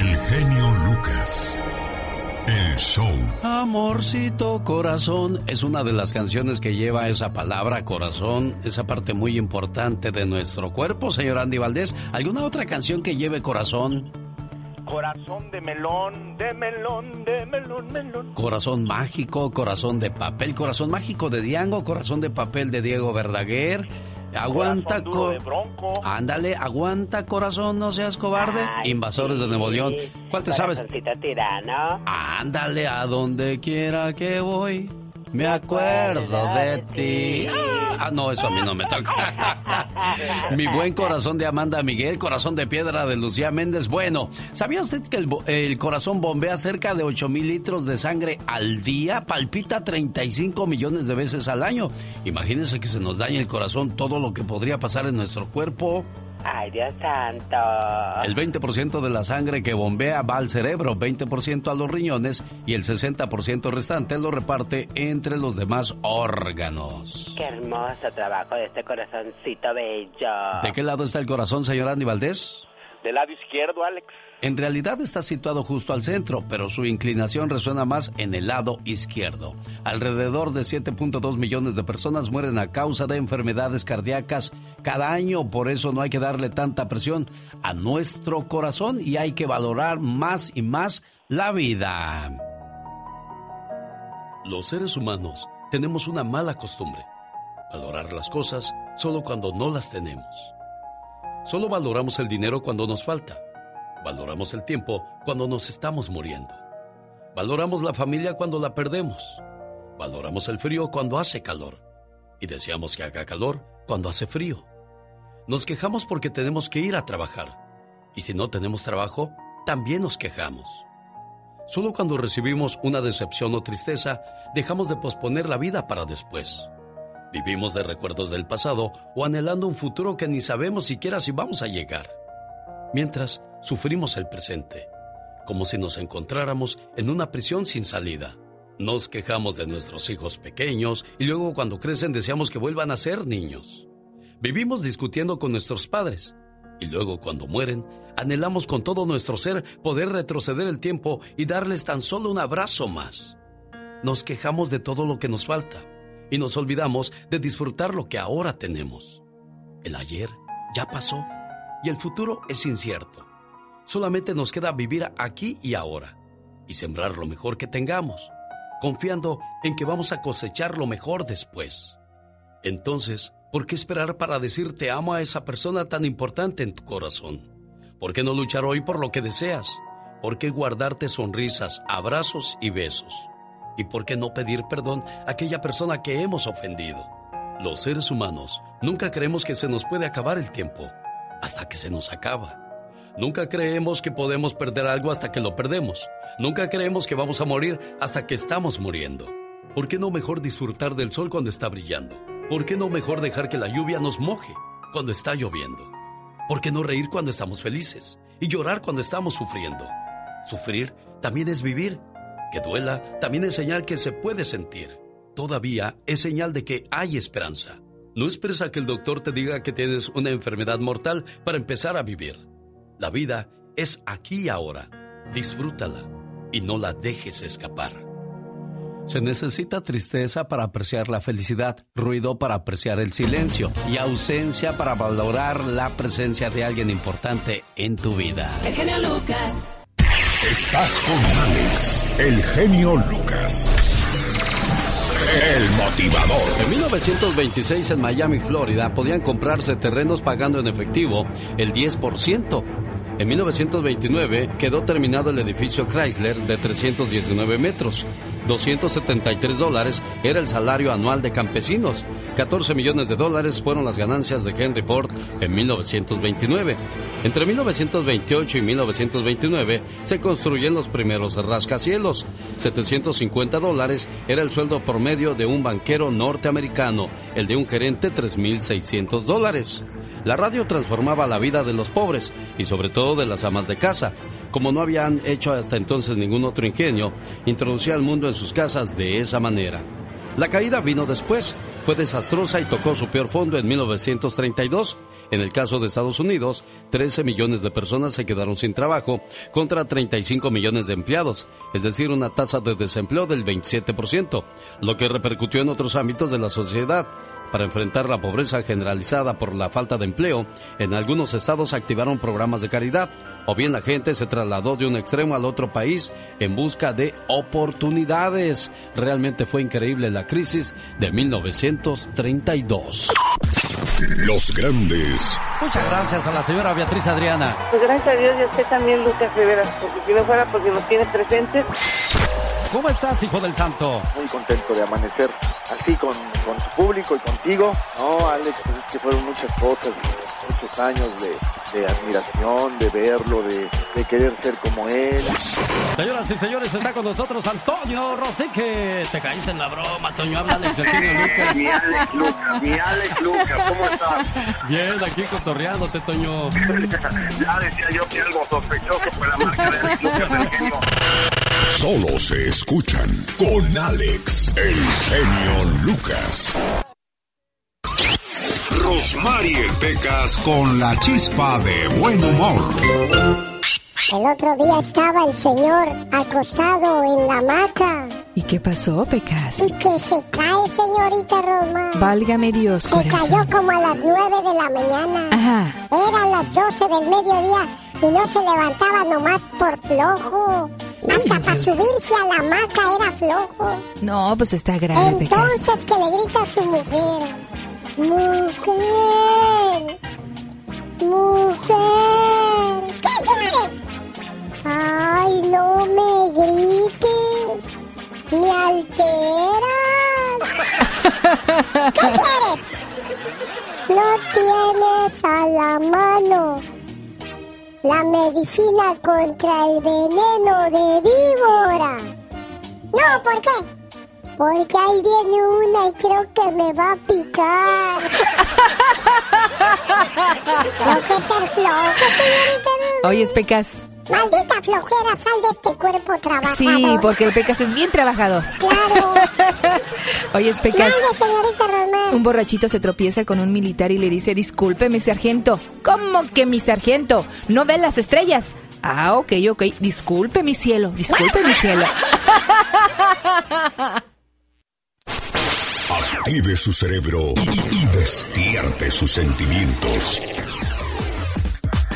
El genio Lucas. El show. Amorcito corazón es una de las canciones que lleva esa palabra corazón, esa parte muy importante de nuestro cuerpo, señor Andy Valdés. ¿Alguna otra canción que lleve corazón? Corazón de melón, de melón, de melón, melón. Corazón mágico, corazón de papel, corazón mágico de Diango, corazón de papel de Diego Verdaguer. Aguanta, co bronco. Ándale, aguanta, corazón, no seas cobarde. Invasores de Nuevo León. ¿Cuál te sabes? tirano. Ándale, a donde quiera que voy. Me acuerdo de ti. Ah, no, eso a mí no me toca. Mi buen corazón de Amanda Miguel, corazón de piedra de Lucía Méndez. Bueno, ¿sabía usted que el, corazón bombea cerca de 8 mil litros de sangre al día? Palpita 35 millones de veces al año. Imagínense que se nos dañe el corazón, todo lo que podría pasar en nuestro cuerpo. Ay, Dios santo. El 20% de la sangre que bombea va al cerebro, 20% a los riñones y el 60% restante lo reparte entre los demás órganos. Qué hermoso trabajo de este corazoncito bello. ¿De qué lado está el corazón, señor Andy Valdés? Del lado izquierdo, Alex. En realidad está situado justo al centro, pero su inclinación resuena más en el lado izquierdo. Alrededor de 7.2 millones de personas mueren a causa de enfermedades cardíacas cada año, por eso no hay que darle tanta presión a nuestro corazón y hay que valorar más y más la vida. Los seres humanos tenemos una mala costumbre, valorar las cosas solo cuando no las tenemos. Solo valoramos el dinero cuando nos falta Valoramos el tiempo cuando nos estamos muriendo. Valoramos la familia cuando la perdemos. Valoramos el frío cuando hace calor. Y deseamos que haga calor cuando hace frío. Nos quejamos porque tenemos que ir a trabajar. Y si no tenemos trabajo, también nos quejamos. Solo cuando recibimos una decepción o tristeza, dejamos de posponer la vida para después. Vivimos de recuerdos del pasado o anhelando un futuro que ni sabemos siquiera si vamos a llegar. Mientras, sufrimos el presente, como si nos encontráramos en una prisión sin salida. Nos quejamos de nuestros hijos pequeños y luego cuando crecen deseamos que vuelvan a ser niños. Vivimos discutiendo con nuestros padres y luego cuando mueren anhelamos con todo nuestro ser poder retroceder el tiempo y darles tan solo un abrazo más. Nos quejamos de todo lo que nos falta y nos olvidamos de disfrutar lo que ahora tenemos. El ayer ya pasó y el futuro es incierto. Solamente nos queda vivir aquí y ahora y sembrar lo mejor que tengamos, confiando en que vamos a cosechar lo mejor después. Entonces, ¿por qué esperar para decir te amo a esa persona tan importante en tu corazón? ¿Por qué no luchar hoy por lo que deseas? ¿Por qué guardarte sonrisas, abrazos y besos? ¿Y por qué no pedir perdón a aquella persona que hemos ofendido? Los seres humanos nunca creemos que se nos puede acabar el tiempo hasta que se nos acaba. Nunca creemos que podemos perder algo hasta que lo perdemos. Nunca creemos que vamos a morir hasta que estamos muriendo. ¿Por qué no mejor disfrutar del sol cuando está brillando? ¿Por qué no mejor dejar que la lluvia nos moje cuando está lloviendo? ¿Por qué no reír cuando estamos felices y llorar cuando estamos sufriendo? Sufrir también es vivir. Que duela también es señal que se puede sentir. Todavía es señal de que hay esperanza. No esperes a que el doctor te diga que tienes una enfermedad mortal para empezar a vivir. La vida es aquí y ahora. Disfrútala y no la dejes escapar. Se necesita tristeza para apreciar la felicidad, ruido para apreciar el silencio y ausencia para valorar la presencia de alguien importante en tu vida. El genio Lucas. Estás con Alex, el genio Lucas. El motivador. En 1926 en Miami, Florida, podían comprarse terrenos pagando en efectivo el 10% en 1929 quedó terminado el edificio Chrysler de 319 metros. 273 dólares era el salario anual de campesinos. 14 millones de dólares fueron las ganancias de Henry Ford en 1929. Entre 1928 y 1929 se construyen los primeros rascacielos. 750 dólares era el sueldo promedio de un banquero norteamericano, el de un gerente 3.600 dólares. La radio transformaba la vida de los pobres y sobre todo de las amas de casa. Como no habían hecho hasta entonces ningún otro ingenio, introducía al mundo en sus casas de esa manera. La caída vino después, fue desastrosa y tocó su peor fondo en 1932. En el caso de Estados Unidos, 13 millones de personas se quedaron sin trabajo contra 35 millones de empleados, es decir, una tasa de desempleo del 27%, lo que repercutió en otros ámbitos de la sociedad. Para enfrentar la pobreza generalizada por la falta de empleo, en algunos estados activaron programas de caridad, o bien la gente se trasladó de un extremo al otro país en busca de oportunidades. Realmente fue increíble la crisis de 1932. Los grandes. Muchas gracias a la señora Beatriz Adriana. Pues gracias a Dios y a usted también, Lucas Rivera, porque si no fuera porque nos tiene presentes. ¿Cómo estás, hijo del santo? Muy contento de amanecer así con, con su público y contigo. No, Alex, pues es que fueron muchas cosas, muchos años de, de admiración, de verlo, de, de, querer ser como él. Señoras y señores, está con nosotros Antonio Rosique. Te caíste en la broma, Toño. Habla Alex Lucas. Mi Alex Lucas, mi Alex Lucas, ¿cómo estás? Bien, aquí cotorreándote, Toño. ya decía yo que algo sospechoso fue la marca de Alex Lucas del genio. Solo se escuchan con Alex, el genio Lucas. Rosmarie Pecas con la chispa de buen humor. El otro día estaba el señor acostado en la hamaca. ¿Y qué pasó, Pecas? Y que se cae, señorita Roma. Válgame Dios, Se corazón. cayó como a las nueve de la mañana. Ajá. Eran las doce del mediodía y no se levantaba nomás por flojo. Hasta uy, para subirse a la hamaca era flojo. No, pues está grave. Entonces que le grita a su mujer. Mujer. Mujer. ¿Qué quieres? Ay, no me grites. Me alteras. ¿Qué quieres? No tienes a la mano la medicina contra el veneno de víbora. No, ¿por qué? Porque ahí viene una y creo que me va a picar. Tengo que ser flojo, señorita. Oye, Pecas. Maldita flojera, sal de este cuerpo trabajador. Sí, porque el Pecas es bien trabajador. Claro. Oye, Pecas. Claro, señorita Román. Un borrachito se tropieza con un militar y le dice, disculpe, mi sargento. ¿Cómo que mi sargento? ¿No ve las estrellas? Ah, ok, ok. Disculpe, mi cielo. Disculpe, mi cielo. Active su cerebro y, y despierte sus sentimientos.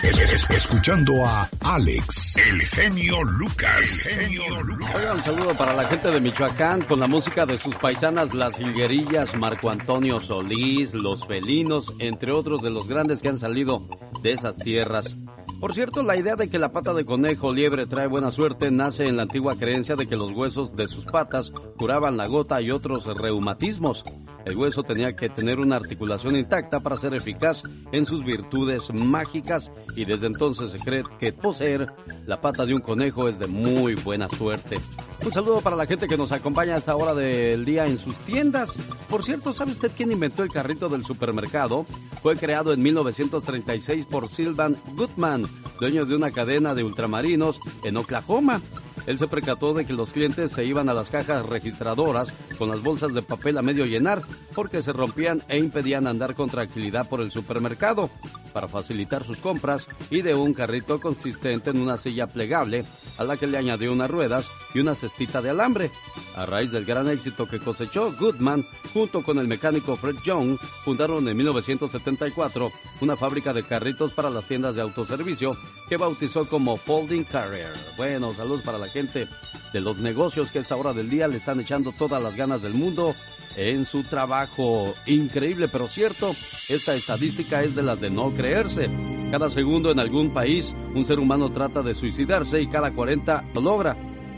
Es- es- escuchando a Alex, el genio Lucas. El genio Lucas. Oiga, un saludo para la gente de Michoacán con la música de sus paisanas Las Higuerillas, Marco Antonio Solís, Los Felinos, entre otros de los grandes que han salido de esas tierras. Por cierto, la idea de que la pata de conejo o liebre trae buena suerte nace en la antigua creencia de que los huesos de sus patas curaban la gota y otros reumatismos. El hueso tenía que tener una articulación intacta para ser eficaz en sus virtudes mágicas y desde entonces se cree que poseer la pata de un conejo es de muy buena suerte. Un saludo para la gente que nos acompaña a esta hora del día en sus tiendas. Por cierto, ¿sabe usted quién inventó el carrito del supermercado? Fue creado en 1936 por Sylvan Goodman, dueño de una cadena de ultramarinos en Oklahoma. Él se percató de que los clientes se iban a las cajas registradoras con las bolsas de papel a medio llenar porque se rompían e impedían andar con tranquilidad por el supermercado. Para facilitar sus compras, ideó un carrito consistente en una silla plegable a la que le añadió unas ruedas y una cestita de alambre. A raíz del gran éxito que cosechó, Goodman, junto con el mecánico Fred Young, fundaron en 1974 una fábrica de carritos para las tiendas de autoservicio que bautizó como Folding Carrier. Bueno, saludos para la gente de los negocios que a esta hora del día le están echando todas las ganas del mundo en su trabajo. Increíble, pero cierto, esta estadística es de las de no creerse. Cada segundo en algún país un ser humano trata de suicidarse y cada 40 lo logra.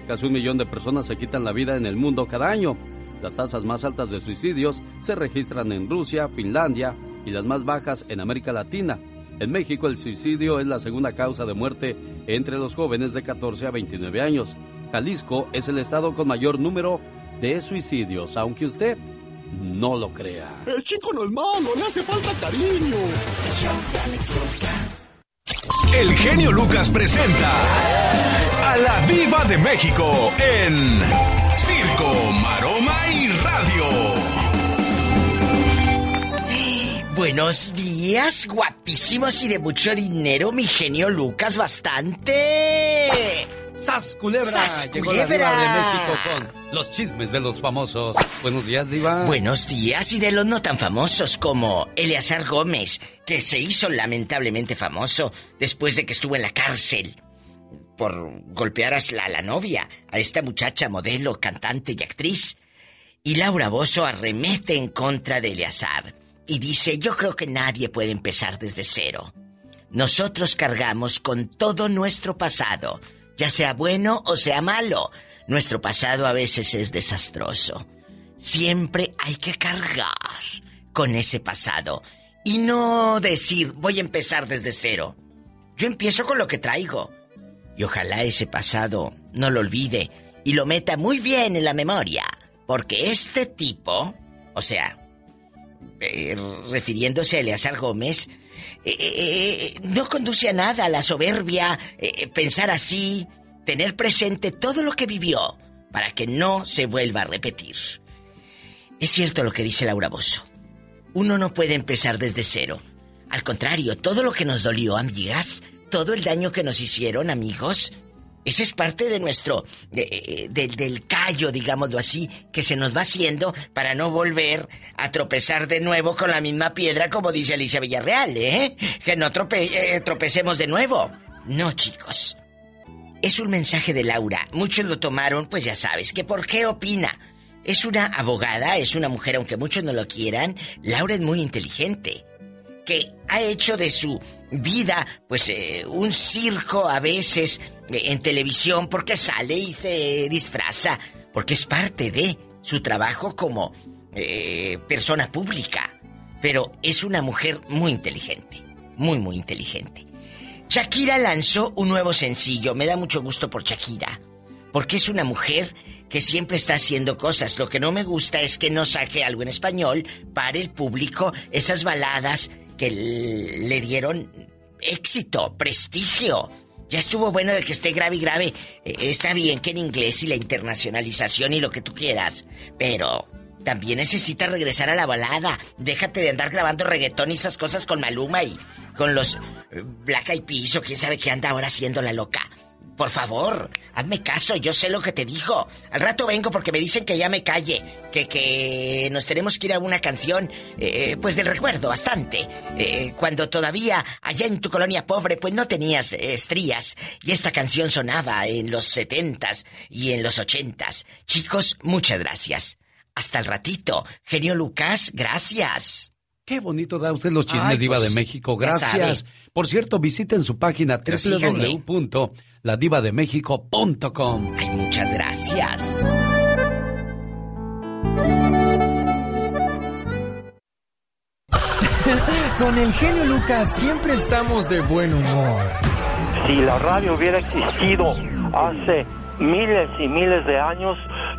Casi un millón de personas se quitan la vida en el mundo cada año. Las tasas más altas de suicidios se registran en Rusia, Finlandia y las más bajas en América Latina. En México el suicidio es la segunda causa de muerte entre los jóvenes de 14 a 29 años. Jalisco es el estado con mayor número de suicidios, aunque usted no lo crea. El chico no es malo, le hace falta cariño. El genio Lucas presenta a la Viva de México en Circo, Maroma Buenos días, guapísimos y de mucho dinero, mi genio Lucas, bastante. ¡Sas, culebra! ¡Sas, Llegó la culebra! diva de México con los chismes de los famosos. Buenos días, diva. Buenos días y de los no tan famosos como Eleazar Gómez, que se hizo lamentablemente famoso después de que estuvo en la cárcel por golpear a la, a la novia, a esta muchacha modelo, cantante y actriz. Y Laura Bozo arremete en contra de Eleazar y dice, yo creo que nadie puede empezar desde cero. Nosotros cargamos con todo nuestro pasado, ya sea bueno o sea malo. Nuestro pasado a veces es desastroso. Siempre hay que cargar con ese pasado y no decir, voy a empezar desde cero. Yo empiezo con lo que traigo. Y ojalá ese pasado no lo olvide y lo meta muy bien en la memoria. Porque este tipo, o sea, eh, refiriéndose a Eleazar Gómez, eh, eh, no conduce a nada la soberbia, pensar así, tener presente todo lo que vivió para que no se vuelva a repetir. Es cierto lo que dice Laura Bozo. Uno no puede empezar desde cero. Al contrario, todo lo que nos dolió, amigas, todo el daño que nos hicieron, amigos, ese es parte de nuestro, eh, del- del callo, digámoslo así, que se nos va haciendo para no volver a tropezar de nuevo con la misma piedra, como dice Alicia Villarreal, ¿eh? Que no trope- eh, tropecemos de nuevo. No, chicos. Es un mensaje de Laura. Muchos lo tomaron, pues ya sabes, que por qué opina. Es una abogada, es una mujer, aunque muchos no lo quieran. Laura es muy inteligente que ha hecho de su vida, pues, eh, un circo a veces eh, en televisión porque sale y se disfraza, porque es parte de su trabajo como eh, persona pública. Pero es una mujer muy inteligente, muy, muy inteligente. Shakira lanzó un nuevo sencillo, me da mucho gusto por Shakira, porque es una mujer que siempre está haciendo cosas. Lo que no me gusta es que no saque algo en español para el público, esas baladas que le dieron éxito, prestigio. Ya estuvo bueno de que esté grave y grave. Eh, está bien que en inglés y la internacionalización y lo que tú quieras, pero también necesita regresar a la balada. Déjate de andar grabando reggaetón y esas cosas con Maluma y con los eh, Black Eyed Peas o quién sabe qué anda ahora haciendo la loca. Por favor, hazme caso, yo sé lo que te digo. Al rato vengo porque me dicen que ya me calle, que, que nos tenemos que ir a una canción, eh, pues del recuerdo bastante. Eh, cuando todavía allá en tu colonia pobre, pues no tenías eh, estrías y esta canción sonaba en los setentas y en los ochentas. Chicos, muchas gracias. Hasta el ratito. Genio Lucas, gracias. Qué bonito da usted los chismes, Ay, Diva pues, de México. Gracias. Por cierto, visiten su página Pero síganme. www.ladivademexico.com. Ay, muchas gracias. Con el genio Lucas siempre estamos de buen humor. Si la radio hubiera existido hace miles y miles de años,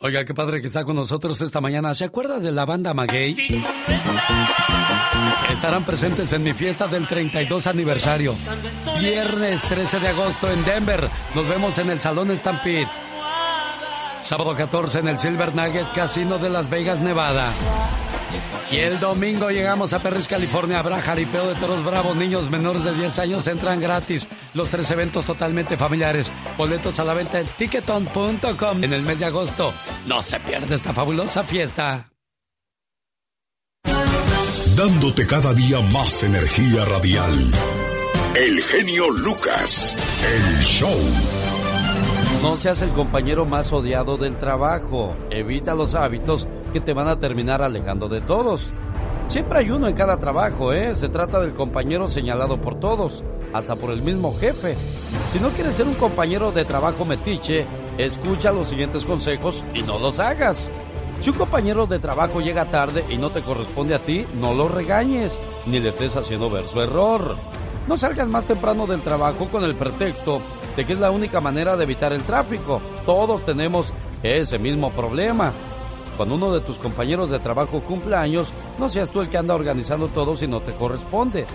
Oiga, qué padre que está con nosotros esta mañana. ¿Se acuerda de la banda Maguey? Estarán presentes en mi fiesta del 32 aniversario. Viernes 13 de agosto en Denver. Nos vemos en el Salón Stampede. Sábado 14 en el Silver Nugget Casino de Las Vegas, Nevada. Y el domingo llegamos a Perris, California. Habrá jaripeo de toros bravos. Niños menores de 10 años entran gratis. Los tres eventos totalmente familiares. Boletos a la venta en ticketon.com en el mes de agosto. No se pierde esta fabulosa fiesta. Dándote cada día más energía radial. El genio Lucas. El show. No seas el compañero más odiado del trabajo. Evita los hábitos que te van a terminar alejando de todos. Siempre hay uno en cada trabajo, ¿eh? Se trata del compañero señalado por todos, hasta por el mismo jefe. Si no quieres ser un compañero de trabajo metiche, escucha los siguientes consejos y no los hagas. Si un compañero de trabajo llega tarde y no te corresponde a ti, no lo regañes, ni le estés haciendo ver su error. No salgas más temprano del trabajo con el pretexto de que es la única manera de evitar el tráfico. Todos tenemos ese mismo problema. Cuando uno de tus compañeros de trabajo cumple años, no seas tú el que anda organizando todo si no te corresponde.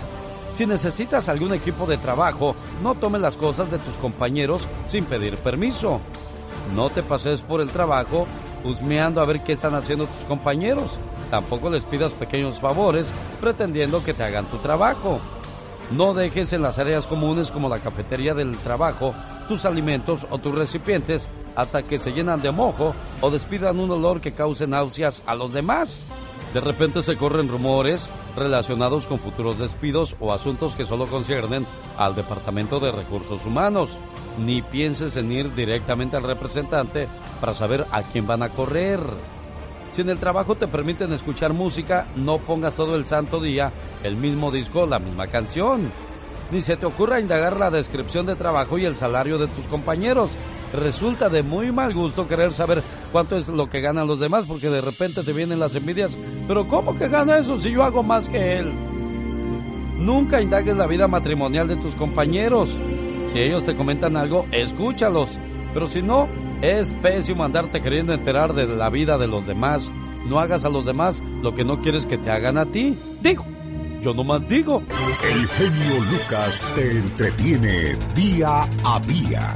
Si necesitas algún equipo de trabajo, no tome las cosas de tus compañeros sin pedir permiso. No te pases por el trabajo husmeando a ver qué están haciendo tus compañeros. Tampoco les pidas pequeños favores pretendiendo que te hagan tu trabajo. No dejes en las áreas comunes como la cafetería del trabajo tus alimentos o tus recipientes hasta que se llenan de mojo o despidan un olor que cause náuseas a los demás. De repente se corren rumores relacionados con futuros despidos o asuntos que solo conciernen al Departamento de Recursos Humanos. Ni pienses en ir directamente al representante para saber a quién van a correr. Si en el trabajo te permiten escuchar música, no pongas todo el santo día el mismo disco, la misma canción. Ni se te ocurra indagar la descripción de trabajo y el salario de tus compañeros. Resulta de muy mal gusto querer saber cuánto es lo que ganan los demás porque de repente te vienen las envidias. Pero ¿cómo que gana eso si yo hago más que él? Nunca indagues la vida matrimonial de tus compañeros. Si ellos te comentan algo, escúchalos. Pero si no, es pésimo andarte queriendo enterar de la vida de los demás. No hagas a los demás lo que no quieres que te hagan a ti. Digo, yo nomás digo. El genio Lucas te entretiene día a día.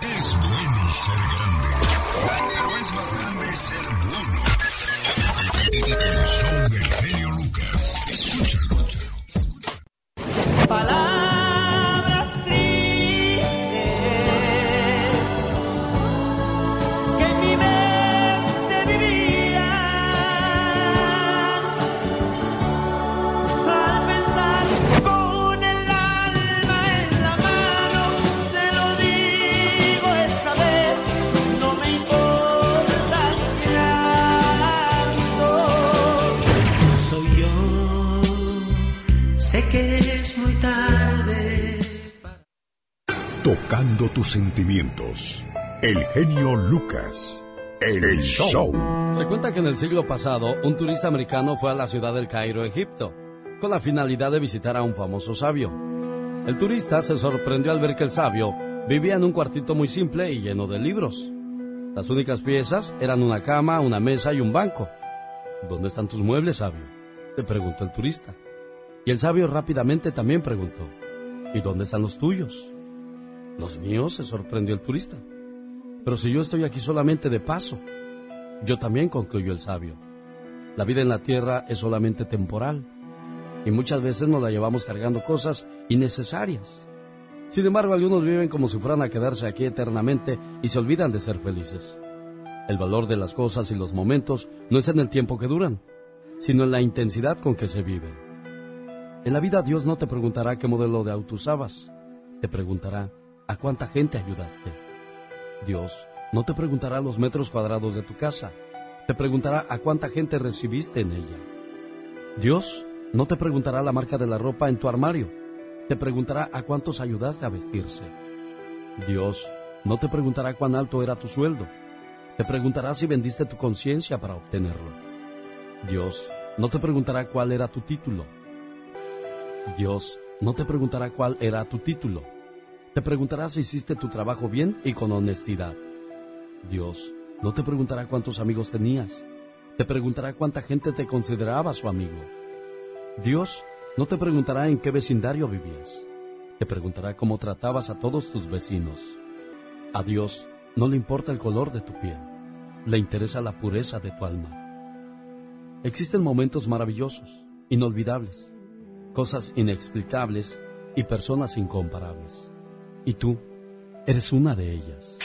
Es bueno ser grande, pero es más grande ser bueno. El del genio Tocando tus sentimientos. El genio Lucas. El, el show. Se cuenta que en el siglo pasado un turista americano fue a la ciudad del Cairo, Egipto, con la finalidad de visitar a un famoso sabio. El turista se sorprendió al ver que el sabio vivía en un cuartito muy simple y lleno de libros. Las únicas piezas eran una cama, una mesa y un banco. ¿Dónde están tus muebles, sabio? Le preguntó el turista. Y el sabio rápidamente también preguntó. ¿Y dónde están los tuyos? Los míos, se sorprendió el turista. Pero si yo estoy aquí solamente de paso. Yo también, concluyó el sabio. La vida en la tierra es solamente temporal. Y muchas veces nos la llevamos cargando cosas innecesarias. Sin embargo, algunos viven como si fueran a quedarse aquí eternamente y se olvidan de ser felices. El valor de las cosas y los momentos no es en el tiempo que duran, sino en la intensidad con que se viven. En la vida Dios no te preguntará qué modelo de auto usabas, te preguntará a cuánta gente ayudaste. Dios no te preguntará los metros cuadrados de tu casa, te preguntará a cuánta gente recibiste en ella. Dios no te preguntará la marca de la ropa en tu armario, te preguntará a cuántos ayudaste a vestirse. Dios no te preguntará cuán alto era tu sueldo, te preguntará si vendiste tu conciencia para obtenerlo. Dios no te preguntará cuál era tu título. Dios no te preguntará cuál era tu título. Te preguntará si hiciste tu trabajo bien y con honestidad. Dios no te preguntará cuántos amigos tenías. Te preguntará cuánta gente te consideraba su amigo. Dios no te preguntará en qué vecindario vivías. Te preguntará cómo tratabas a todos tus vecinos. A Dios no le importa el color de tu piel. Le interesa la pureza de tu alma. Existen momentos maravillosos, inolvidables, cosas inexplicables y personas incomparables. Y tú eres una de ellas.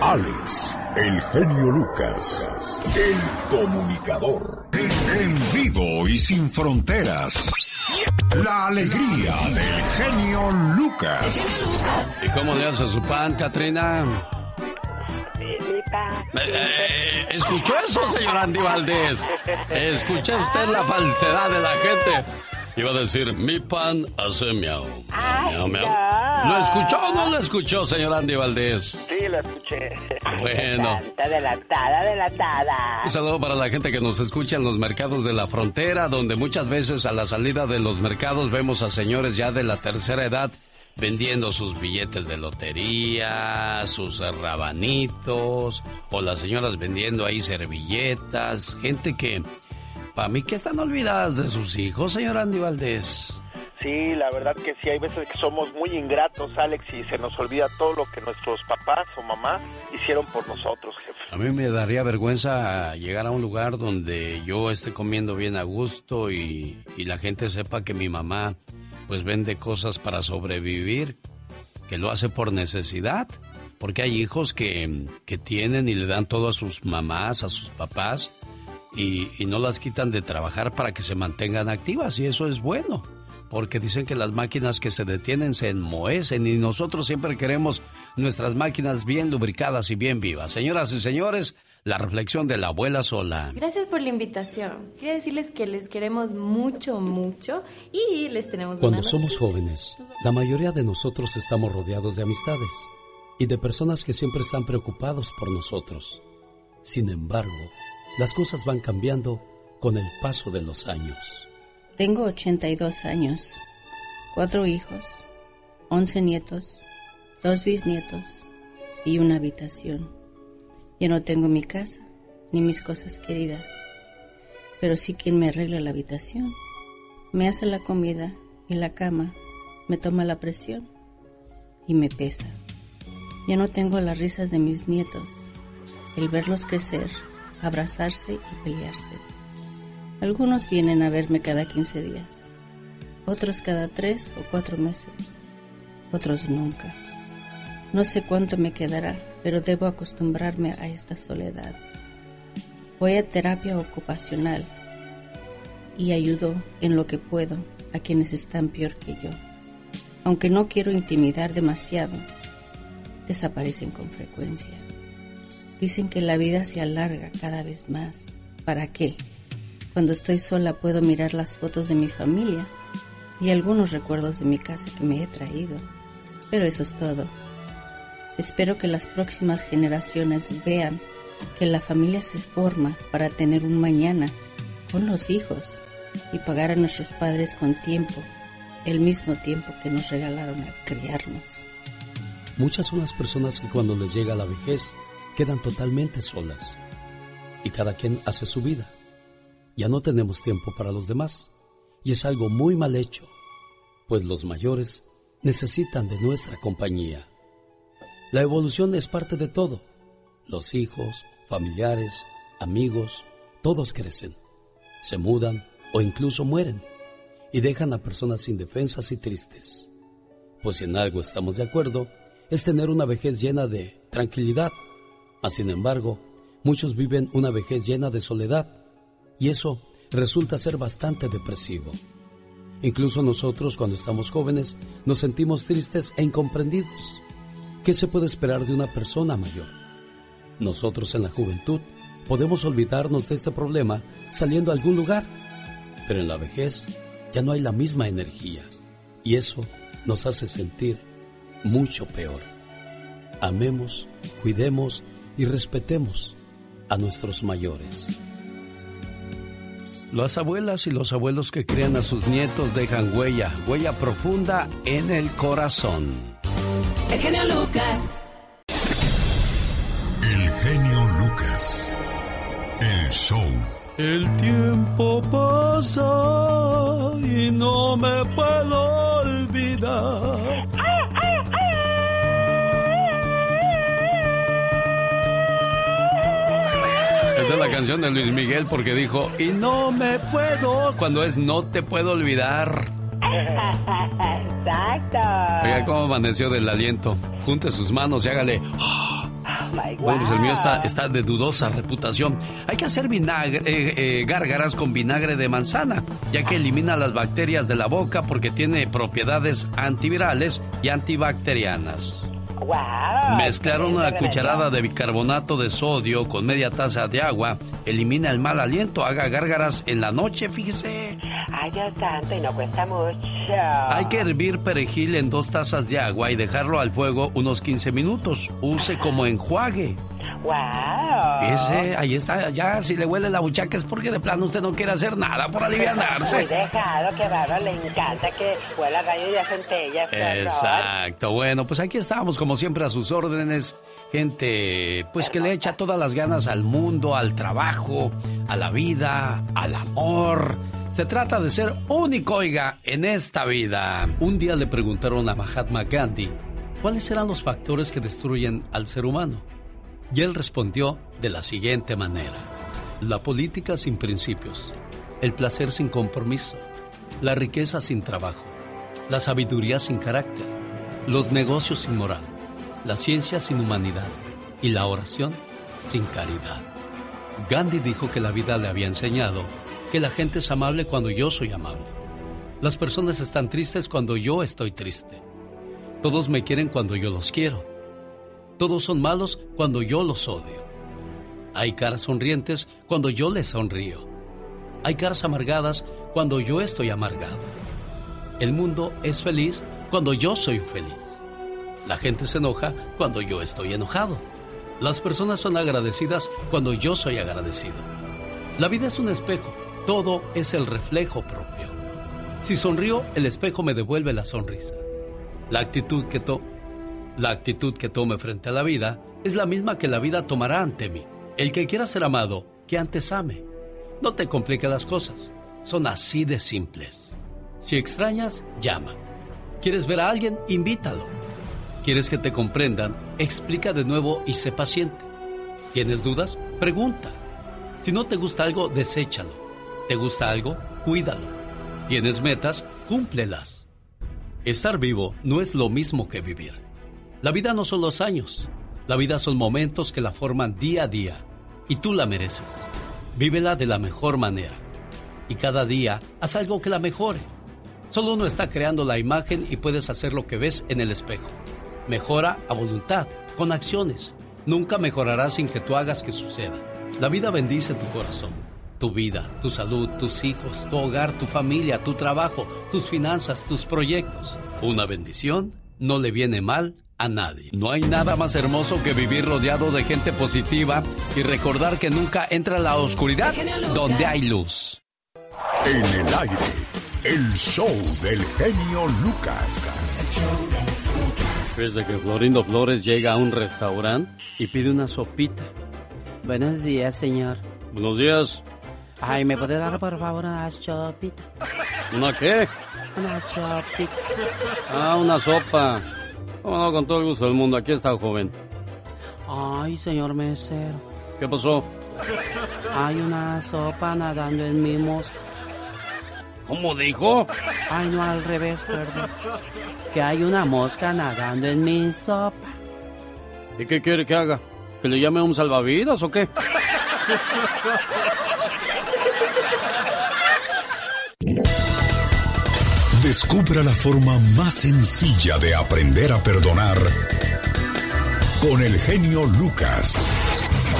Alex, el genio Lucas, el comunicador, en vivo y sin fronteras. La alegría del genio Lucas. ¿Y cómo le hace su pan, Katrina? Eh, ¿Escuchó eso, señor Andy Valdés? ¿Escuchó usted la falsedad de la gente? Iba a decir, mi pan hace miau. miau, miau, miau. ¿Lo escuchó o no lo escuchó, señor Andy Valdés? Sí, la escuché. Bueno. Delatada, delatada. Un saludo para la gente que nos escucha en los mercados de la frontera, donde muchas veces a la salida de los mercados vemos a señores ya de la tercera edad vendiendo sus billetes de lotería, sus rabanitos, o las señoras vendiendo ahí servilletas, gente que, para mí, que están olvidadas de sus hijos, señor Andy Valdés. Sí, la verdad que sí, hay veces que somos muy ingratos, Alex, y se nos olvida todo lo que nuestros papás o mamá hicieron por nosotros, jefe. A mí me daría vergüenza llegar a un lugar donde yo esté comiendo bien a gusto y, y la gente sepa que mi mamá pues vende cosas para sobrevivir, que lo hace por necesidad, porque hay hijos que, que tienen y le dan todo a sus mamás, a sus papás, y, y no las quitan de trabajar para que se mantengan activas, y eso es bueno porque dicen que las máquinas que se detienen se enmohecen y nosotros siempre queremos nuestras máquinas bien lubricadas y bien vivas. Señoras y señores, la reflexión de la abuela sola. Gracias por la invitación. Quiero decirles que les queremos mucho, mucho y les tenemos Cuando una somos jóvenes, la mayoría de nosotros estamos rodeados de amistades y de personas que siempre están preocupados por nosotros. Sin embargo, las cosas van cambiando con el paso de los años. Tengo 82 años, cuatro hijos, 11 nietos, dos bisnietos y una habitación. Ya no tengo mi casa ni mis cosas queridas, pero sí quien me arregla la habitación. Me hace la comida y la cama, me toma la presión y me pesa. Ya no tengo las risas de mis nietos, el verlos crecer, abrazarse y pelearse. Algunos vienen a verme cada 15 días, otros cada 3 o 4 meses, otros nunca. No sé cuánto me quedará, pero debo acostumbrarme a esta soledad. Voy a terapia ocupacional y ayudo en lo que puedo a quienes están peor que yo. Aunque no quiero intimidar demasiado, desaparecen con frecuencia. Dicen que la vida se alarga cada vez más. ¿Para qué? Cuando estoy sola puedo mirar las fotos de mi familia y algunos recuerdos de mi casa que me he traído. Pero eso es todo. Espero que las próximas generaciones vean que la familia se forma para tener un mañana con los hijos y pagar a nuestros padres con tiempo, el mismo tiempo que nos regalaron a criarnos. Muchas son las personas que cuando les llega la vejez quedan totalmente solas y cada quien hace su vida. Ya no tenemos tiempo para los demás y es algo muy mal hecho, pues los mayores necesitan de nuestra compañía. La evolución es parte de todo. Los hijos, familiares, amigos, todos crecen, se mudan o incluso mueren y dejan a personas indefensas y tristes. Pues si en algo estamos de acuerdo, es tener una vejez llena de tranquilidad. Mas, sin embargo, muchos viven una vejez llena de soledad y eso resulta ser bastante depresivo. Incluso nosotros cuando estamos jóvenes nos sentimos tristes e incomprendidos. ¿Qué se puede esperar de una persona mayor? Nosotros en la juventud podemos olvidarnos de este problema saliendo a algún lugar, pero en la vejez ya no hay la misma energía y eso nos hace sentir mucho peor. Amemos, cuidemos y respetemos a nuestros mayores. Las abuelas y los abuelos que crían a sus nietos dejan huella, huella profunda en el corazón. El genio Lucas. El genio Lucas. El show. El tiempo pasa y no me puedo olvidar. Esa es la canción de Luis Miguel porque dijo, y no me puedo, cuando es no te puedo olvidar. Exacto. Oiga cómo amaneció del aliento. Junte sus manos y hágale. Oh my Bueno, pues el mío está, está de dudosa reputación. Hay que hacer vinagre, eh, eh, gárgaras con vinagre de manzana, ya que elimina las bacterias de la boca porque tiene propiedades antivirales y antibacterianas. Wow. Mezclar una cucharada de bicarbonato de sodio con media taza de agua elimina el mal aliento. Haga gárgaras en la noche, fíjese. Ay, Dios santo, y no cuesta mucho. Hay que hervir perejil en dos tazas de agua y dejarlo al fuego unos 15 minutos. Use como enjuague. ¡Wow! Fíjese, ahí está, ya si le huele la buchaca es porque de plano usted no quiere hacer nada por alivianarse. Muy dejado, que bárbaro, le encanta que huela gallo y a centella. Exacto, bueno, pues aquí estamos como siempre a sus órdenes. Gente, pues que le echa todas las ganas al mundo, al trabajo, a la vida, al amor. Se trata de ser único, oiga, en esta vida. Un día le preguntaron a Mahatma Gandhi cuáles eran los factores que destruyen al ser humano. Y él respondió de la siguiente manera. La política sin principios, el placer sin compromiso, la riqueza sin trabajo, la sabiduría sin carácter, los negocios sin moral, la ciencia sin humanidad y la oración sin caridad. Gandhi dijo que la vida le había enseñado que la gente es amable cuando yo soy amable. Las personas están tristes cuando yo estoy triste. Todos me quieren cuando yo los quiero. Todos son malos cuando yo los odio. Hay caras sonrientes cuando yo les sonrío. Hay caras amargadas cuando yo estoy amargado. El mundo es feliz cuando yo soy feliz. La gente se enoja cuando yo estoy enojado. Las personas son agradecidas cuando yo soy agradecido. La vida es un espejo. Todo es el reflejo propio. Si sonrío, el espejo me devuelve la sonrisa. La actitud que to la actitud que tome frente a la vida es la misma que la vida tomará ante mí. El que quiera ser amado, que antes ame. No te compliques las cosas. Son así de simples. Si extrañas, llama. ¿Quieres ver a alguien? Invítalo. ¿Quieres que te comprendan? Explica de nuevo y sé paciente. ¿Tienes dudas? Pregunta. Si no te gusta algo, deséchalo. ¿Te gusta algo? Cuídalo. ¿Tienes metas? Cúmplelas. Estar vivo no es lo mismo que vivir. La vida no son los años. La vida son momentos que la forman día a día. Y tú la mereces. Vívela de la mejor manera. Y cada día haz algo que la mejore. Solo uno está creando la imagen y puedes hacer lo que ves en el espejo. Mejora a voluntad, con acciones. Nunca mejorarás sin que tú hagas que suceda. La vida bendice tu corazón, tu vida, tu salud, tus hijos, tu hogar, tu familia, tu trabajo, tus finanzas, tus proyectos. Una bendición no le viene mal a nadie. No hay nada más hermoso que vivir rodeado de gente positiva y recordar que nunca entra la oscuridad donde hay luz. En el aire, el show del genio Lucas. Desde que Florindo Flores llega a un restaurante y pide una sopita. Buenos días, señor. Buenos días. Ay, ¿me puede dar por favor una sopita? ¿Una qué? Una sopita. Ah, una sopa. Oh, no, con todo el gusto del mundo. Aquí está, joven. Ay, señor mesero. ¿Qué pasó? Hay una sopa nadando en mi mosca. ¿Cómo dijo? Ay, no, al revés, perdón. Que hay una mosca nadando en mi sopa. ¿Y qué quiere que haga? ¿Que le llame a un salvavidas o qué? Descubra la forma más sencilla de aprender a perdonar con el genio Lucas.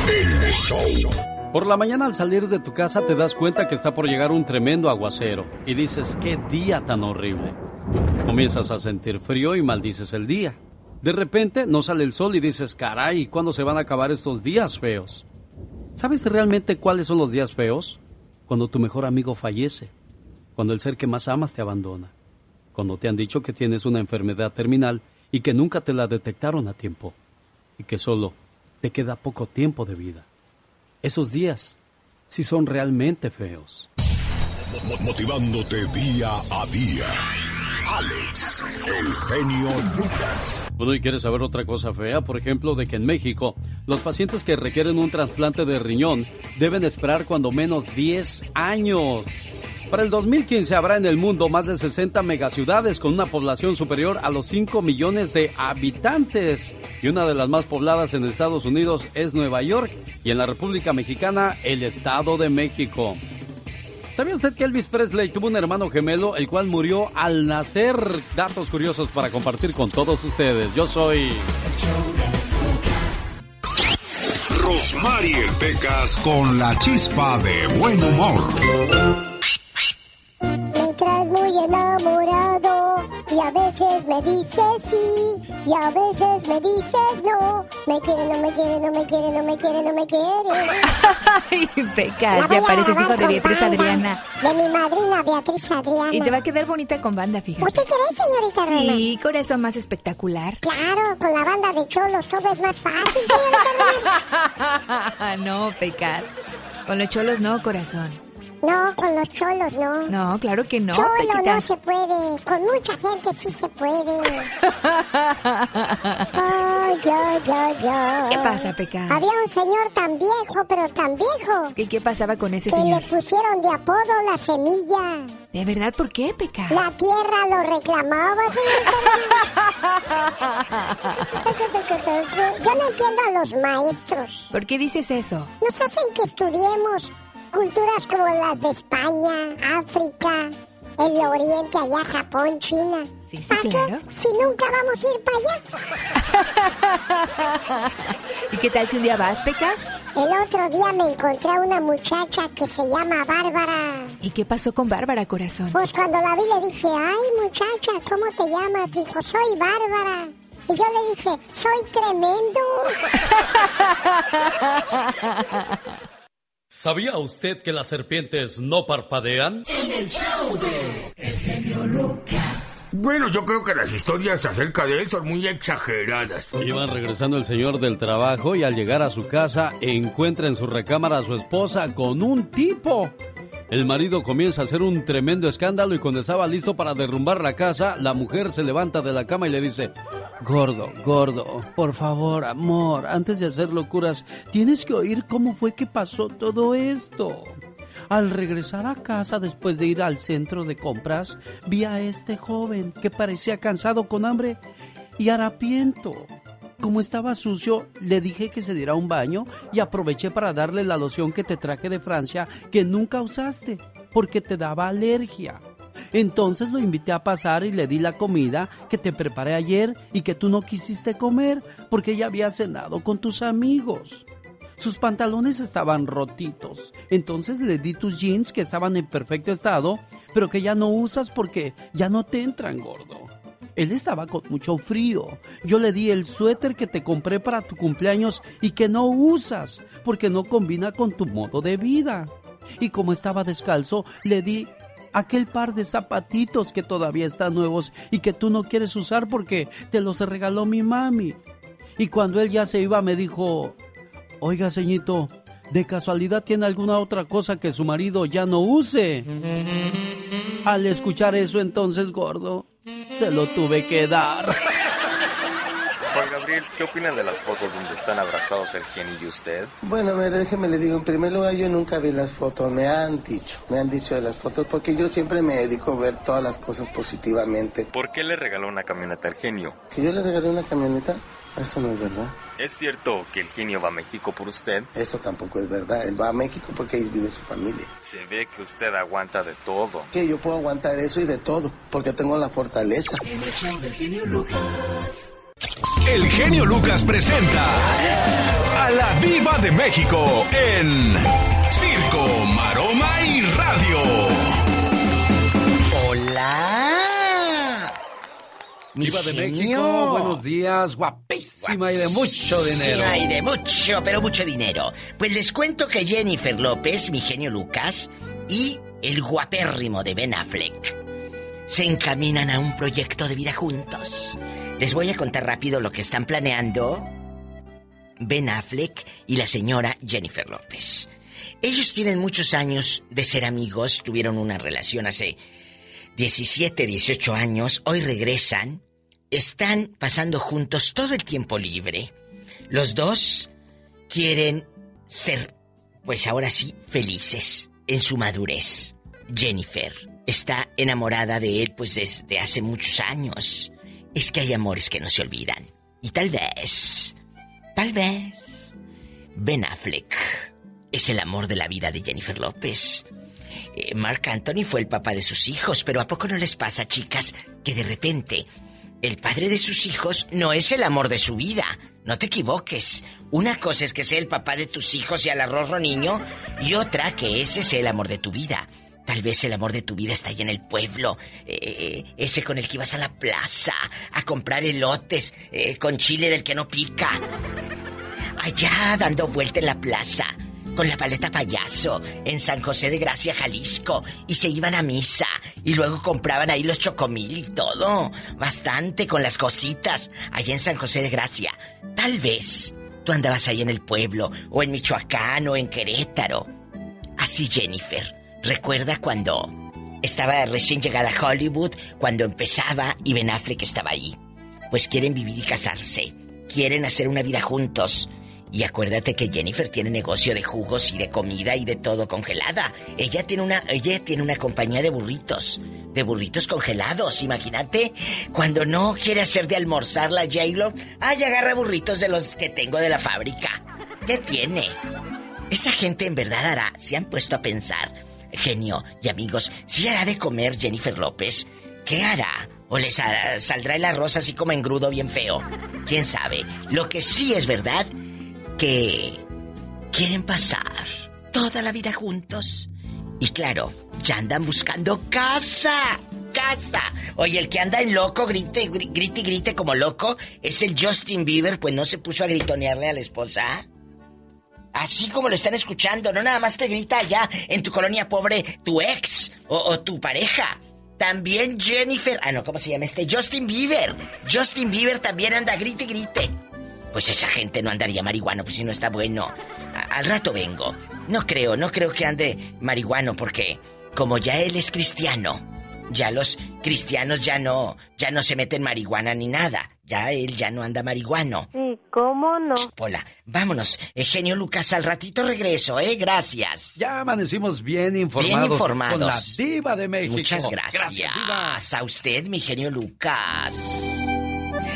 El show. Por la mañana al salir de tu casa te das cuenta que está por llegar un tremendo aguacero y dices, qué día tan horrible. Comienzas a sentir frío y maldices el día. De repente no sale el sol y dices, caray, ¿cuándo se van a acabar estos días feos? ¿Sabes realmente cuáles son los días feos? Cuando tu mejor amigo fallece, cuando el ser que más amas te abandona, cuando te han dicho que tienes una enfermedad terminal y que nunca te la detectaron a tiempo y que solo te queda poco tiempo de vida. Esos días sí son realmente feos. Mo- Motivándote día a día. Alex, el genio Lucas. Bueno, ¿y quieres saber otra cosa fea? Por ejemplo, de que en México los pacientes que requieren un trasplante de riñón deben esperar cuando menos 10 años. Para el 2015 habrá en el mundo más de 60 megaciudades con una población superior a los 5 millones de habitantes. Y una de las más pobladas en Estados Unidos es Nueva York y en la República Mexicana el Estado de México. ¿Sabía usted que Elvis Presley tuvo un hermano gemelo el cual murió al nacer? Datos curiosos para compartir con todos ustedes. Yo soy... Rosmarie Pecas con la chispa de buen humor. Veces me dices sí y a veces me dices no. Me quiere, no me quiere, no me quiere, no me quiere, no me quiere. Ay, Pecas, ya pareces hijo de Beatriz Adriana. De mi madrina Beatriz Adriana. Y te va a quedar bonita con banda, fíjate. ¿Usted cree, señorita Roma? Sí, corazón más espectacular. Claro, con la banda de cholos todo es más fácil, señorita Roma. no, Pecas. Con los cholos no, corazón. No, con los cholos no. No, claro que no, Cholo no se puede. Con mucha gente sí se puede. Ay, yo, yo, yo. ¿Qué pasa, Pecas? Había un señor tan viejo, pero tan viejo, ¿Qué, qué pasaba con ese que señor? le pusieron de apodo la semilla. ¿De verdad por qué, Pecas? La tierra lo reclamaba, señorita. Yo no entiendo a los maestros. ¿Por qué dices eso? Nos hacen que estudiemos culturas como las de España, África, el Oriente, allá Japón, China. Sí, sí, ¿Para claro. qué? Si nunca vamos a ir para allá. ¿Y qué tal si un día vas, Pecas? El otro día me encontré a una muchacha que se llama Bárbara. ¿Y qué pasó con Bárbara, corazón? Pues cuando la vi le dije, ay muchacha, ¿cómo te llamas? Dijo, soy Bárbara. Y yo le dije, soy tremendo. ¿Sabía usted que las serpientes no parpadean? En el show de El genio Lucas. Bueno, yo creo que las historias acerca de él son muy exageradas. Iban regresando el señor del trabajo y al llegar a su casa encuentra en su recámara a su esposa con un tipo. El marido comienza a hacer un tremendo escándalo y cuando estaba listo para derrumbar la casa, la mujer se levanta de la cama y le dice, Gordo, gordo, por favor, amor, antes de hacer locuras, tienes que oír cómo fue que pasó todo esto. Al regresar a casa después de ir al centro de compras, vi a este joven que parecía cansado con hambre y harapiento. Como estaba sucio, le dije que se diera un baño y aproveché para darle la loción que te traje de Francia que nunca usaste porque te daba alergia. Entonces lo invité a pasar y le di la comida que te preparé ayer y que tú no quisiste comer porque ya había cenado con tus amigos. Sus pantalones estaban rotitos. Entonces le di tus jeans que estaban en perfecto estado, pero que ya no usas porque ya no te entran, gordo. Él estaba con mucho frío. Yo le di el suéter que te compré para tu cumpleaños y que no usas porque no combina con tu modo de vida. Y como estaba descalzo, le di aquel par de zapatitos que todavía están nuevos y que tú no quieres usar porque te los regaló mi mami. Y cuando él ya se iba me dijo, oiga, ceñito, ¿de casualidad tiene alguna otra cosa que su marido ya no use? Al escuchar eso entonces, gordo, se lo tuve que dar. Juan Gabriel, ¿qué opinan de las fotos donde están abrazados el genio y usted? Bueno, mire, déjeme le digo, en primer lugar yo nunca vi las fotos, me han dicho, me han dicho de las fotos, porque yo siempre me dedico a ver todas las cosas positivamente. ¿Por qué le regaló una camioneta al genio? ¿Que yo le regalé una camioneta? Eso no es verdad. ¿Es cierto que el genio va a México por usted? Eso tampoco es verdad. Él va a México porque ahí vive su familia. Se ve que usted aguanta de todo. Que yo puedo aguantar eso y de todo, porque tengo la fortaleza. El show del genio Lucas. El genio Lucas presenta a la Viva de México en Circo, Maroma y Radio. Viva de genio. México, buenos días, guapísima y de mucho dinero. Sí, y de mucho, pero mucho dinero. Pues les cuento que Jennifer López, mi genio Lucas, y el guapérrimo de Ben Affleck se encaminan a un proyecto de vida juntos. Les voy a contar rápido lo que están planeando Ben Affleck y la señora Jennifer López. Ellos tienen muchos años de ser amigos, tuvieron una relación hace 17, 18 años, hoy regresan, están pasando juntos todo el tiempo libre. Los dos quieren ser, pues ahora sí, felices en su madurez. Jennifer está enamorada de él pues desde hace muchos años. Es que hay amores que no se olvidan. Y tal vez, tal vez, Ben Affleck es el amor de la vida de Jennifer López. Eh, Mark Anthony fue el papá de sus hijos, pero ¿a poco no les pasa, chicas, que de repente el padre de sus hijos no es el amor de su vida? No te equivoques. Una cosa es que sea el papá de tus hijos y al arroz niño, y otra que ese sea el amor de tu vida. Tal vez el amor de tu vida está ahí en el pueblo. eh, ese con el que ibas a la plaza a comprar elotes eh, con chile del que no pica. Allá dando vuelta en la plaza con la paleta payaso en San José de Gracia, Jalisco. Y se iban a misa. Y luego compraban ahí los chocomil y todo. Bastante con las cositas. Allá en San José de Gracia. Tal vez tú andabas ahí en el pueblo. O en Michoacán o en Querétaro. Así Jennifer. Recuerda cuando estaba recién llegada a Hollywood. Cuando empezaba y Ben Affleck estaba ahí. Pues quieren vivir y casarse. Quieren hacer una vida juntos. Y acuérdate que Jennifer tiene negocio de jugos y de comida y de todo congelada. Ella tiene una, ella tiene una compañía de burritos, de burritos congelados. Imagínate, cuando no quiere hacer de almorzar la J-Lo, ay, agarra burritos de los que tengo de la fábrica. ¿Qué tiene? Esa gente en verdad hará, se han puesto a pensar, genio y amigos, si hará de comer Jennifer López, ¿qué hará? ¿O les hará- saldrá el arroz así como engrudo bien feo? ¿Quién sabe? Lo que sí es verdad que quieren pasar toda la vida juntos. Y claro, ya andan buscando casa. Casa. Oye, el que anda en loco, grite, gri- grite y grite como loco, es el Justin Bieber, pues no se puso a gritonearle a la esposa. Así como lo están escuchando, no nada más te grita allá en tu colonia pobre tu ex o, o tu pareja. También Jennifer, ah no, ¿cómo se llama este? Justin Bieber. Justin Bieber también anda grite y grite. Pues esa gente no andaría marihuano, pues si no está bueno. A- al rato vengo. No creo, no creo que ande marihuano porque como ya él es cristiano, ya los cristianos ya no, ya no se meten marihuana ni nada. Ya él ya no anda marihuano. Sí, ¿cómo no? Hola, vámonos. Eugenio Lucas, al ratito regreso, ¿eh? Gracias. Ya amanecimos bien informados. Bien informados. Con la diva de México. Muchas gracias. A usted, mi genio Lucas.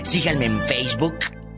Síganme en Facebook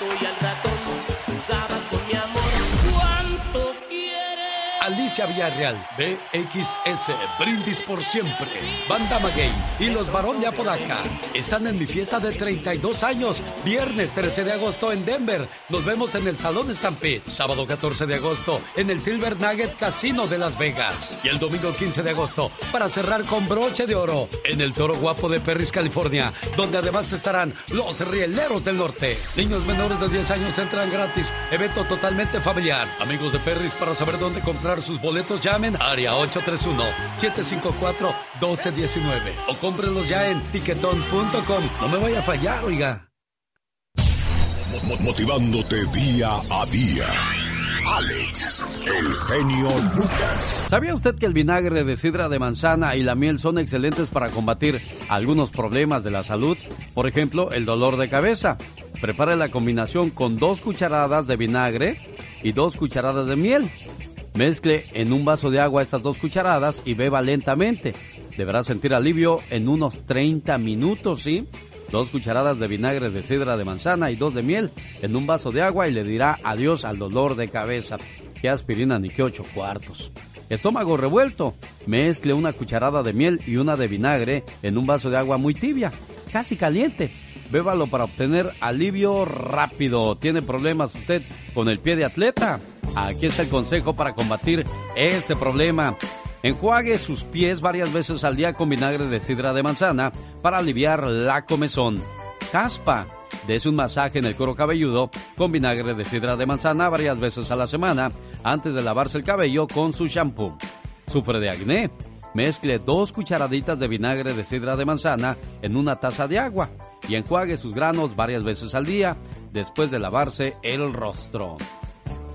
y al ratón Villarreal, BXS, Brindis por siempre, Banda Maguey y los Barón de Apodaca están en mi fiesta de 32 años, viernes 13 de agosto en Denver. Nos vemos en el Salón Stampede, sábado 14 de agosto en el Silver Nugget Casino de Las Vegas y el domingo 15 de agosto para cerrar con broche de oro en el Toro Guapo de Perris, California, donde además estarán los Rieleros del Norte. Niños menores de 10 años entran gratis, evento totalmente familiar. Amigos de Perris, para saber dónde comprar sus boletos, llamen a área 831-754-1219 o cómprenlos ya en tiquetón.com. No me vaya a fallar, oiga. Mo- Motivándote día a día. Alex, el genio Lucas. ¿Sabía usted que el vinagre de sidra de manzana y la miel son excelentes para combatir algunos problemas de la salud? Por ejemplo, el dolor de cabeza. Prepare la combinación con dos cucharadas de vinagre y dos cucharadas de miel. Mezcle en un vaso de agua estas dos cucharadas y beba lentamente. Deberá sentir alivio en unos 30 minutos, ¿sí? Dos cucharadas de vinagre de sidra de manzana y dos de miel en un vaso de agua y le dirá adiós al dolor de cabeza. ¿Qué aspirina ni qué ocho cuartos? Estómago revuelto. Mezcle una cucharada de miel y una de vinagre en un vaso de agua muy tibia, casi caliente. Bébalo para obtener alivio rápido. ¿Tiene problemas usted con el pie de atleta? Aquí está el consejo para combatir este problema. Enjuague sus pies varias veces al día con vinagre de sidra de manzana para aliviar la comezón. Caspa. Dese un masaje en el cuero cabelludo con vinagre de sidra de manzana varias veces a la semana antes de lavarse el cabello con su shampoo. Sufre de acné. Mezcle dos cucharaditas de vinagre de sidra de manzana en una taza de agua y enjuague sus granos varias veces al día después de lavarse el rostro.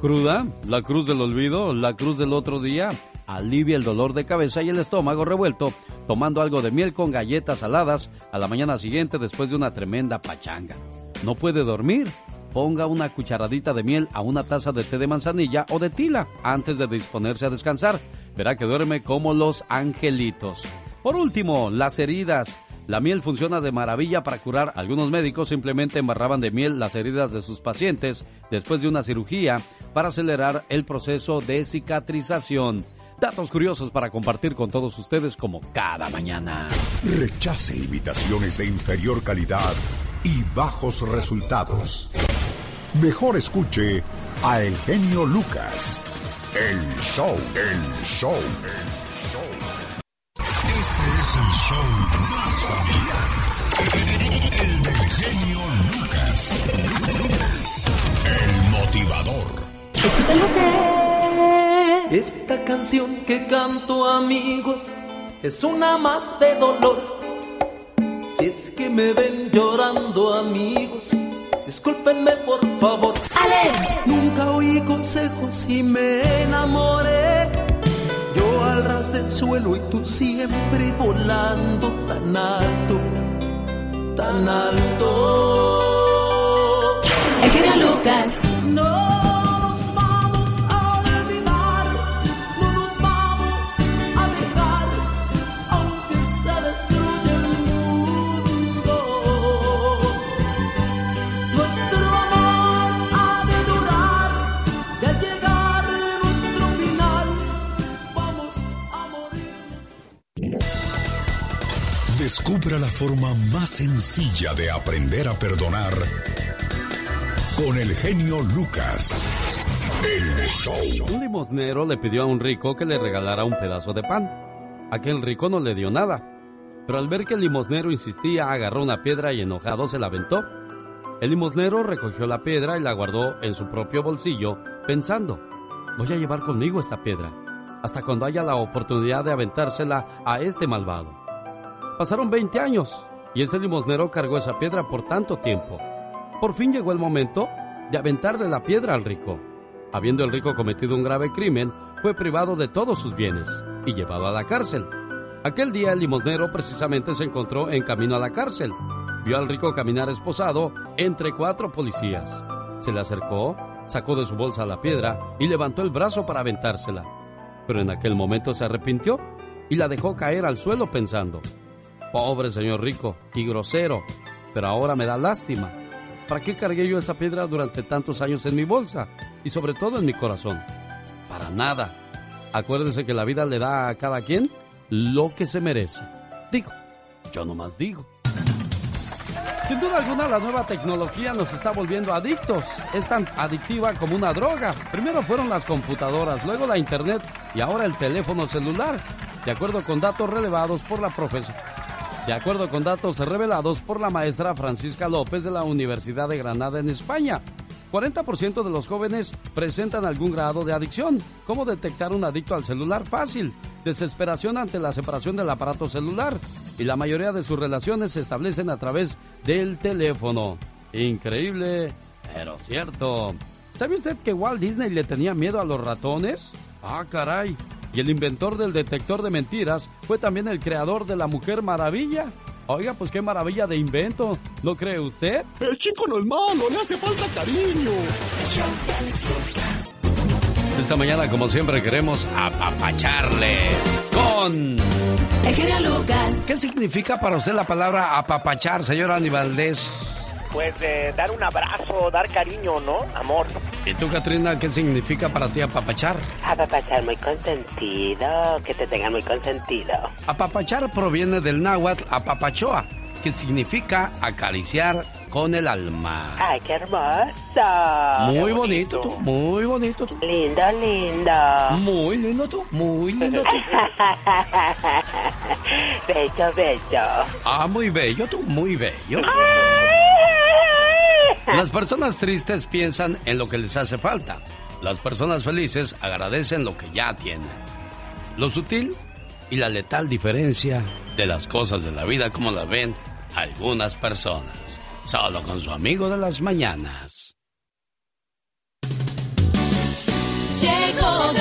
¿Cruda? ¿La cruz del olvido? ¿La cruz del otro día? Alivia el dolor de cabeza y el estómago revuelto tomando algo de miel con galletas saladas a la mañana siguiente después de una tremenda pachanga. ¿No puede dormir? Ponga una cucharadita de miel a una taza de té de manzanilla o de tila antes de disponerse a descansar. Verá que duerme como los angelitos. Por último, las heridas. La miel funciona de maravilla para curar. Algunos médicos simplemente embarraban de miel las heridas de sus pacientes después de una cirugía para acelerar el proceso de cicatrización. Datos curiosos para compartir con todos ustedes como cada mañana. Rechace imitaciones de inferior calidad y bajos resultados. Mejor escuche a El genio Lucas. El show, el show, el show. Este es el show más familiar. El del genio Lucas. El motivador. Escuchándote. Esta canción que canto amigos es una más de dolor. Si es que me ven llorando amigos, discúlpenme por favor. Alex. Nunca oí consejos y me enamoré. Yo al ras del suelo y tú siempre volando tan alto, tan alto. El genio Lucas. Descubra la forma más sencilla de aprender a perdonar con el genio Lucas. El show. Un limosnero le pidió a un rico que le regalara un pedazo de pan. Aquel rico no le dio nada, pero al ver que el limosnero insistía, agarró una piedra y enojado se la aventó. El limosnero recogió la piedra y la guardó en su propio bolsillo, pensando, voy a llevar conmigo esta piedra, hasta cuando haya la oportunidad de aventársela a este malvado. Pasaron 20 años y este limosnero cargó esa piedra por tanto tiempo. Por fin llegó el momento de aventarle la piedra al rico. Habiendo el rico cometido un grave crimen, fue privado de todos sus bienes y llevado a la cárcel. Aquel día el limosnero precisamente se encontró en camino a la cárcel. Vio al rico caminar esposado entre cuatro policías. Se le acercó, sacó de su bolsa la piedra y levantó el brazo para aventársela. Pero en aquel momento se arrepintió y la dejó caer al suelo pensando, pobre señor rico y grosero, pero ahora me da lástima. ¿Para qué cargué yo esta piedra durante tantos años en mi bolsa? Y sobre todo en mi corazón. Para nada. Acuérdese que la vida le da a cada quien lo que se merece. Digo, yo nomás digo. Sin duda alguna, la nueva tecnología nos está volviendo adictos. Es tan adictiva como una droga. Primero fueron las computadoras, luego la internet y ahora el teléfono celular. De acuerdo con datos relevados por la profesora. De acuerdo con datos revelados por la maestra Francisca López de la Universidad de Granada en España, 40% de los jóvenes presentan algún grado de adicción. ¿Cómo detectar un adicto al celular? Fácil. Desesperación ante la separación del aparato celular. Y la mayoría de sus relaciones se establecen a través del teléfono. Increíble, pero cierto. ¿Sabe usted que Walt Disney le tenía miedo a los ratones? Ah, caray. Y el inventor del detector de mentiras fue también el creador de la Mujer Maravilla. Oiga, pues qué maravilla de invento, ¿no cree usted? El chico no es malo, le hace falta cariño. Esta mañana, como siempre, queremos apapacharles con... El genio Lucas. ¿Qué significa para usted la palabra apapachar, señor Aníbaldez? Pues eh, dar un abrazo, dar cariño, ¿no? Amor. ¿Y tú, Katrina, qué significa para ti apapachar? Apapachar muy consentido, que te tengan muy consentido. Apapachar proviene del náhuatl apapachoa, que significa acariciar con el alma. Ay, qué hermoso. Muy bonito tú, muy bonito tú. Lindo, lindo. Muy lindo tú, muy lindo tú. bello, bello. Ah, muy bello tú, muy bello. Las personas tristes piensan en lo que les hace falta. Las personas felices agradecen lo que ya tienen. Lo sutil y la letal diferencia de las cosas de la vida como las ven algunas personas. Solo con su amigo de las mañanas. Llegó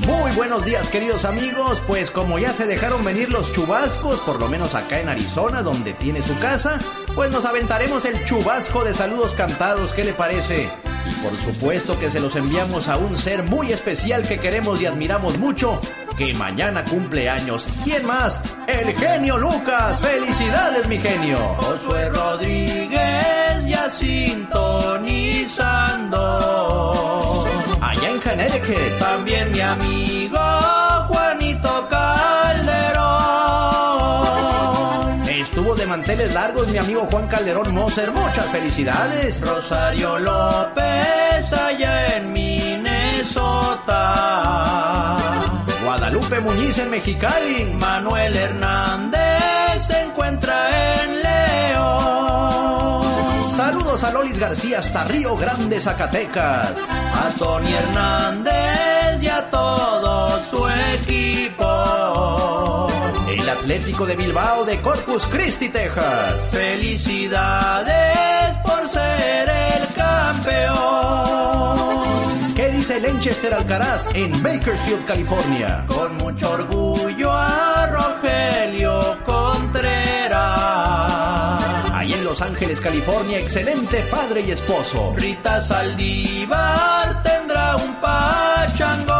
Muy buenos días queridos amigos, pues como ya se dejaron venir los chubascos, por lo menos acá en Arizona, donde tiene su casa, pues nos aventaremos el chubasco de saludos cantados, ¿qué le parece? Y Por supuesto que se los enviamos a un ser muy especial que queremos y admiramos mucho, que mañana cumple años. ¿Quién más? El genio Lucas. Felicidades, mi genio. Josué Rodríguez ya sintonizando. También mi amigo Juanito Calderón. Estuvo de manteles largos mi amigo Juan Calderón Moser. Muchas felicidades. Rosario López allá en Minnesota. Guadalupe Muñiz en Mexicali. Manuel Hernández se encuentra Lolis García hasta Río Grande, Zacatecas. A Tony Hernández y a todo su equipo. El Atlético de Bilbao de Corpus Christi, Texas. Felicidades por ser el campeón. ¿Qué dice Lanchester Alcaraz en Bakersfield, California? Con mucho orgullo a Rogelio Contreras. Los Ángeles, California, excelente padre y esposo. Rita Saldívar tendrá un pachangón.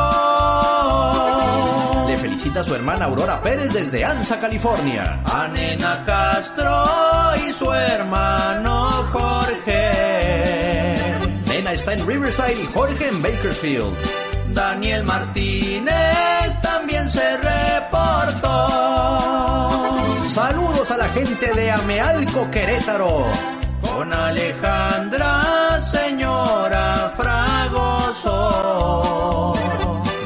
Le felicita a su hermana Aurora Pérez desde Anza, California. A Nena Castro y su hermano Jorge. Nena está en Riverside y Jorge en Bakersfield. Daniel Martínez también se reportó. Saludos a la gente de Amealco, Querétaro. Con Alejandra, señora Fragoso.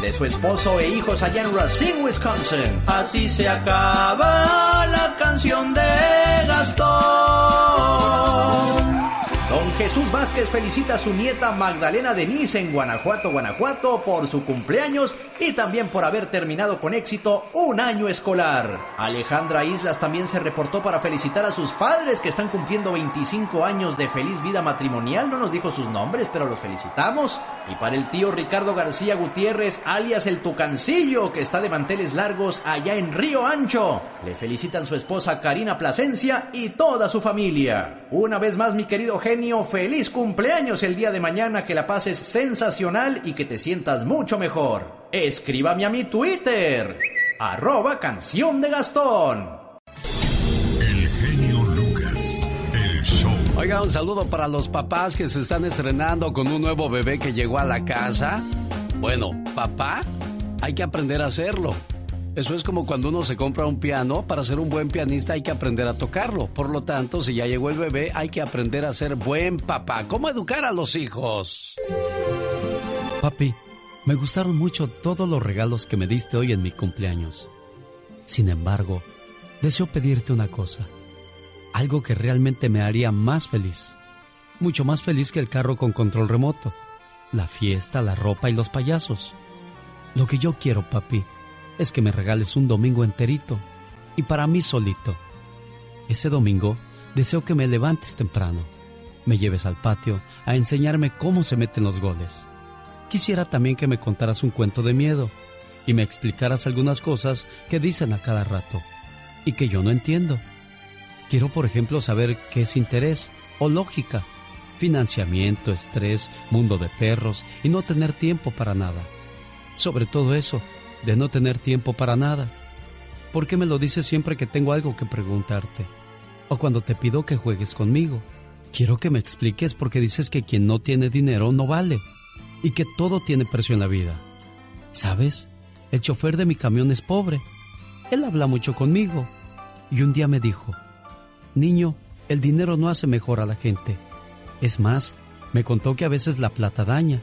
De su esposo e hijos allá en Racine, Wisconsin. Así se acaba la canción de Gastón. Jesús Vázquez felicita a su nieta Magdalena Denise en Guanajuato, Guanajuato por su cumpleaños y también por haber terminado con éxito un año escolar. Alejandra Islas también se reportó para felicitar a sus padres que están cumpliendo 25 años de feliz vida matrimonial. No nos dijo sus nombres, pero los felicitamos. Y para el tío Ricardo García Gutiérrez, alias el Tucancillo, que está de manteles largos allá en Río Ancho. Le felicitan su esposa Karina Plasencia y toda su familia. Una vez más, mi querido genio, feliz cumpleaños el día de mañana, que la pases sensacional y que te sientas mucho mejor. Escríbame a mi Twitter, arroba canción de Gastón. El genio Lucas, el show. Oiga, un saludo para los papás que se están estrenando con un nuevo bebé que llegó a la casa. Bueno, papá, hay que aprender a hacerlo. Eso es como cuando uno se compra un piano, para ser un buen pianista hay que aprender a tocarlo. Por lo tanto, si ya llegó el bebé, hay que aprender a ser buen papá. ¿Cómo educar a los hijos? Papi, me gustaron mucho todos los regalos que me diste hoy en mi cumpleaños. Sin embargo, deseo pedirte una cosa. Algo que realmente me haría más feliz. Mucho más feliz que el carro con control remoto. La fiesta, la ropa y los payasos. Lo que yo quiero, papi, es que me regales un domingo enterito y para mí solito. Ese domingo deseo que me levantes temprano, me lleves al patio a enseñarme cómo se meten los goles. Quisiera también que me contaras un cuento de miedo y me explicaras algunas cosas que dicen a cada rato y que yo no entiendo. Quiero, por ejemplo, saber qué es interés o lógica, financiamiento, estrés, mundo de perros y no tener tiempo para nada. Sobre todo eso, de no tener tiempo para nada. ¿Por qué me lo dices siempre que tengo algo que preguntarte? O cuando te pido que juegues conmigo. Quiero que me expliques por qué dices que quien no tiene dinero no vale y que todo tiene precio en la vida. ¿Sabes? El chofer de mi camión es pobre. Él habla mucho conmigo. Y un día me dijo, Niño, el dinero no hace mejor a la gente. Es más, me contó que a veces la plata daña.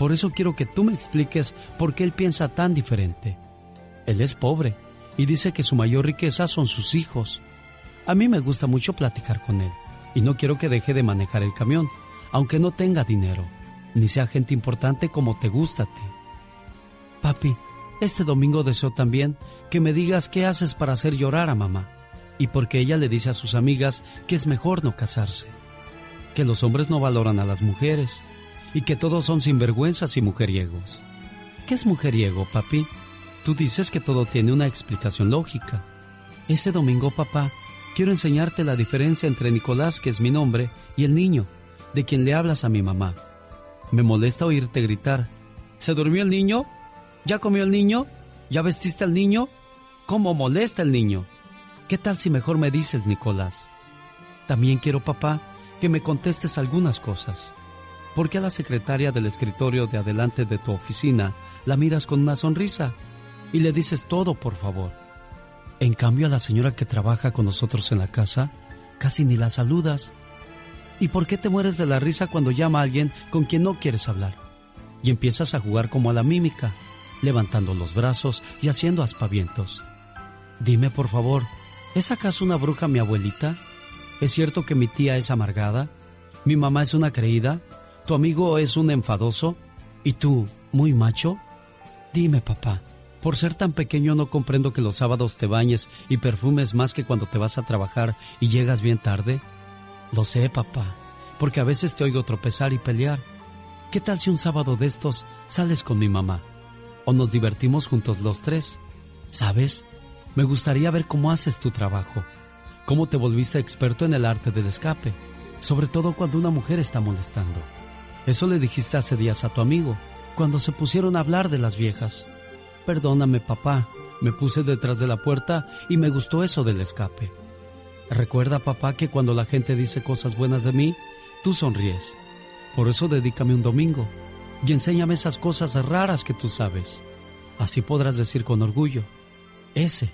Por eso quiero que tú me expliques por qué él piensa tan diferente. Él es pobre y dice que su mayor riqueza son sus hijos. A mí me gusta mucho platicar con él y no quiero que deje de manejar el camión, aunque no tenga dinero, ni sea gente importante como te gusta a ti. Papi, este domingo deseo también que me digas qué haces para hacer llorar a mamá y porque ella le dice a sus amigas que es mejor no casarse, que los hombres no valoran a las mujeres y que todos son sinvergüenzas y mujeriegos. ¿Qué es mujeriego, papi? Tú dices que todo tiene una explicación lógica. Ese domingo, papá, quiero enseñarte la diferencia entre Nicolás, que es mi nombre, y el niño, de quien le hablas a mi mamá. Me molesta oírte gritar. ¿Se durmió el niño? ¿Ya comió el niño? ¿Ya vestiste al niño? ¿Cómo molesta el niño? ¿Qué tal si mejor me dices, Nicolás? También quiero, papá, que me contestes algunas cosas. ¿Por qué a la secretaria del escritorio de adelante de tu oficina la miras con una sonrisa y le dices todo, por favor? En cambio, a la señora que trabaja con nosotros en la casa, casi ni la saludas. ¿Y por qué te mueres de la risa cuando llama a alguien con quien no quieres hablar? Y empiezas a jugar como a la mímica, levantando los brazos y haciendo aspavientos. Dime, por favor, ¿es acaso una bruja mi abuelita? ¿Es cierto que mi tía es amargada? ¿Mi mamá es una creída? ¿Tu amigo es un enfadoso? ¿Y tú, muy macho? Dime, papá, por ser tan pequeño no comprendo que los sábados te bañes y perfumes más que cuando te vas a trabajar y llegas bien tarde. Lo sé, papá, porque a veces te oigo tropezar y pelear. ¿Qué tal si un sábado de estos sales con mi mamá? O nos divertimos juntos los tres. ¿Sabes? Me gustaría ver cómo haces tu trabajo, cómo te volviste experto en el arte del escape, sobre todo cuando una mujer está molestando. Eso le dijiste hace días a tu amigo, cuando se pusieron a hablar de las viejas. Perdóname, papá, me puse detrás de la puerta y me gustó eso del escape. Recuerda, papá, que cuando la gente dice cosas buenas de mí, tú sonríes. Por eso dedícame un domingo y enséñame esas cosas raras que tú sabes. Así podrás decir con orgullo, ese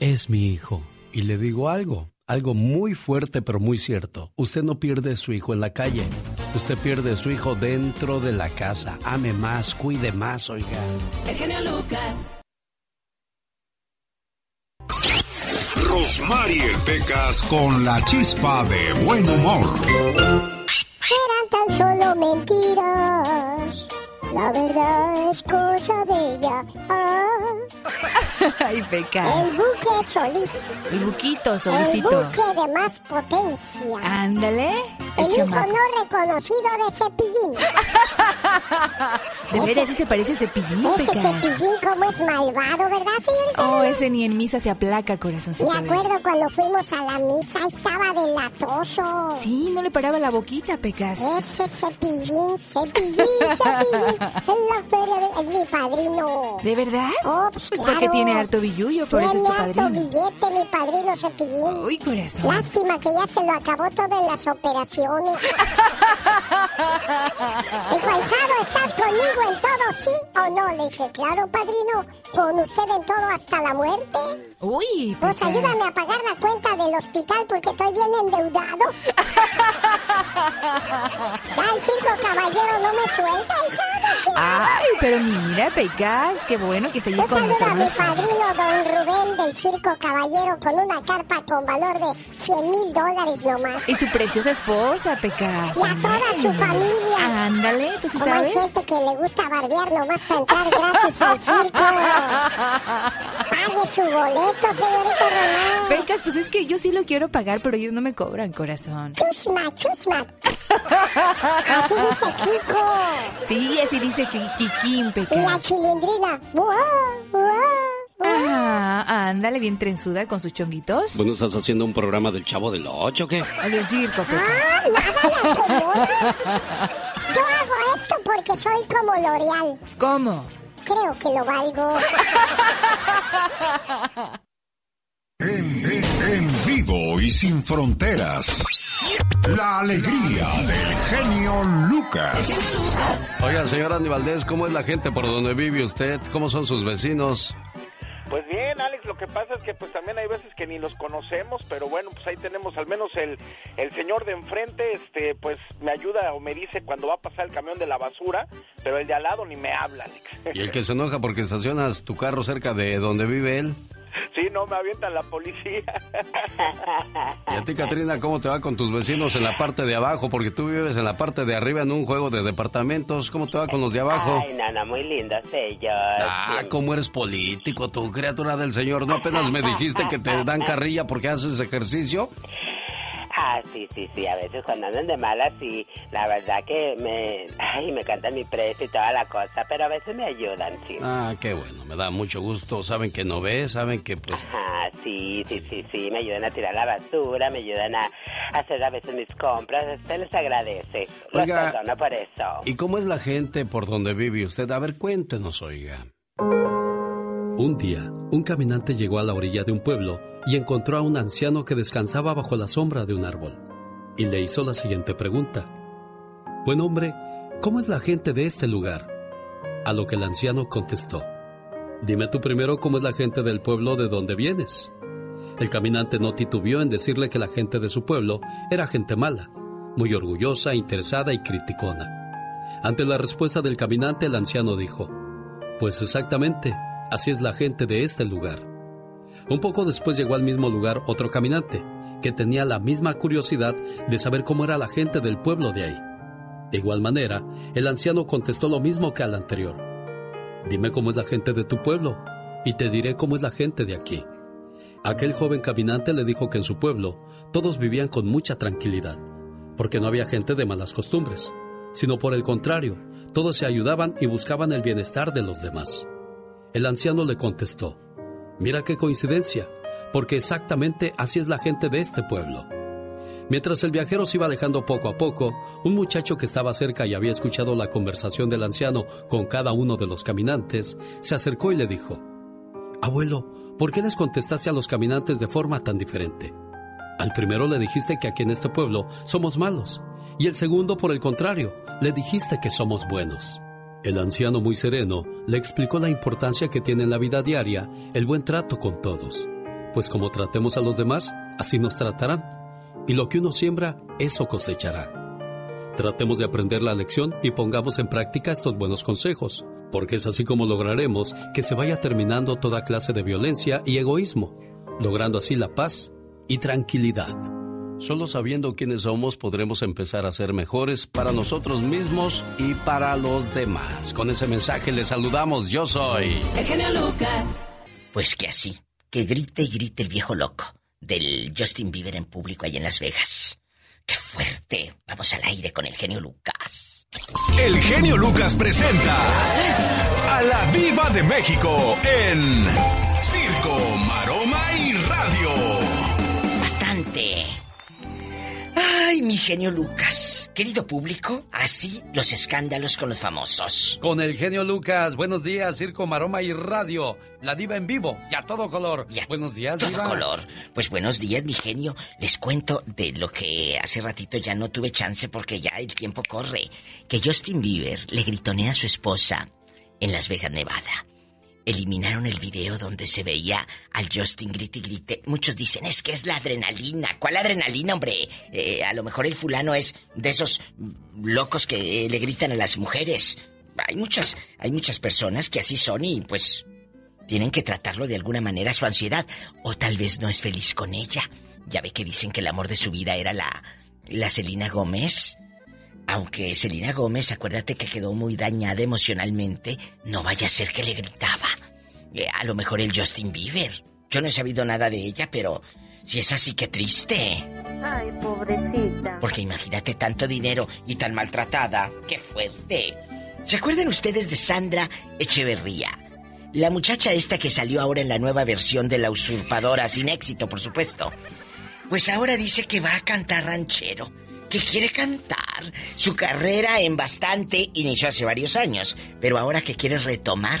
es mi hijo. Y le digo algo, algo muy fuerte pero muy cierto. Usted no pierde a su hijo en la calle. Usted pierde a su hijo dentro de la casa. Ame más, cuide más, oiga. El genio Lucas. Rosmarie Pecas con la chispa de buen humor. Eran tan solo mentiras. La verdad es cosa bella. Ah, Ay, pecas. el buque Solís. El buquito, El solicito. buque de más potencia. Ándale. El El hijo no reconocido de Cepillín. De veras, sí se parece a cepillín, Ese pecas. Cepillín como es malvado, ¿verdad, señorita? Oh, ese ni en misa se aplaca, corazoncito. Me acuerdo cuando fuimos a la misa, estaba delatoso. Sí, no le paraba la boquita, pecas. Ese cepillín, cepillín, cepillín. En la feria de... es mi padrino. ¿De verdad? Oh, pues, Pues claro. porque tiene harto billullo, por eso es Tiene tu harto padrino. billete, mi padrino cepillín. Uy, corazón. Lástima que ya se lo acabó todo en las operaciones. Dijo, ahijado, ¿estás conmigo en todo, sí o no? Le dije, claro, padrino, con usted en todo hasta la muerte. Uy, Pues pecas. ayúdame a pagar la cuenta del hospital porque estoy bien endeudado. Ya el circo caballero no me suelta, hijado. ¿qué hago? Ay, pero mira, pecas, qué bueno que allí Un con saludo a mi nosotros. padrino don Rubén del Circo Caballero con una carpa con valor de 100 mil dólares nomás. Y su preciosa esposa, pecas. Y a toda su familia. Ándale, tú sí Como hay sabes. gente que le gusta barbear nomás para entrar gratis al circo. Pague su boleto, señorita Román. Pecas, pues es que yo sí lo quiero pagar, pero ellos no me cobran, corazón. Chusma, chusma. Así dice Kiko. Sí, así dice que Kikín, Y la pecas. chilindrina. ¡Buah, buah! Ah, ándale, bien trenzuda con sus chonguitos. Bueno, ¿estás haciendo un programa del Chavo del Ocho o qué? Al del circo, pecas. Ah, nada acomoda. Yo hago esto porque soy como L'Oreal. ¿Cómo? Creo que lo valgo. En, en- en vivo y sin fronteras. La alegría del genio Lucas. Oiga, señor Andy Valdés, ¿cómo es la gente por donde vive usted? ¿Cómo son sus vecinos? Pues bien, Alex, lo que pasa es que pues también hay veces que ni los conocemos, pero bueno, pues ahí tenemos al menos el, el señor de enfrente, este, pues me ayuda o me dice cuando va a pasar el camión de la basura, pero el de al lado ni me habla, Alex. ¿Y el que se enoja porque estacionas tu carro cerca de donde vive él? Sí, no, me avientan la policía. ¿Y a ti, Katrina, cómo te va con tus vecinos en la parte de abajo? Porque tú vives en la parte de arriba en un juego de departamentos. ¿Cómo te va con los de abajo? Ay, nana, muy linda ella. Ah, ¿cómo eres político, tú, criatura del Señor? ¿No apenas me dijiste que te dan carrilla porque haces ejercicio? Ah, sí, sí, sí, a veces cuando andan de malas, sí, la verdad que me, ay, me cantan mi precio y toda la cosa, pero a veces me ayudan, sí. Ah, qué bueno, me da mucho gusto. Saben que no ve, saben que pues... Ah, sí, sí, sí, sí, me ayudan a tirar la basura, me ayudan a hacer a veces mis compras, se les agradece. Los Oiga, perdono por eso. ¿Y cómo es la gente por donde vive usted? A ver, cuéntenos, oiga. Un día, un caminante llegó a la orilla de un pueblo y encontró a un anciano que descansaba bajo la sombra de un árbol. Y le hizo la siguiente pregunta. Buen hombre, ¿cómo es la gente de este lugar? A lo que el anciano contestó. Dime tú primero cómo es la gente del pueblo de donde vienes. El caminante no titubeó en decirle que la gente de su pueblo era gente mala, muy orgullosa, interesada y criticona. Ante la respuesta del caminante, el anciano dijo, Pues exactamente, así es la gente de este lugar. Un poco después llegó al mismo lugar otro caminante, que tenía la misma curiosidad de saber cómo era la gente del pueblo de ahí. De igual manera, el anciano contestó lo mismo que al anterior. Dime cómo es la gente de tu pueblo, y te diré cómo es la gente de aquí. Aquel joven caminante le dijo que en su pueblo todos vivían con mucha tranquilidad, porque no había gente de malas costumbres, sino por el contrario, todos se ayudaban y buscaban el bienestar de los demás. El anciano le contestó, Mira qué coincidencia, porque exactamente así es la gente de este pueblo. Mientras el viajero se iba alejando poco a poco, un muchacho que estaba cerca y había escuchado la conversación del anciano con cada uno de los caminantes, se acercó y le dijo, Abuelo, ¿por qué les contestaste a los caminantes de forma tan diferente? Al primero le dijiste que aquí en este pueblo somos malos, y el segundo, por el contrario, le dijiste que somos buenos. El anciano muy sereno le explicó la importancia que tiene en la vida diaria el buen trato con todos, pues como tratemos a los demás, así nos tratarán, y lo que uno siembra, eso cosechará. Tratemos de aprender la lección y pongamos en práctica estos buenos consejos, porque es así como lograremos que se vaya terminando toda clase de violencia y egoísmo, logrando así la paz y tranquilidad. Solo sabiendo quiénes somos podremos empezar a ser mejores para nosotros mismos y para los demás. Con ese mensaje les saludamos. Yo soy... El genio Lucas. Pues que así, que grite y grite el viejo loco del Justin Bieber en público ahí en Las Vegas. ¡Qué fuerte! Vamos al aire con el genio Lucas. El genio Lucas presenta a la Viva de México en Circo, Maroma y Radio. Bastante. Ay, mi genio Lucas. Querido público, así los escándalos con los famosos. Con el genio Lucas, buenos días, Circo, Maroma y Radio. La diva en vivo y a todo color. buenos días, Todo diva. color. Pues buenos días, mi genio. Les cuento de lo que hace ratito ya no tuve chance porque ya el tiempo corre. Que Justin Bieber le gritonea a su esposa en Las Vegas, Nevada. Eliminaron el video donde se veía al Justin grite y grite. Muchos dicen, es que es la adrenalina. ¿Cuál adrenalina, hombre? Eh, a lo mejor el fulano es de esos locos que eh, le gritan a las mujeres. Hay muchas, hay muchas personas que así son y pues tienen que tratarlo de alguna manera su ansiedad. O tal vez no es feliz con ella. Ya ve que dicen que el amor de su vida era la, la Selena Gómez. Aunque Selena Gómez, acuérdate que quedó muy dañada emocionalmente, no vaya a ser que le gritaba. Eh, a lo mejor el Justin Bieber. Yo no he sabido nada de ella, pero si es así, qué triste. Ay, pobrecita. Porque imagínate tanto dinero y tan maltratada. ¡Qué fuerte! ¿Se acuerdan ustedes de Sandra Echeverría? La muchacha esta que salió ahora en la nueva versión de La Usurpadora, sin éxito, por supuesto. Pues ahora dice que va a cantar ranchero, que quiere cantar. Su carrera en bastante inició hace varios años, pero ahora que quiere retomar,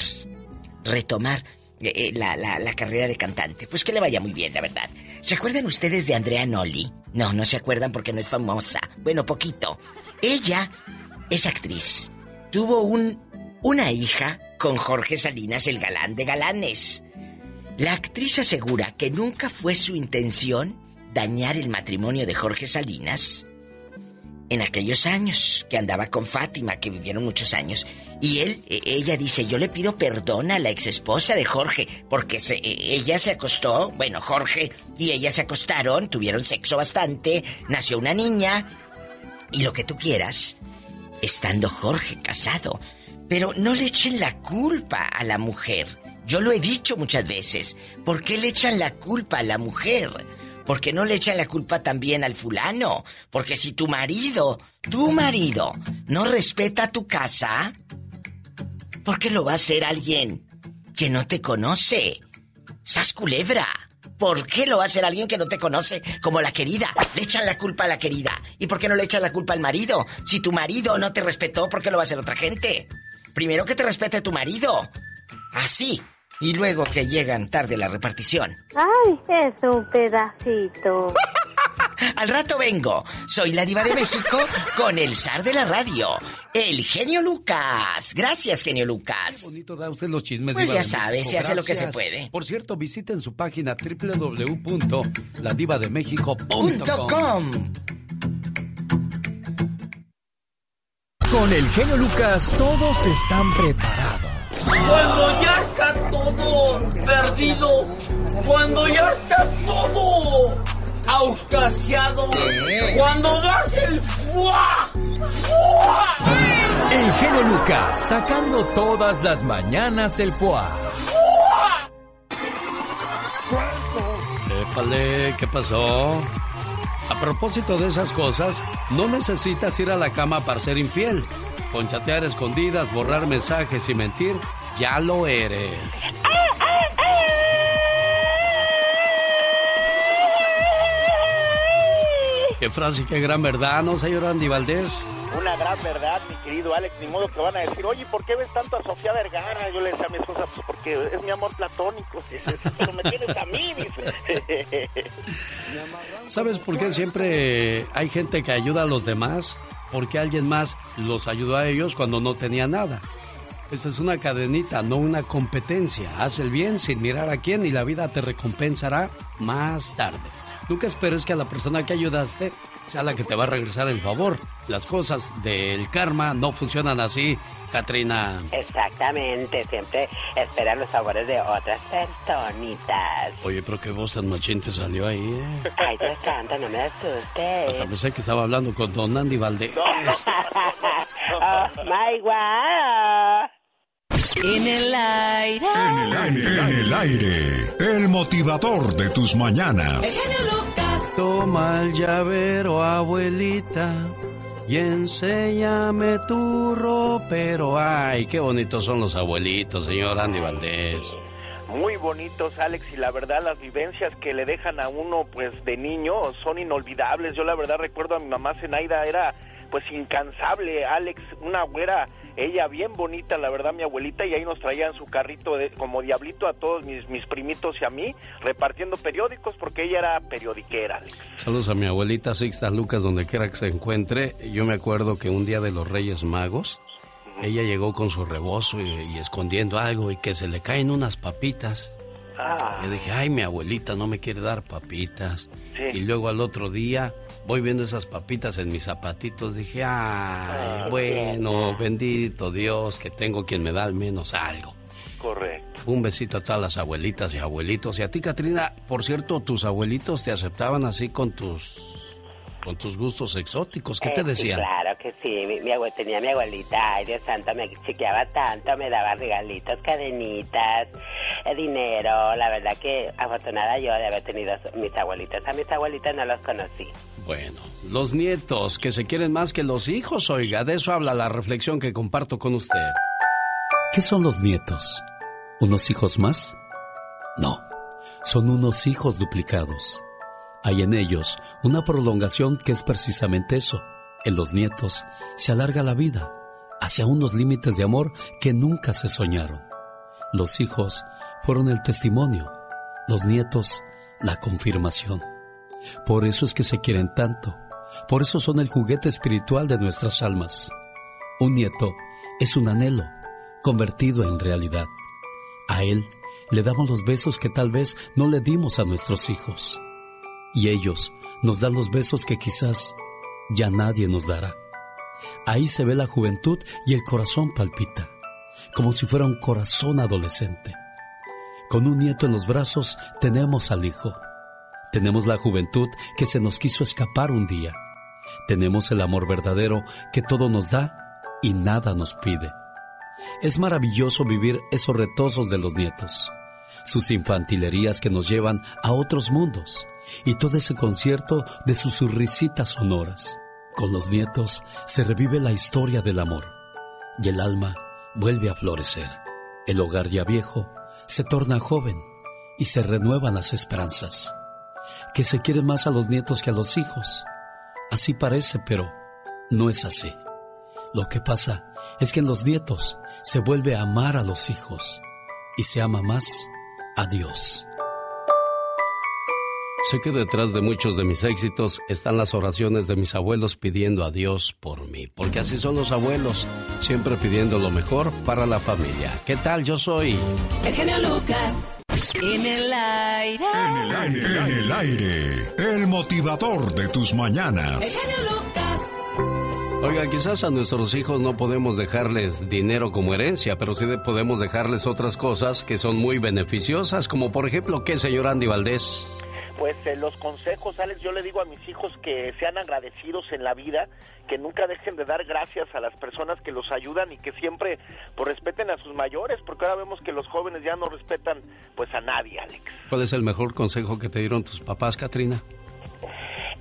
retomar eh, eh, la, la- la carrera de cantante. Pues que le vaya muy bien, la verdad. ¿Se acuerdan ustedes de Andrea Noli? No, no se acuerdan porque no es famosa. Bueno, poquito. Ella es actriz. Tuvo un, una hija con Jorge Salinas, el galán de galanes. La actriz asegura que nunca fue su intención dañar el matrimonio de Jorge Salinas en aquellos años que andaba con Fátima, que vivieron muchos años. Y él, e- ella dice, yo le pido perdón a la exesposa de Jorge, porque e- ella se acostó, bueno, Jorge y ella se acostaron, tuvieron sexo bastante, nació una niña, y lo que tú quieras, estando Jorge casado. Pero no le echen la culpa a la mujer. Yo lo he dicho muchas veces. ¿Por qué le echan la culpa a la mujer? ¿Por qué no le echan la culpa también al fulano? Porque si tu marido, tu marido, no respeta tu casa, ¿por qué lo va a hacer alguien que no te conoce? ¡Sas culebra! ¿Por qué lo va a hacer alguien que no te conoce como la querida? Le echan la culpa a la querida. ¿Y por qué no le echan la culpa al marido? Si tu marido no te respetó, ¿por qué lo va a hacer otra gente? Primero que te respete tu marido. Así. Y luego que llegan tarde la repartición. Ay, es un pedacito. Al rato vengo. Soy la diva de México con el zar de la radio, el genio Lucas. Gracias, genio Lucas. Qué bonito da usted los chismes. Pues Diva ya sabe, se hace lo que se puede. Por cierto, visiten su página www.ladivademexico.com. com. Con el genio Lucas todos están preparados. Cuando ya está todo perdido, cuando ya está todo auscasiado, cuando das el fuá, fuá, El genio Lucas sacando todas las mañanas el foie. Épale, ¿qué pasó? A propósito de esas cosas, no necesitas ir a la cama para ser infiel. Con chatear escondidas, borrar mensajes y mentir, ya lo eres. Qué frase, qué gran verdad, ¿no, señor Andy Valdés? Una gran verdad, mi querido Alex, ni modo que van a decir, oye, ¿por qué ves tanto a Sofía Vergara? Yo le decía a mi esposa, pues porque es mi amor platónico, pero me tienes a mí, dice. ¿Sabes por qué siempre hay gente que ayuda a los demás? Porque alguien más los ayudó a ellos cuando no tenía nada. Esta es una cadenita, no una competencia. Haz el bien sin mirar a quién y la vida te recompensará más tarde. Nunca esperes que a la persona que ayudaste sea la que te va a regresar el favor. Las cosas del karma no funcionan así, Katrina. Exactamente, siempre esperan los favores de otras personitas. Oye, pero qué voz tan machín te salió ahí, ¿eh? Ay, Dios santo, no me asustes. Hasta pensé que estaba hablando con Don Andy Valdés. oh, my God. En el aire. En el aire. En el aire. El motivador de tus mañanas. Toma el llavero, abuelita, y enséñame tu ropero. Ay, qué bonitos son los abuelitos, señor Andy Valdés. Muy bonitos, Alex, y la verdad las vivencias que le dejan a uno, pues, de niño son inolvidables. Yo la verdad recuerdo a mi mamá Zenaida, era, pues, incansable, Alex, una güera, ella bien bonita, la verdad, mi abuelita, y ahí nos traía en su carrito de, como diablito a todos mis, mis primitos y a mí, repartiendo periódicos, porque ella era periodiquera, Alex. Saludos a mi abuelita Sixta Lucas, donde quiera que se encuentre. Yo me acuerdo que un día de los Reyes Magos, ella llegó con su rebozo y, y escondiendo algo y que se le caen unas papitas. Ah, dije, ay, mi abuelita no me quiere dar papitas. Sí. Y luego al otro día voy viendo esas papitas en mis zapatitos. Dije, ay, Ah, bueno, bendito Dios, que tengo quien me da al menos algo. correcto. Un besito a todas las abuelitas y abuelitos. Y a ti, Katrina, por cierto, tus abuelitos te aceptaban así con tus con tus gustos exóticos. ¿Qué te Eh, sí, decían? claro que sí, mi, mi tenía mi abuelita, ay Dios santo, me chiqueaba tanto, me daba regalitos, cadenitas, eh, dinero, la verdad que afortunada yo de haber tenido mis abuelitos, a mis abuelitas no los conocí. Bueno, los nietos que se quieren más que los hijos, oiga, de eso habla la reflexión que comparto con usted. ¿Qué son los nietos? ¿Unos hijos más? No, son unos hijos duplicados. Hay en ellos una prolongación que es precisamente eso. En los nietos se alarga la vida hacia unos límites de amor que nunca se soñaron. Los hijos fueron el testimonio, los nietos la confirmación. Por eso es que se quieren tanto, por eso son el juguete espiritual de nuestras almas. Un nieto es un anhelo convertido en realidad. A él le damos los besos que tal vez no le dimos a nuestros hijos. Y ellos nos dan los besos que quizás ya nadie nos dará. Ahí se ve la juventud y el corazón palpita, como si fuera un corazón adolescente. Con un nieto en los brazos tenemos al hijo. Tenemos la juventud que se nos quiso escapar un día. Tenemos el amor verdadero que todo nos da y nada nos pide. Es maravilloso vivir esos retosos de los nietos, sus infantilerías que nos llevan a otros mundos, y todo ese concierto de sus risitas sonoras. Con los nietos se revive la historia del amor y el alma vuelve a florecer. El hogar ya viejo se torna joven y se renuevan las esperanzas. Que se quiere más a los nietos que a los hijos. Así parece, pero no es así. Lo que pasa es que en los nietos se vuelve a amar a los hijos y se ama más a Dios. Sé que detrás de muchos de mis éxitos están las oraciones de mis abuelos pidiendo a Dios por mí, porque así son los abuelos, siempre pidiendo lo mejor para la familia. ¿Qué tal? Yo soy... El genio Lucas. En el aire. En el aire. En el aire. El motivador de tus mañanas. El genio Lucas. Oiga, quizás a nuestros hijos no podemos dejarles dinero como herencia, pero sí podemos dejarles otras cosas que son muy beneficiosas, como por ejemplo, ¿qué, señor Andy Valdés? Pues eh, los consejos, Alex, yo le digo a mis hijos que sean agradecidos en la vida, que nunca dejen de dar gracias a las personas que los ayudan y que siempre pues, respeten a sus mayores, porque ahora vemos que los jóvenes ya no respetan pues a nadie, Alex. ¿Cuál es el mejor consejo que te dieron tus papás, Katrina?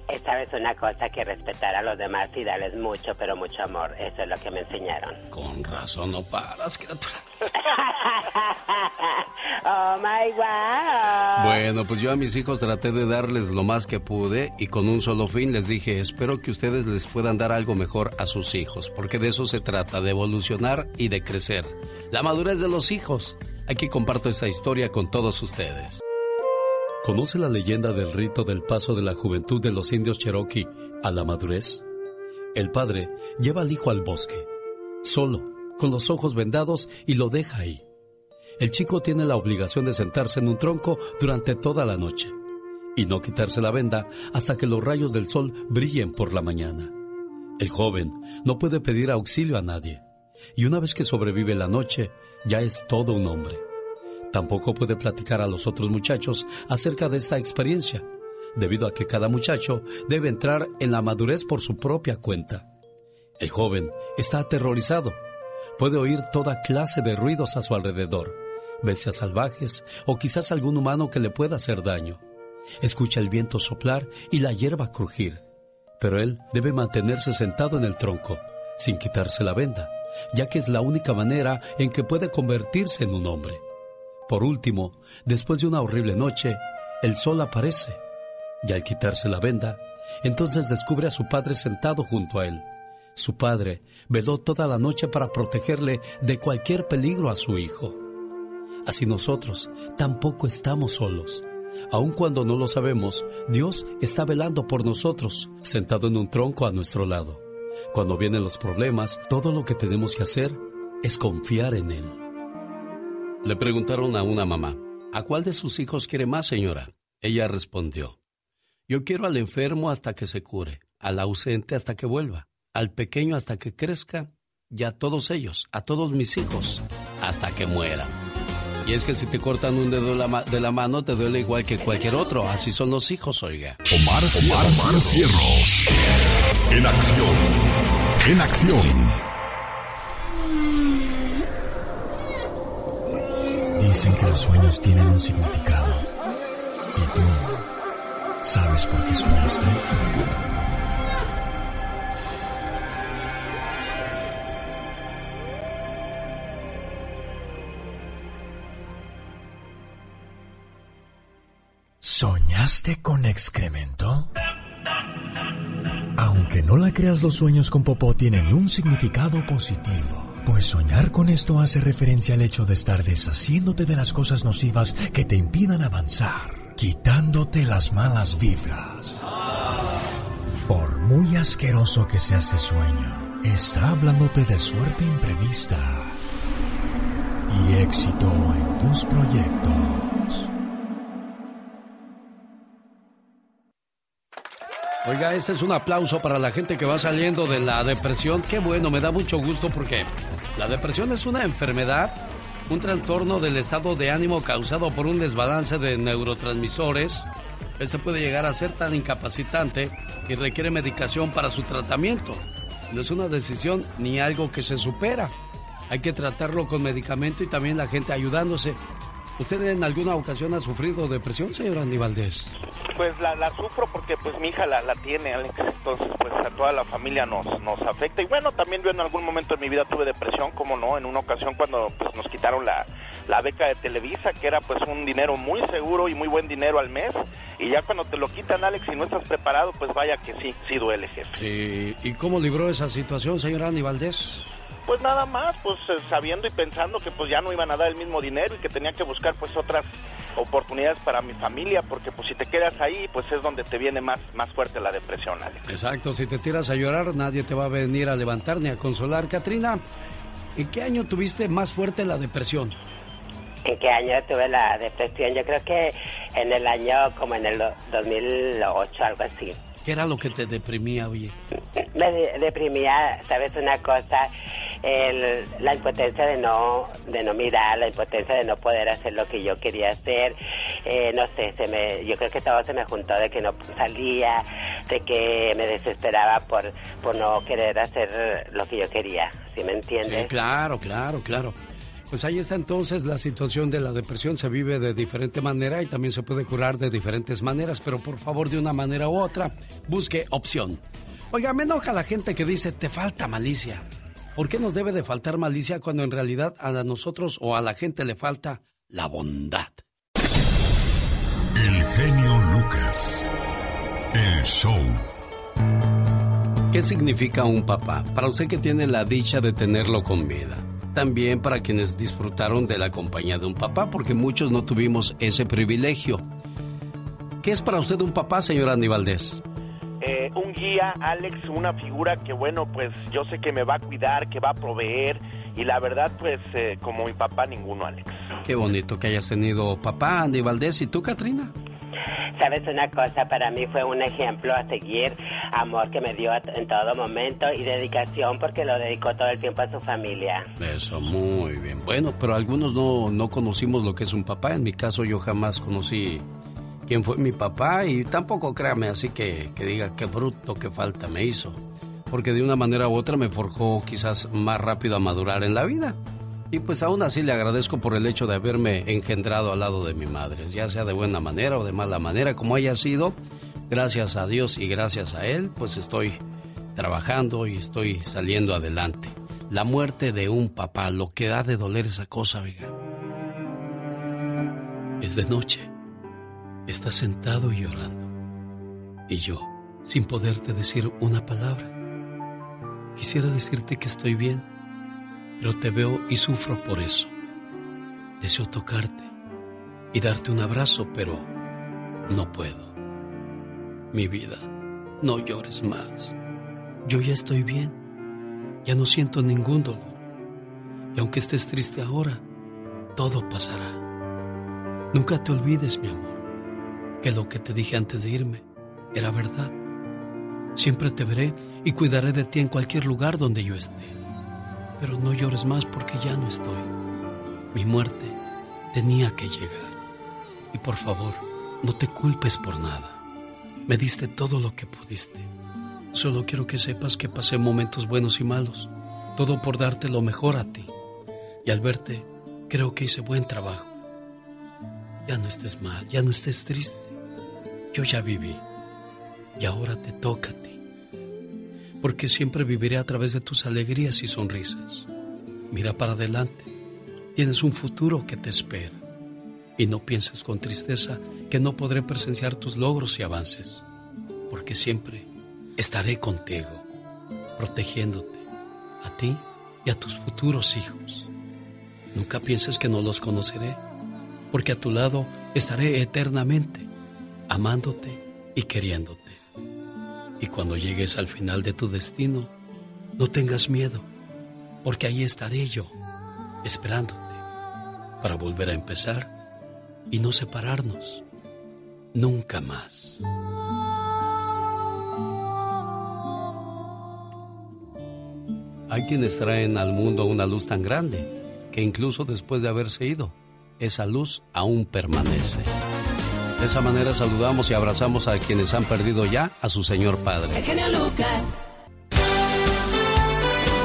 Esta vez una cosa que respetar a los demás y darles mucho, pero mucho amor. Eso es lo que me enseñaron. Con razón no paras, criatura. oh my wow. Bueno, pues yo a mis hijos traté de darles lo más que pude y con un solo fin les dije, espero que ustedes les puedan dar algo mejor a sus hijos, porque de eso se trata, de evolucionar y de crecer. La madurez de los hijos. Aquí comparto esta historia con todos ustedes. ¿Conoce la leyenda del rito del paso de la juventud de los indios Cherokee a la madurez? El padre lleva al hijo al bosque, solo, con los ojos vendados y lo deja ahí. El chico tiene la obligación de sentarse en un tronco durante toda la noche y no quitarse la venda hasta que los rayos del sol brillen por la mañana. El joven no puede pedir auxilio a nadie y una vez que sobrevive la noche ya es todo un hombre. Tampoco puede platicar a los otros muchachos acerca de esta experiencia, debido a que cada muchacho debe entrar en la madurez por su propia cuenta. El joven está aterrorizado. Puede oír toda clase de ruidos a su alrededor, bestias salvajes o quizás algún humano que le pueda hacer daño. Escucha el viento soplar y la hierba crujir, pero él debe mantenerse sentado en el tronco, sin quitarse la venda, ya que es la única manera en que puede convertirse en un hombre. Por último, después de una horrible noche, el sol aparece y al quitarse la venda, entonces descubre a su padre sentado junto a él. Su padre veló toda la noche para protegerle de cualquier peligro a su hijo. Así nosotros tampoco estamos solos. Aun cuando no lo sabemos, Dios está velando por nosotros, sentado en un tronco a nuestro lado. Cuando vienen los problemas, todo lo que tenemos que hacer es confiar en Él. Le preguntaron a una mamá, ¿a cuál de sus hijos quiere más, señora? Ella respondió, yo quiero al enfermo hasta que se cure, al ausente hasta que vuelva, al pequeño hasta que crezca y a todos ellos, a todos mis hijos, hasta que mueran. Y es que si te cortan un dedo de la, mano, te duele igual que cualquier otro. Así son los hijos, oiga. Omar, Omar. En acción. En acción. Dicen que los sueños tienen un significado. ¿Y tú sabes por qué soñaste? ¿Soñaste con excremento? Aunque no la creas, los sueños con popó tienen un significado positivo. Pues soñar con esto hace referencia al hecho de estar deshaciéndote de las cosas nocivas que te impidan avanzar, quitándote las malas vibras. Por muy asqueroso que sea este sueño, está hablándote de suerte imprevista y éxito en tus proyectos. Oiga, este es un aplauso para la gente que va saliendo de la depresión. Qué bueno, me da mucho gusto porque la depresión es una enfermedad, un trastorno del estado de ánimo causado por un desbalance de neurotransmisores. Este puede llegar a ser tan incapacitante y requiere medicación para su tratamiento. No es una decisión ni algo que se supera. Hay que tratarlo con medicamento y también la gente ayudándose. ¿Usted en alguna ocasión ha sufrido depresión, señor Andy Valdés? Pues la, la sufro porque pues mi hija la, la tiene, Alex. Entonces pues a toda la familia nos, nos afecta. Y bueno, también yo en algún momento de mi vida tuve depresión, como no, en una ocasión cuando pues nos quitaron la, la beca de Televisa, que era pues un dinero muy seguro y muy buen dinero al mes. Y ya cuando te lo quitan, Alex, y no estás preparado, pues vaya que sí, sí duele, jefe. Sí. ¿Y cómo libró esa situación, señor Andy Valdés? Pues nada más, pues eh, sabiendo y pensando que pues ya no iban a dar el mismo dinero y que tenía que buscar pues otras oportunidades para mi familia, porque pues si te quedas ahí, pues es donde te viene más, más fuerte la depresión, Alex. Exacto, si te tiras a llorar, nadie te va a venir a levantar ni a consolar. Katrina, ¿en qué año tuviste más fuerte la depresión? ¿En qué año tuve la depresión? Yo creo que en el año como en el do- 2008, algo así. ¿Qué era lo que te deprimía, oye? Me de- deprimía, ¿sabes una cosa? El- la impotencia de no de no mirar, la impotencia de no poder hacer lo que yo quería hacer. Eh, no sé, se me, yo creo que todo se me juntó de que no salía, de que me desesperaba por, por no querer hacer lo que yo quería, ¿sí me entiendes? Sí, claro, claro, claro. Pues ahí está entonces la situación de la depresión. Se vive de diferente manera y también se puede curar de diferentes maneras, pero por favor de una manera u otra, busque opción. Oiga, me enoja la gente que dice, te falta malicia. ¿Por qué nos debe de faltar malicia cuando en realidad a nosotros o a la gente le falta la bondad? El genio Lucas. El show. ¿Qué significa un papá? Para usted que tiene la dicha de tenerlo con vida. También para quienes disfrutaron de la compañía de un papá, porque muchos no tuvimos ese privilegio. ¿Qué es para usted un papá, señor Andy Valdés? Eh, un guía, Alex, una figura que, bueno, pues yo sé que me va a cuidar, que va a proveer, y la verdad, pues eh, como mi papá, ninguno, Alex. Qué bonito que hayas tenido papá, Andy Valdés, y tú, Katrina. Sabes una cosa, para mí fue un ejemplo a seguir, amor que me dio en todo momento y dedicación porque lo dedicó todo el tiempo a su familia. Eso, muy bien. Bueno, pero algunos no, no conocimos lo que es un papá. En mi caso, yo jamás conocí quién fue mi papá y tampoco créame así que, que diga qué bruto, qué falta me hizo. Porque de una manera u otra me forjó quizás más rápido a madurar en la vida. Y pues aún así le agradezco por el hecho de haberme engendrado al lado de mi madre, ya sea de buena manera o de mala manera, como haya sido. Gracias a Dios y gracias a Él, pues estoy trabajando y estoy saliendo adelante. La muerte de un papá, lo que da de doler esa cosa, oiga. Es de noche. Estás sentado y llorando. Y yo, sin poderte decir una palabra. Quisiera decirte que estoy bien, pero te veo y sufro por eso. Deseo tocarte y darte un abrazo, pero no puedo. Mi vida, no llores más. Yo ya estoy bien. Ya no siento ningún dolor. Y aunque estés triste ahora, todo pasará. Nunca te olvides, mi amor, que lo que te dije antes de irme era verdad. Siempre te veré y cuidaré de ti en cualquier lugar donde yo esté. Pero no llores más porque ya no estoy. Mi muerte tenía que llegar. Y por favor, no te culpes por nada. Me diste todo lo que pudiste. Solo quiero que sepas que pasé momentos buenos y malos. Todo por darte lo mejor a ti. Y al verte, creo que hice buen trabajo. Ya no estés mal, ya no estés triste. Yo ya viví. Y ahora te toca a ti. Porque siempre viviré a través de tus alegrías y sonrisas. Mira para adelante. Tienes un futuro que te espera. Y no pienses con tristeza que no podré presenciar tus logros y avances. Porque siempre estaré contigo, protegiéndote, a ti y a tus futuros hijos. Nunca pienses que no los conoceré, porque a tu lado estaré eternamente, amándote y queriéndote. Y cuando llegues al final de tu destino, no tengas miedo, porque ahí estaré yo, esperándote, para volver a empezar y no separarnos nunca más. Hay quienes traen al mundo una luz tan grande que incluso después de haberse ido, esa luz aún permanece. De esa manera saludamos y abrazamos a quienes han perdido ya a su Señor Padre. El genio Lucas.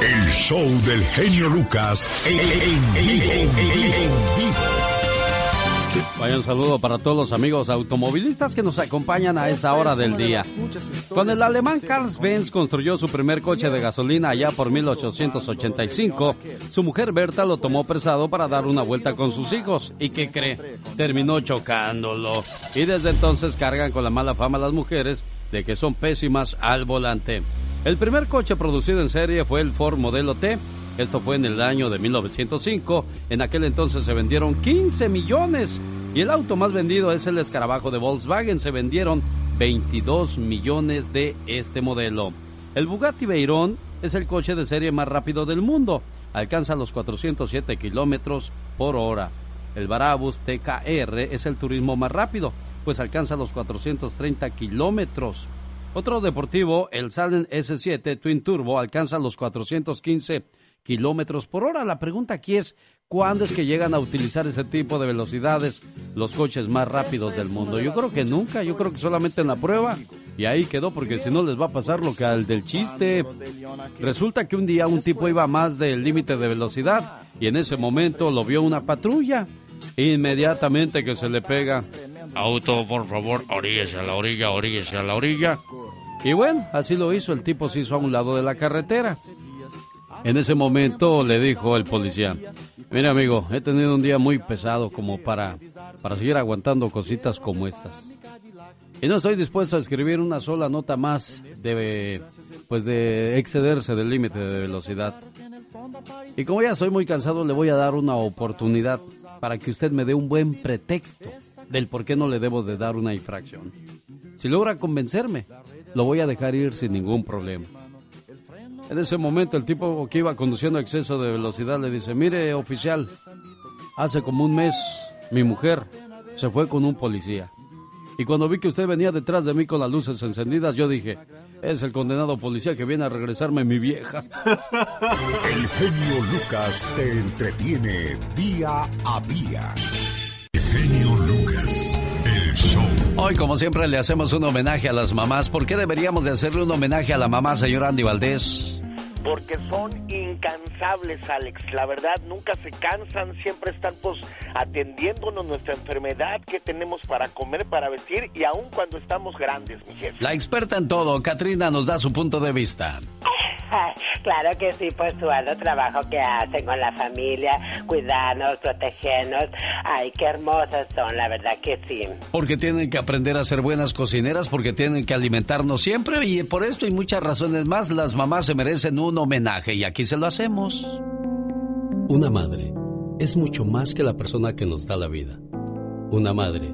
El show del genio Lucas en, vivo. Vaya un saludo para todos los amigos automovilistas que nos acompañan a esa hora del día. Cuando el alemán Carl Benz construyó su primer coche de gasolina allá por 1885, su mujer Berta lo tomó presado para dar una vuelta con sus hijos. ¿Y qué cree? Terminó chocándolo. Y desde entonces cargan con la mala fama las mujeres de que son pésimas al volante. El primer coche producido en serie fue el Ford Modelo T. Esto fue en el año de 1905. En aquel entonces se vendieron 15 millones. Y el auto más vendido es el escarabajo de Volkswagen. Se vendieron 22 millones de este modelo. El Bugatti Veyron es el coche de serie más rápido del mundo. Alcanza los 407 kilómetros por hora. El Barabus TKR es el turismo más rápido, pues alcanza los 430 kilómetros. Otro deportivo, el Salem S7 Twin Turbo, alcanza los 415 kilómetros por hora. La pregunta aquí es, ¿cuándo es que llegan a utilizar ese tipo de velocidades los coches más rápidos del mundo? Yo creo que nunca, yo creo que solamente en la prueba. Y ahí quedó, porque si no les va a pasar lo que al del chiste. Resulta que un día un tipo iba más del límite de velocidad y en ese momento lo vio una patrulla. Inmediatamente que se le pega, auto, por favor, oríguese a la orilla, oríguese a la orilla. Y bueno, así lo hizo, el tipo se hizo a un lado de la carretera. En ese momento le dijo el policía, mira amigo, he tenido un día muy pesado como para, para seguir aguantando cositas como estas. Y no estoy dispuesto a escribir una sola nota más de, pues de excederse del límite de velocidad. Y como ya estoy muy cansado, le voy a dar una oportunidad para que usted me dé un buen pretexto del por qué no le debo de dar una infracción. Si logra convencerme, lo voy a dejar ir sin ningún problema. En ese momento el tipo que iba conduciendo a exceso de velocidad le dice, mire oficial, hace como un mes mi mujer se fue con un policía. Y cuando vi que usted venía detrás de mí con las luces encendidas, yo dije, es el condenado policía que viene a regresarme mi vieja. El genio Lucas te entretiene día a día. El genio Lucas, el show. Hoy, como siempre, le hacemos un homenaje a las mamás. ¿Por qué deberíamos de hacerle un homenaje a la mamá, señor Andy Valdés? Porque son incansables, Alex. La verdad, nunca se cansan, siempre están pues atendiéndonos nuestra enfermedad que tenemos para comer, para vestir y aún cuando estamos grandes, mi jefe. La experta en todo, Katrina, nos da su punto de vista. Claro que sí, por su alto trabajo que hacen con la familia, cuidarnos, protegernos. Ay, qué hermosas son, la verdad que sí. Porque tienen que aprender a ser buenas cocineras, porque tienen que alimentarnos siempre y por esto y muchas razones más, las mamás se merecen un homenaje y aquí se lo hacemos. Una madre es mucho más que la persona que nos da la vida. Una madre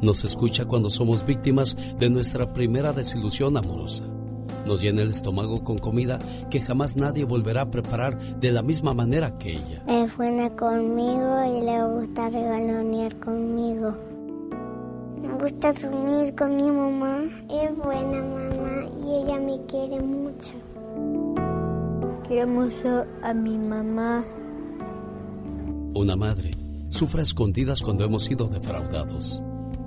nos escucha cuando somos víctimas de nuestra primera desilusión amorosa. Nos llena el estómago con comida que jamás nadie volverá a preparar de la misma manera que ella. Es buena conmigo y le gusta regalonear conmigo. Me gusta dormir con mi mamá. Es buena mamá y ella me quiere mucho. Quiero mucho a mi mamá. Una madre sufre a escondidas cuando hemos sido defraudados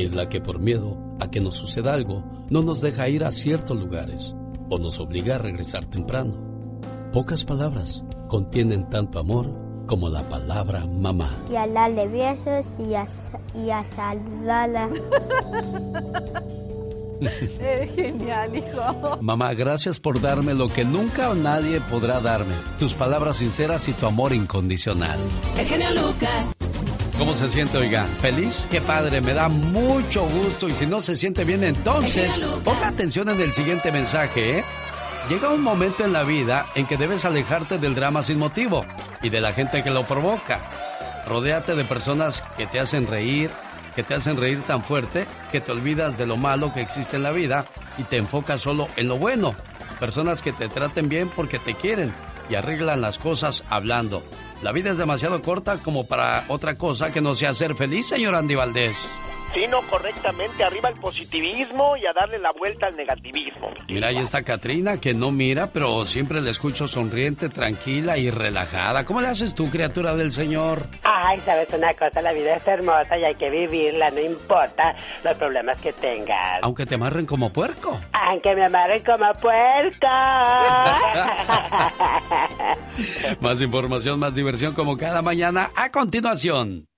Es la que por miedo a que nos suceda algo, no nos deja ir a ciertos lugares o nos obliga a regresar temprano. Pocas palabras contienen tanto amor como la palabra mamá. Y a darle besos y a, y a saludarla. Eres genial, hijo. Mamá, gracias por darme lo que nunca nadie podrá darme. Tus palabras sinceras y tu amor incondicional. El genio Lucas. ¿Cómo se siente, oiga? ¿Feliz? Qué padre, me da mucho gusto. Y si no se siente bien, entonces ponga atención en el siguiente mensaje, ¿eh? Llega un momento en la vida en que debes alejarte del drama sin motivo y de la gente que lo provoca. Rodéate de personas que te hacen reír, que te hacen reír tan fuerte que te olvidas de lo malo que existe en la vida y te enfocas solo en lo bueno. Personas que te traten bien porque te quieren y arreglan las cosas hablando. La vida es demasiado corta como para otra cosa que no sea ser feliz, señor Andy Valdés. Sí, no, correctamente. Arriba el positivismo y a darle la vuelta al negativismo. Mira, ahí está Katrina, que no mira, pero siempre la escucho sonriente, tranquila y relajada. ¿Cómo le haces tú, criatura del Señor? Ay, sabes una cosa, la vida es hermosa y hay que vivirla, no importa los problemas que tengas. Aunque te amarren como puerco. Aunque me amarren como puerco. más información, más diversión como cada mañana a continuación.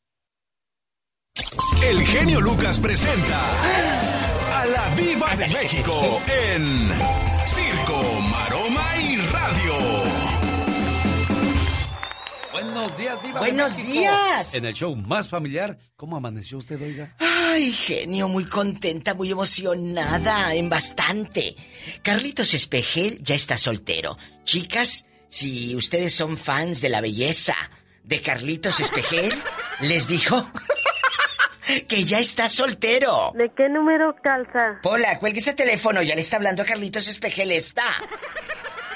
El genio Lucas presenta a la Viva de México en Circo, Maroma y Radio. Buenos días, Diva. de Buenos México. días. En el show más familiar, ¿cómo amaneció usted, oiga? Ay, genio, muy contenta, muy emocionada, en bastante. Carlitos Espejel ya está soltero. Chicas, si ustedes son fans de la belleza de Carlitos Espejel, les dijo que ya está soltero. ¿De qué número calza? Pola, cuelgue ese teléfono, ya le está hablando a Carlitos Espejel, está.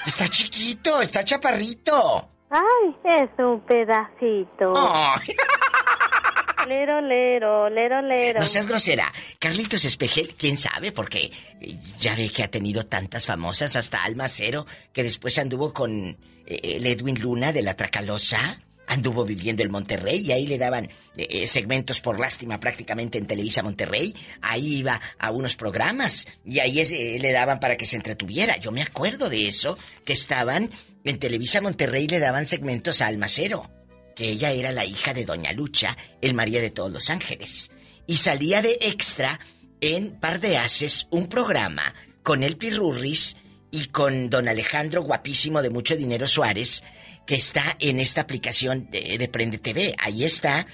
Está chiquito, está chaparrito. Ay, es un pedacito. Ay. Lero, lero, lero, lero. No seas grosera. Carlitos Espejel, quién sabe, porque ya ve que ha tenido tantas famosas, hasta Alma Cero, que después anduvo con eh, el Edwin Luna de la Tracalosa. Anduvo viviendo en Monterrey y ahí le daban eh, eh, segmentos por lástima prácticamente en Televisa Monterrey. Ahí iba a unos programas y ahí eh, le daban para que se entretuviera. Yo me acuerdo de eso, que estaban en Televisa Monterrey le daban segmentos a Almacero, que ella era la hija de Doña Lucha, el María de todos los ángeles. Y salía de extra en Par de Haces un programa con el Pirurris y con don Alejandro guapísimo de mucho dinero Suárez, que está en esta aplicación de, de Prende TV. Ahí está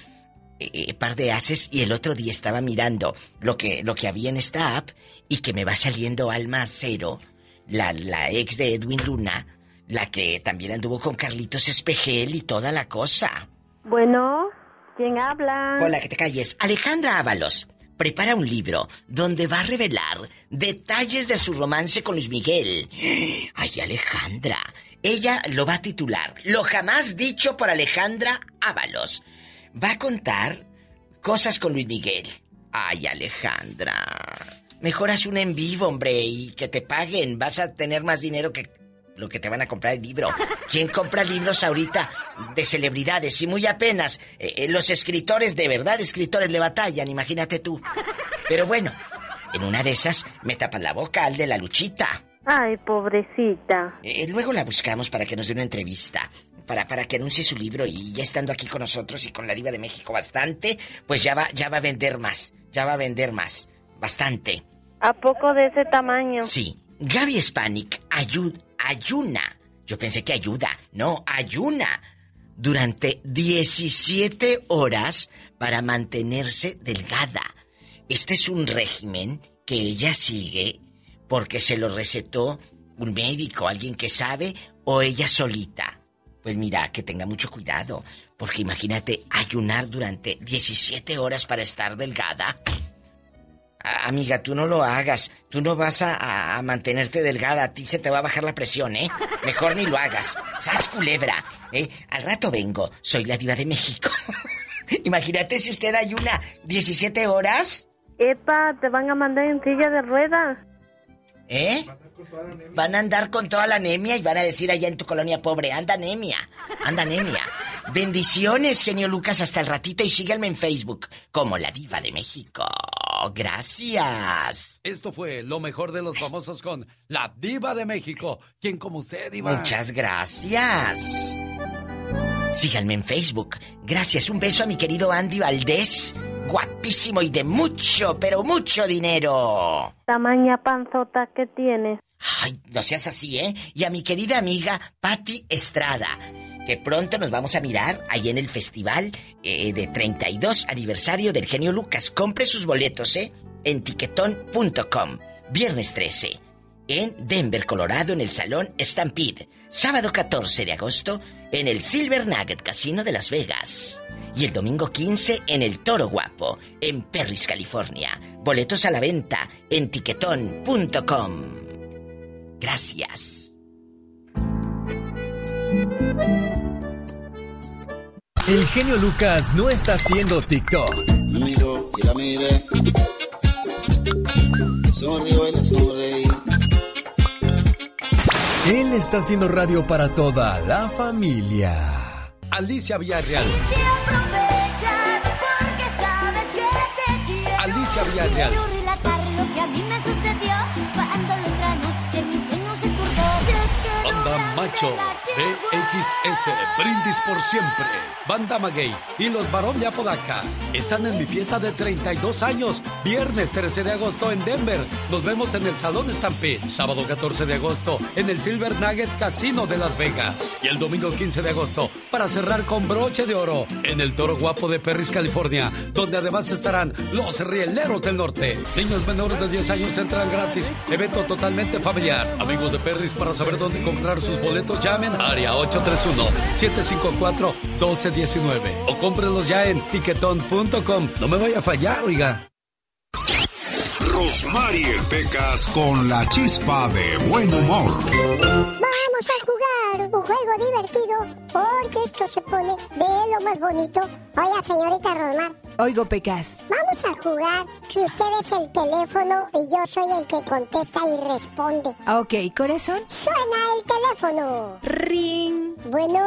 eh, Par de Haces y el otro día estaba mirando lo que, lo que había en esta app y que me va saliendo Alma Cero, la, la ex de Edwin Luna, la que también anduvo con Carlitos Espejel y toda la cosa. Bueno, ¿quién habla? Hola, que te calles. Alejandra Ábalos prepara un libro donde va a revelar detalles de su romance con Luis Miguel. Ay, Alejandra. Ella lo va a titular Lo jamás dicho por Alejandra Ábalos. Va a contar cosas con Luis Miguel. Ay, Alejandra. Mejor haz un en vivo, hombre, y que te paguen. Vas a tener más dinero que lo que te van a comprar el libro. ¿Quién compra libros ahorita de celebridades? Y muy apenas eh, eh, los escritores, de verdad, escritores le batallan, imagínate tú. Pero bueno, en una de esas me tapan la boca al de la luchita. Ay, pobrecita. Eh, luego la buscamos para que nos dé una entrevista. Para, para que anuncie su libro y ya estando aquí con nosotros y con la diva de México bastante, pues ya va, ya va a vender más. Ya va a vender más. Bastante. ¿A poco de ese tamaño? Sí. Gaby Spanik ayud, ayuna. Yo pensé que ayuda. No, ayuna. Durante 17 horas para mantenerse delgada. Este es un régimen que ella sigue porque se lo recetó un médico, alguien que sabe, o ella solita. Pues mira, que tenga mucho cuidado, porque imagínate ayunar durante 17 horas para estar delgada. Amiga, tú no lo hagas. Tú no vas a mantenerte delgada. A ti se te va a bajar la presión, ¿eh? Mejor ni lo hagas. ¡Sas culebra! ¿Eh? Al rato vengo. Soy la diva de México. Imagínate si usted ayuna 17 horas. Epa, te van a mandar en silla de ruedas. ¿Eh? Van a andar con toda la anemia y van a decir allá en tu colonia pobre, anda anemia, anda anemia. Bendiciones, genio Lucas, hasta el ratito y síganme en Facebook como la diva de México. Gracias. Esto fue lo mejor de los famosos con la diva de México. ¿Quién como usted, diva? Muchas gracias. Síganme en Facebook. Gracias, un beso a mi querido Andy Valdés. Guapísimo y de mucho, pero mucho dinero. Tamaña panzota que tienes. Ay, no seas así, ¿eh? Y a mi querida amiga Patti Estrada, que pronto nos vamos a mirar ahí en el festival eh, de 32 aniversario del genio Lucas. Compre sus boletos, ¿eh? En tiquetón.com. Viernes 13. En Denver, Colorado, en el Salón Stampede. Sábado 14 de agosto, en el Silver Nugget Casino de Las Vegas. Y el domingo 15 en el Toro Guapo, en Perris, California. Boletos a la venta en tiquetón.com. Gracias. El genio Lucas no está haciendo TikTok. Me miró y la miré. Sonrío y le sonreí. Él está haciendo radio para toda la familia. Alicia Villarreal. Alicia Villarreal. Turbó. Banda Macho, BXS, Brindis por siempre. Banda Maguey y los Barón de Apodaca están en mi fiesta de 32 años. Viernes 13 de agosto en Denver. Nos vemos en el Salón Stampede. Sábado 14 de agosto en el Silver Nugget Casino de Las Vegas. Y el domingo 15 de agosto para cerrar con broche de oro en el Toro Guapo de Perris, California. Donde además estarán los Rieleros del Norte. Niños menores de 10 años entran gratis. Evento totalmente familiar. Amigos de Perris, para saber dónde comprar sus boletos, llamen área 831-754-1219 o cómprenlos ya en tiquetón.com. No me vaya a fallar, oiga. Rosmarie Pecas con la chispa de buen humor. Vamos a jugar un juego divertido porque esto se pone de lo más bonito. Oiga, señorita Rosmar, Oigo, Pecas. vamos a jugar que usted es el teléfono y yo soy el que contesta y responde. Ok, corazón. Suena el teléfono. Ring. Bueno,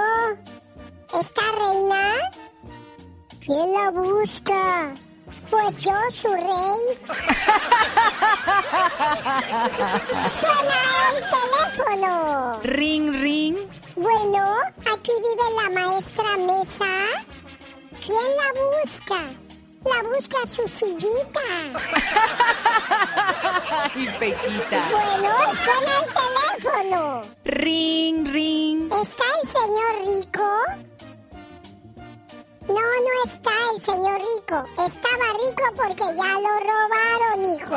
¿está reina? ¿Quién la busca? Pues yo, su rey. Suena el teléfono. Ring, ring. Bueno, aquí vive la maestra Mesa. ¿Quién la busca? La busca su sillita. Ay, Pequita. Bueno, suena el teléfono. Ring, ring. ¿Está el señor rico? No, no está el señor rico. Estaba rico porque ya lo robaron, hijo.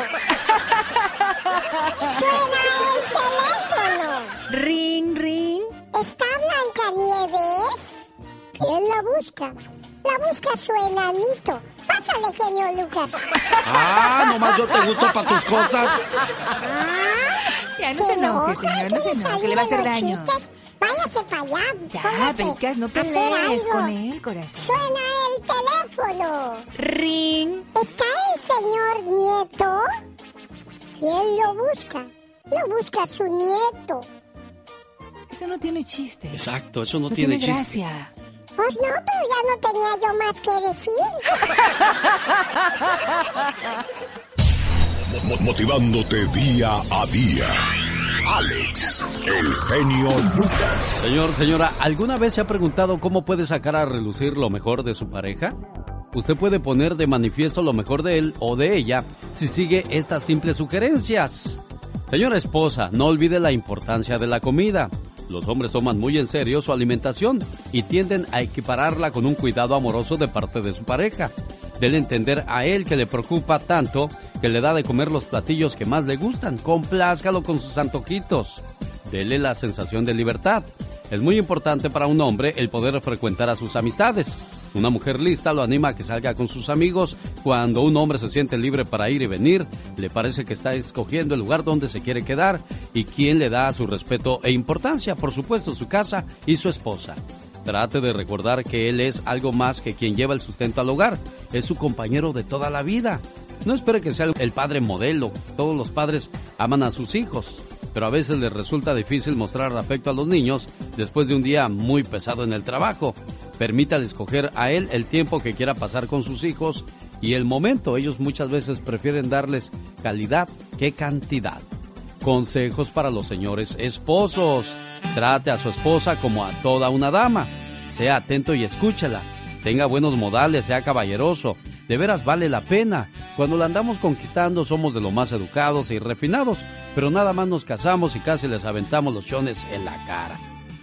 Suena el teléfono. Ring, ring. ¿Está Blancanieves? ¿Quién la busca? La busca su enanito. Pásale, genio Lucas. Ah, nomás yo te gusto para tus cosas. Ya no se enoje, enoja? señor, no se ¿Quiere enoje, le va a hacer daño. chistes? Váyase para allá. Ya, Pecas, no pelees con él, corazón. Suena el teléfono. Ring. ¿Está el señor Nieto? ¿Quién lo busca? Lo busca su nieto. Eso no tiene chiste. Exacto, eso no, No tiene, tiene chiste. gracia. Pues no, pero ya no tenía yo más que decir. Mo- motivándote día a día. Alex, el genio Lucas. Señor, señora, ¿alguna vez se ha preguntado cómo puede sacar a relucir lo mejor de su pareja? Usted puede poner de manifiesto lo mejor de él o de ella si sigue estas simples sugerencias. Señora esposa, no olvide la importancia de la comida. Los hombres toman muy en serio su alimentación y tienden a equipararla con un cuidado amoroso de parte de su pareja. Dele entender a él que le preocupa tanto que le da de comer los platillos que más le gustan. Complázcalo con sus antojitos. Dele la sensación de libertad. Es muy importante para un hombre el poder frecuentar a sus amistades. Una mujer lista lo anima a que salga con sus amigos. Cuando un hombre se siente libre para ir y venir, le parece que está escogiendo el lugar donde se quiere quedar y quien le da su respeto e importancia, por supuesto, su casa y su esposa. Trate de recordar que él es algo más que quien lleva el sustento al hogar, es su compañero de toda la vida. No espere que sea el padre modelo, todos los padres aman a sus hijos, pero a veces les resulta difícil mostrar afecto a los niños después de un día muy pesado en el trabajo. Permítale escoger a él el tiempo que quiera pasar con sus hijos y el momento. Ellos muchas veces prefieren darles calidad que cantidad. Consejos para los señores esposos. Trate a su esposa como a toda una dama. Sea atento y escúchela. Tenga buenos modales, sea caballeroso. De veras vale la pena. Cuando la andamos conquistando somos de lo más educados y refinados, pero nada más nos casamos y casi les aventamos los chones en la cara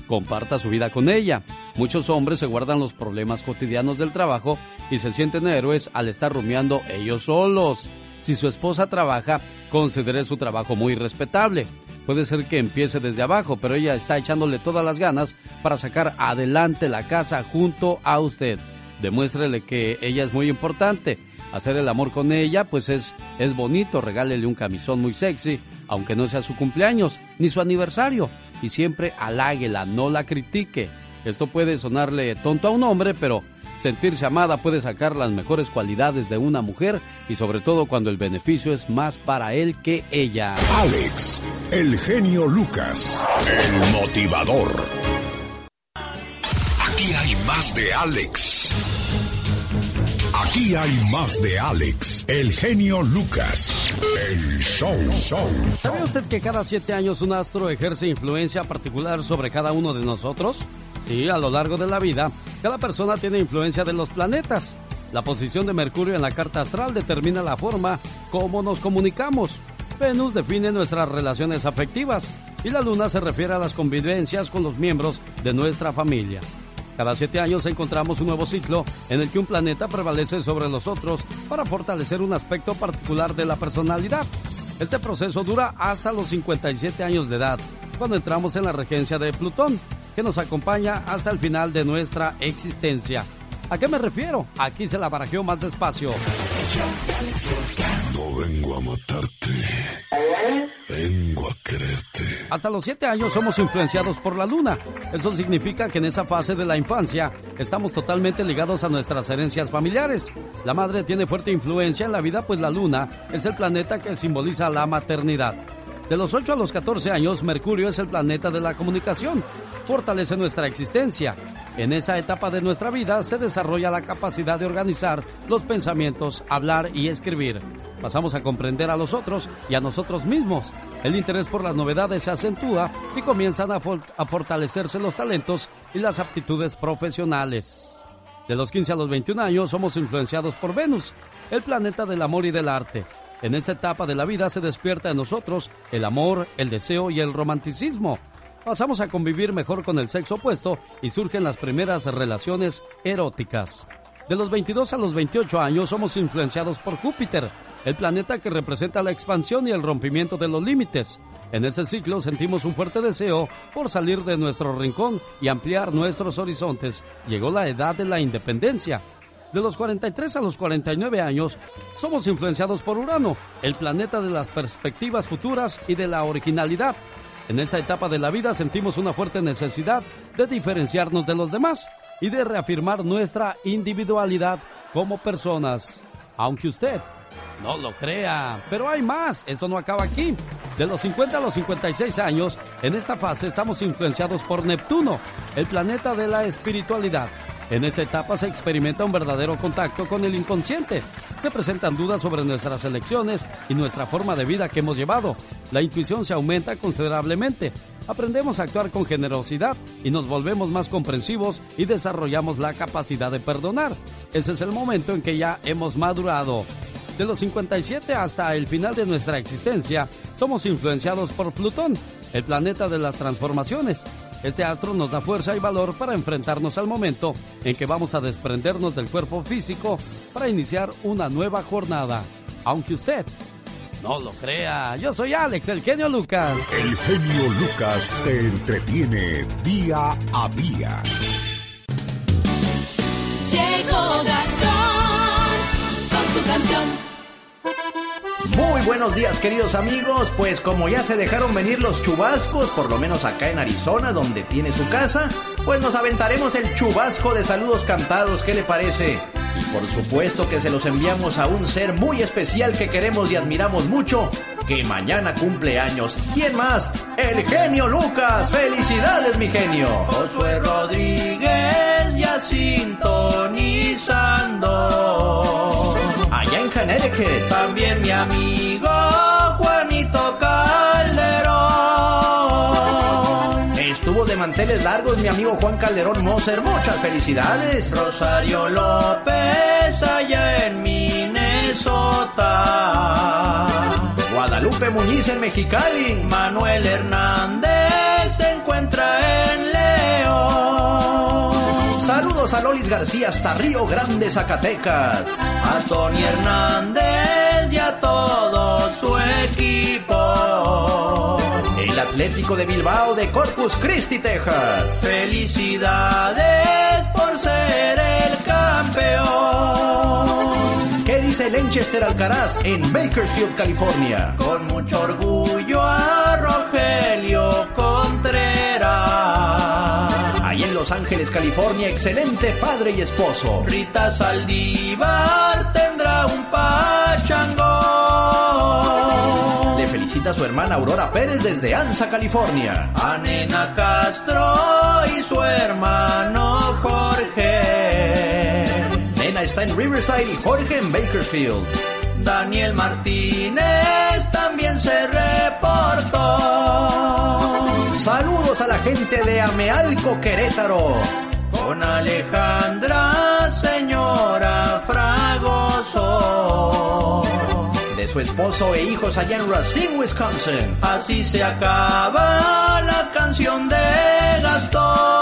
comparta su vida con ella. Muchos hombres se guardan los problemas cotidianos del trabajo y se sienten héroes al estar rumiando ellos solos. Si su esposa trabaja, considere su trabajo muy respetable. Puede ser que empiece desde abajo, pero ella está echándole todas las ganas para sacar adelante la casa junto a usted. Demuéstrele que ella es muy importante. Hacer el amor con ella, pues es, es bonito. Regálele un camisón muy sexy, aunque no sea su cumpleaños ni su aniversario y siempre haláguela, no la critique. Esto puede sonarle tonto a un hombre, pero sentirse amada puede sacar las mejores cualidades de una mujer y sobre todo cuando el beneficio es más para él que ella. Alex, el genio Lucas, el motivador. Aquí hay más de Alex. Aquí hay más de Alex, el genio Lucas, el show, show. ¿Sabe usted que cada siete años un astro ejerce influencia particular sobre cada uno de nosotros? Sí, a lo largo de la vida, cada persona tiene influencia de los planetas. La posición de Mercurio en la carta astral determina la forma como nos comunicamos. Venus define nuestras relaciones afectivas y la Luna se refiere a las convivencias con los miembros de nuestra familia. Cada siete años encontramos un nuevo ciclo en el que un planeta prevalece sobre los otros para fortalecer un aspecto particular de la personalidad. Este proceso dura hasta los 57 años de edad, cuando entramos en la regencia de Plutón, que nos acompaña hasta el final de nuestra existencia. ¿A qué me refiero? Aquí se la barajeó más despacio. No vengo a matarte. Vengo a quererte. Hasta los 7 años somos influenciados por la luna. Eso significa que en esa fase de la infancia estamos totalmente ligados a nuestras herencias familiares. La madre tiene fuerte influencia en la vida, pues la luna es el planeta que simboliza la maternidad. De los 8 a los 14 años, Mercurio es el planeta de la comunicación. Fortalece nuestra existencia. En esa etapa de nuestra vida se desarrolla la capacidad de organizar los pensamientos, hablar y escribir. Pasamos a comprender a los otros y a nosotros mismos. El interés por las novedades se acentúa y comienzan a, fortalecerse los talentos y las aptitudes profesionales. De los 15 a los 21 años somos influenciados por Venus, el planeta del amor y del arte. En esta etapa de la vida se despierta en nosotros el amor, el deseo y el romanticismo. Pasamos a convivir mejor con el sexo opuesto y surgen las primeras relaciones eróticas. De los 22 a los 28 años somos influenciados por Júpiter, el planeta que representa la expansión y el rompimiento de los límites. En este ciclo sentimos un fuerte deseo por salir de nuestro rincón y ampliar nuestros horizontes. Llegó la edad de la independencia. De los 43 a los 49 años, somos influenciados por Urano, el planeta de las perspectivas futuras y de la originalidad. En esta etapa de la vida sentimos una fuerte necesidad de diferenciarnos de los demás y de reafirmar nuestra individualidad como personas. Aunque usted no lo crea, pero hay más, esto no acaba aquí. De los 50 a los 56 años, en esta fase estamos influenciados por Neptuno, el planeta de la espiritualidad. En esta etapa se experimenta un verdadero contacto con el inconsciente. Se presentan dudas sobre nuestras elecciones y nuestra forma de vida que hemos llevado. La intuición se aumenta considerablemente. Aprendemos a actuar con generosidad y nos volvemos más comprensivos y desarrollamos la capacidad de perdonar. Ese es el momento en que ya hemos madurado. De los 57 hasta el final de nuestra existencia, somos influenciados por Plutón, el planeta de las transformaciones. Este astro nos da fuerza y valor para enfrentarnos al momento en que vamos a desprendernos del cuerpo físico para iniciar una nueva jornada. Aunque usted no lo crea, yo soy Alex, el genio Lucas. El genio Lucas te entretiene día a día. Llega Gastón con su canción. Muy buenos días queridos amigos, pues como ya se dejaron venir los chubascos, por lo menos acá en Arizona donde tiene su casa, pues nos aventaremos el chubasco de saludos cantados, ¿qué le parece? Y por supuesto que se los enviamos a un ser muy especial que queremos y admiramos mucho, que mañana cumple años. ¿Quién más? El genio Lucas. Felicidades mi genio. Josué Rodríguez ya sintonizando. También mi amigo Juanito Calderón. Estuvo de manteles largos mi amigo Juan Calderón Moser. Muchas felicidades. Rosario López allá en Minnesota. Guadalupe Muñiz en Mexicali. Manuel Hernández a Lolis García hasta Río Grande, Zacatecas. A Tony Hernández y a todo su equipo. El Atlético de Bilbao de Corpus Christi, Texas. Felicidades por ser el campeón. ¿Qué dice Lanchester Alcaraz en Bakersfield, California? Con mucho orgullo a Rogelio Contreras. Los Ángeles, California, excelente padre y esposo. Rita Saldívar tendrá un pachangón. Le felicita a su hermana Aurora Pérez desde Anza, California. A Nena Castro y su hermano Jorge. Nena está en Riverside y Jorge en Bakersfield. Daniel Martínez también se reportó. Saludos gente de Amealco, Querétaro. Con Alejandra, señora Fragoso. De su esposo e hijos allá en Racine, Wisconsin. Así se acaba la canción de Gastón.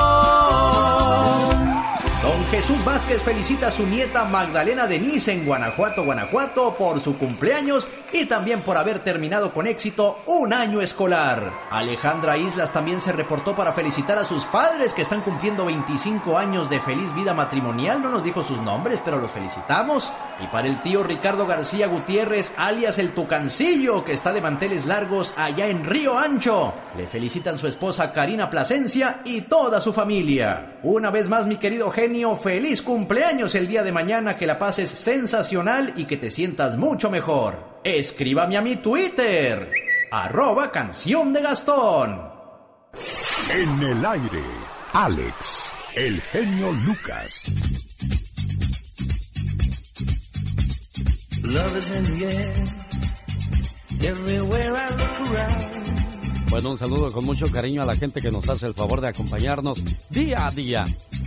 Jesús Vázquez felicita a su nieta Magdalena Denise en Guanajuato, Guanajuato por su cumpleaños y también por haber terminado con éxito un año escolar. Alejandra Islas también se reportó para felicitar a sus padres que están cumpliendo 25 años de feliz vida matrimonial. No nos dijo sus nombres, pero los felicitamos. Y para el tío Ricardo García Gutiérrez, alias el Tucancillo, que está de manteles largos allá en Río Ancho. Le felicitan su esposa Karina Plasencia y toda su familia. Una vez más, mi querido genio, feliz cumpleaños el día de mañana, que la pases sensacional y que te sientas mucho mejor. Escríbame a mi Twitter, arroba canción de Gastón. En el aire, Alex, el genio Lucas. Love is in the air. Everywhere I look around. Bueno, un saludo con mucho cariño a la gente que nos hace el favor de acompañarnos día a día.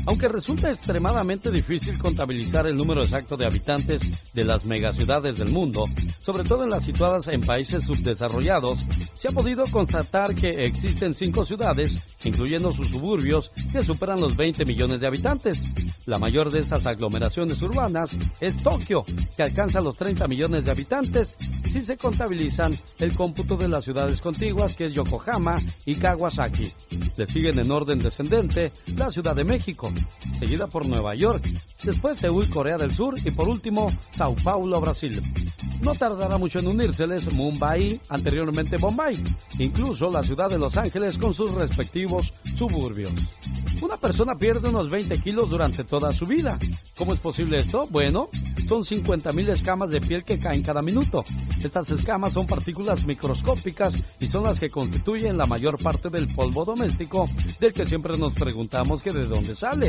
Aunque resulta extremadamente difícil contabilizar el número exacto de habitantes de las megaciudades del mundo, sobre todo en las situadas en países subdesarrollados, se ha podido constatar que existen cinco ciudades, incluyendo sus suburbios, que superan los 20 millones de habitantes. La mayor de estas aglomeraciones urbanas es Tokio, que alcanza los 30 millones de habitantes si se contabilizan el cómputo de las ciudades contiguas, que es Yokohama y Kawasaki. Le siguen en orden descendente la Ciudad de México, seguida por Nueva York, después Seúl, Corea del Sur y por último Sao Paulo, Brasil. No tardará mucho en unírseles Mumbai, anteriormente Bombay, incluso la ciudad de Los Ángeles con sus respectivos suburbios. Una persona pierde unos 20 kilos durante toda su vida. ¿Cómo es posible esto? Bueno, son 50.000 escamas de piel que caen cada minuto. Estas escamas son partículas microscópicas y son las que constituyen la mayor parte del polvo doméstico del que siempre nos preguntamos que de dónde sale.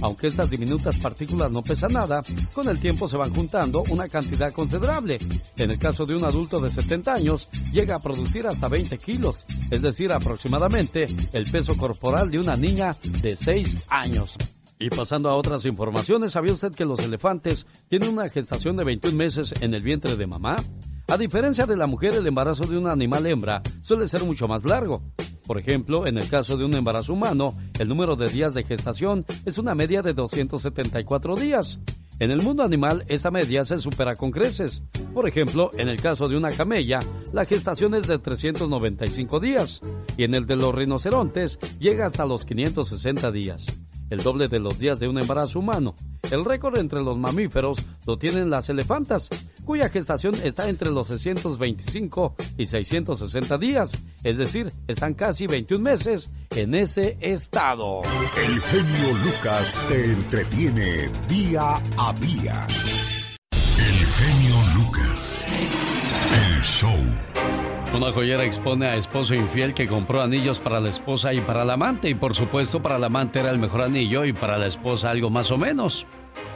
Aunque estas diminutas partículas no pesan nada, con el tiempo se van juntando una cantidad considerable. En el caso de un adulto de 70 años, llega a producir hasta 20 kilos, es decir, aproximadamente el peso corporal de una niña de 6 años. Y pasando a otras informaciones, ¿sabía usted que los elefantes tienen una gestación de 21 meses en el vientre de mamá? A diferencia de la mujer, el embarazo de un animal hembra suele ser mucho más largo. Por ejemplo, en el caso de un embarazo humano, el número de días de gestación es una media de 274 días. En el mundo animal, esa media se supera con creces. Por ejemplo, en el caso de una camella, la gestación es de 395 días. Y en el de los rinocerontes, llega hasta los 560 días el doble de los días de un embarazo humano. El récord entre los mamíferos lo tienen las elefantas, cuya gestación está entre los 625 y 660 días, es decir, están casi 21 meses en ese estado. El genio Lucas te entretiene día a día. El genio Lucas. El show. Una joyera expone a esposo infiel que compró anillos para la esposa y para la amante, y por supuesto para la amante era el mejor anillo y para la esposa algo más o menos.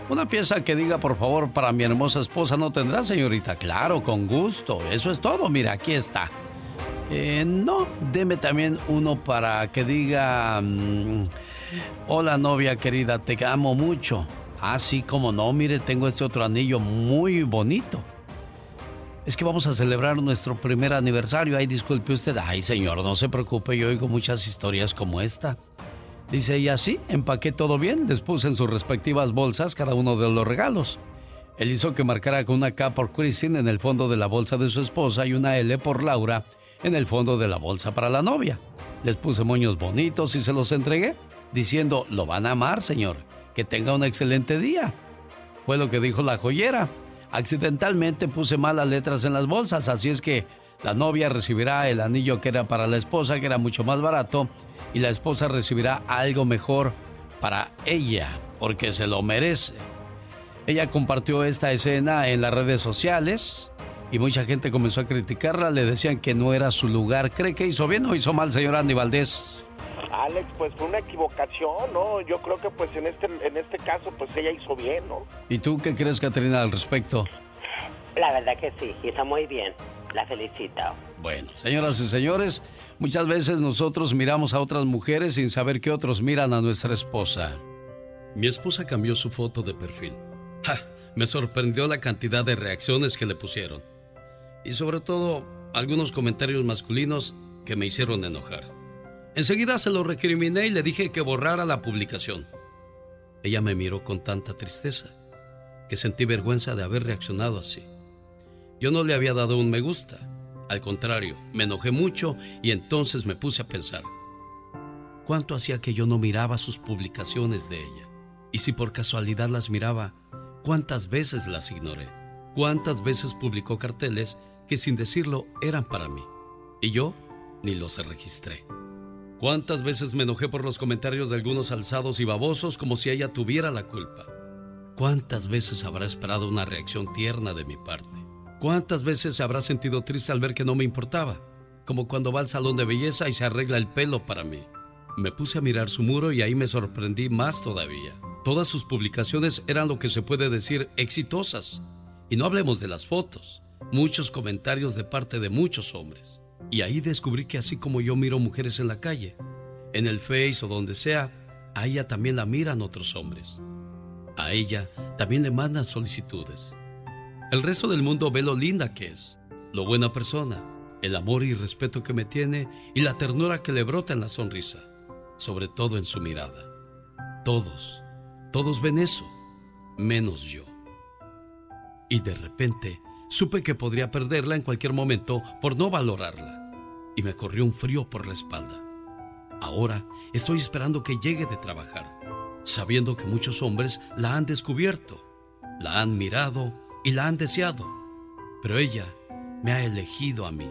Una pieza que diga, por favor, para mi hermosa esposa no tendrá, señorita. Claro, con gusto. Eso es todo. Mira, aquí está. Eh, no, deme también uno para que diga, mm, hola novia querida, te amo mucho. Ah, sí, como no, mire, tengo este otro anillo muy bonito. Es que vamos a celebrar nuestro primer aniversario. Ay, disculpe usted. Ay, señor, no se preocupe, yo oigo muchas historias como esta. Dice, y así, empaqué todo bien, les puse en sus respectivas bolsas cada uno de los regalos. Él hizo que marcara con una K por Christine en el fondo de la bolsa de su esposa y una L por Laura en el fondo de la bolsa para la novia. Les puse moños bonitos y se los entregué, diciendo, lo van a amar, señor, que tenga un excelente día. Fue lo que dijo la joyera. Accidentalmente puse malas letras en las bolsas, así es que la novia recibirá el anillo que era para la esposa, que era mucho más barato, y la esposa recibirá algo mejor para ella, porque se lo merece. Ella compartió esta escena en las redes sociales y mucha gente comenzó a criticarla, le decían que no era su lugar. ¿Cree que hizo bien o hizo mal, señor Andy Valdés? Alex, pues fue una equivocación, ¿no? Yo creo que pues en este en este caso pues ella hizo bien, ¿no? ¿Y tú qué crees, Caterina, al respecto? La verdad que sí, hizo muy bien. La felicito. Bueno, señoras y señores, muchas veces nosotros miramos a otras mujeres sin saber que otros miran a nuestra esposa. Mi esposa cambió su foto de perfil. ¡Ja! Me sorprendió la cantidad de reacciones que le pusieron. Y sobre todo, algunos comentarios masculinos que me hicieron enojar. Enseguida se lo recriminé y le dije que borrara la publicación. Ella me miró con tanta tristeza que sentí vergüenza de haber reaccionado así. Yo no le había dado un me gusta. Al contrario, me enojé mucho y entonces me puse a pensar. ¿Cuánto hacía que yo no miraba sus publicaciones de ella? Y si por casualidad las miraba, ¿cuántas veces las ignoré? ¿Cuántas veces publicó carteles que sin decirlo eran para mí? Y yo ni los registré. ¿Cuántas veces me enojé por los comentarios de algunos alzados y babosos como si ella tuviera la culpa? ¿Cuántas veces habrá esperado una reacción tierna de mi parte? ¿Cuántas veces se habrá sentido triste al ver que no me importaba? Como cuando va al salón de belleza y se arregla el pelo para mí. Me puse a mirar su muro y ahí me sorprendí más todavía. Todas sus publicaciones eran lo que se puede decir exitosas. Y no hablemos de las fotos. Muchos comentarios de parte de muchos hombres. Y ahí descubrí que así como yo miro mujeres en la calle, en el Face o donde sea, a ella también la miran otros hombres. A ella también le mandan solicitudes. El resto del mundo ve lo linda que es, lo buena persona, el amor y respeto que me tiene y la ternura que le brota en la sonrisa, sobre todo en su mirada. Todos, todos ven eso, menos yo. Y de repente supe que podría perderla en cualquier momento por no valorarla. Y me corrió un frío por la espalda. Ahora estoy esperando que llegue de trabajar, sabiendo que muchos hombres la han descubierto, la han mirado y la han deseado. Pero ella me ha elegido a mí.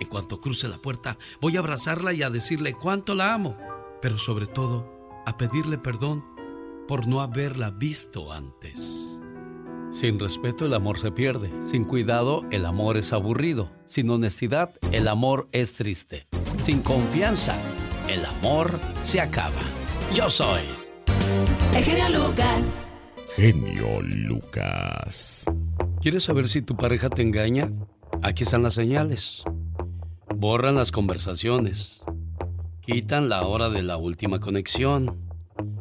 En cuanto cruce la puerta, voy a abrazarla y a decirle cuánto la amo, pero sobre todo a pedirle perdón por no haberla visto antes. Sin respeto el amor se pierde, sin cuidado el amor es aburrido, sin honestidad el amor es triste, sin confianza el amor se acaba. Yo soy El genio Lucas. Genio Lucas. ¿Quieres saber si tu pareja te engaña? Aquí están las señales. Borran las conversaciones. Quitan la hora de la última conexión.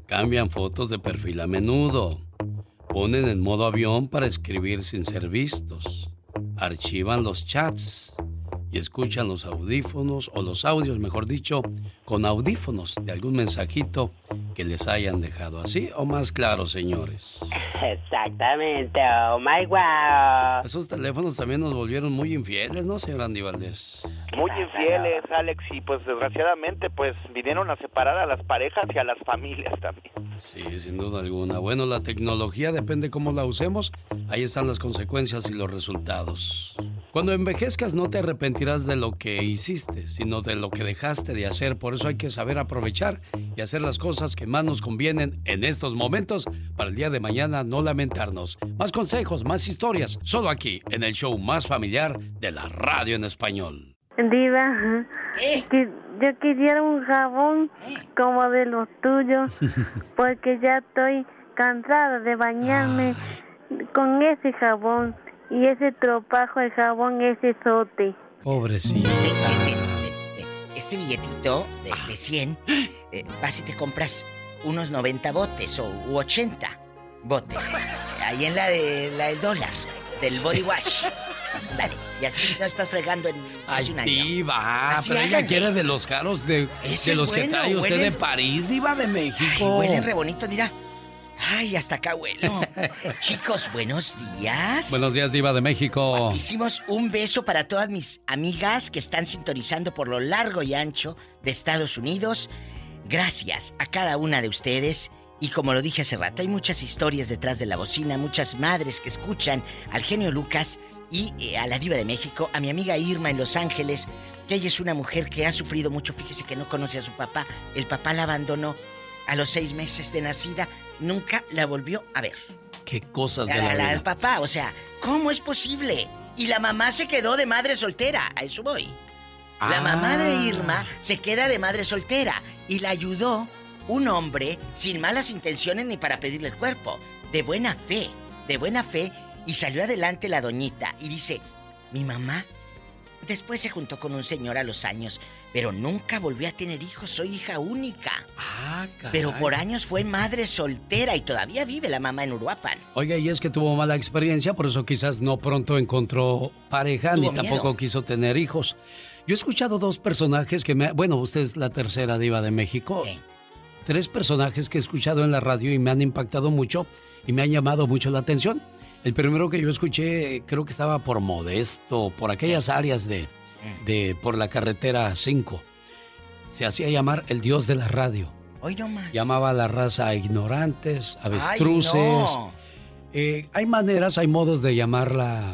Cambian fotos de perfil a menudo. Ponen en modo avión para escribir sin ser vistos. Archivan los chats. Y escuchan los audífonos, o los audios, mejor dicho, con audífonos de algún mensajito que les hayan dejado así o más claro, señores. Exactamente, oh my wow. Esos teléfonos también nos volvieron muy infieles, ¿no, señor Andy Valdés? Muy infieles, Alex, y pues desgraciadamente pues vinieron a separar a las parejas y a las familias también. Sí, sin duda alguna. Bueno, la tecnología depende cómo la usemos. Ahí están las consecuencias y los resultados. Cuando envejezcas no te arrepentirás de lo que hiciste, sino de lo que dejaste de hacer. Por eso hay que saber aprovechar y hacer las cosas que más nos convienen en estos momentos para el día de mañana no lamentarnos. Más consejos, más historias, solo aquí en el show más familiar de la radio en español. Diva, que yo quisiera un jabón como de los tuyos, porque ya estoy cansada de bañarme con ese jabón y ese tropajo de jabón, ese sote. Pobrecita. Este billetito de, de 100, eh, vas y te compras unos 90 botes o u 80 botes. Ahí en la, de, la del dólar, del body wash. Dale, y así no estás fregando en hace un año. Diva, Así pero ella quiere de los caros de, de los que trae usted de huelen- París, Diva de México. Huele re bonito, mira. Ay, hasta acá huelo. Chicos, buenos días. Buenos días, Diva de México. Hicimos un beso para todas mis amigas que están sintonizando por lo largo y ancho de Estados Unidos. Gracias a cada una de ustedes. Y como lo dije hace rato, hay muchas historias detrás de la bocina, muchas madres que escuchan al genio Lucas y eh, a la diva de México, a mi amiga Irma en Los Ángeles, que ella es una mujer que ha sufrido mucho, fíjese que no conoce a su papá, el papá la abandonó a los seis meses de nacida, nunca la volvió a ver. Qué cosas de la la- la- vida. al papá, o sea, ¿cómo es posible? Y la mamá se quedó de madre soltera, a eso voy. La Ah. mamá de Irma se queda de madre soltera y la ayudó un hombre sin malas intenciones ni para pedirle el cuerpo, de buena fe, de buena fe, y salió adelante la doñita y dice, mi mamá después se juntó con un señor a los años, pero nunca volvió a tener hijos, soy hija única. Ah, Pero por años fue madre soltera y todavía vive la mamá en Uruapan. Oiga, y es que tuvo mala experiencia, por eso quizás no pronto encontró pareja ni tampoco quiso tener hijos. Yo he escuchado dos personajes que me... Bueno, usted es la tercera diva de México. Tres personajes que he escuchado en la radio y me han impactado mucho y me han llamado mucho la atención. El primero que yo escuché creo que estaba por Modesto, por aquellas áreas de, de por la carretera 5. Se hacía llamar el dios de la radio. Hoy no más. Llamaba a la raza a ignorantes, avestruces. no. Eh, hay maneras, hay modos de llamarla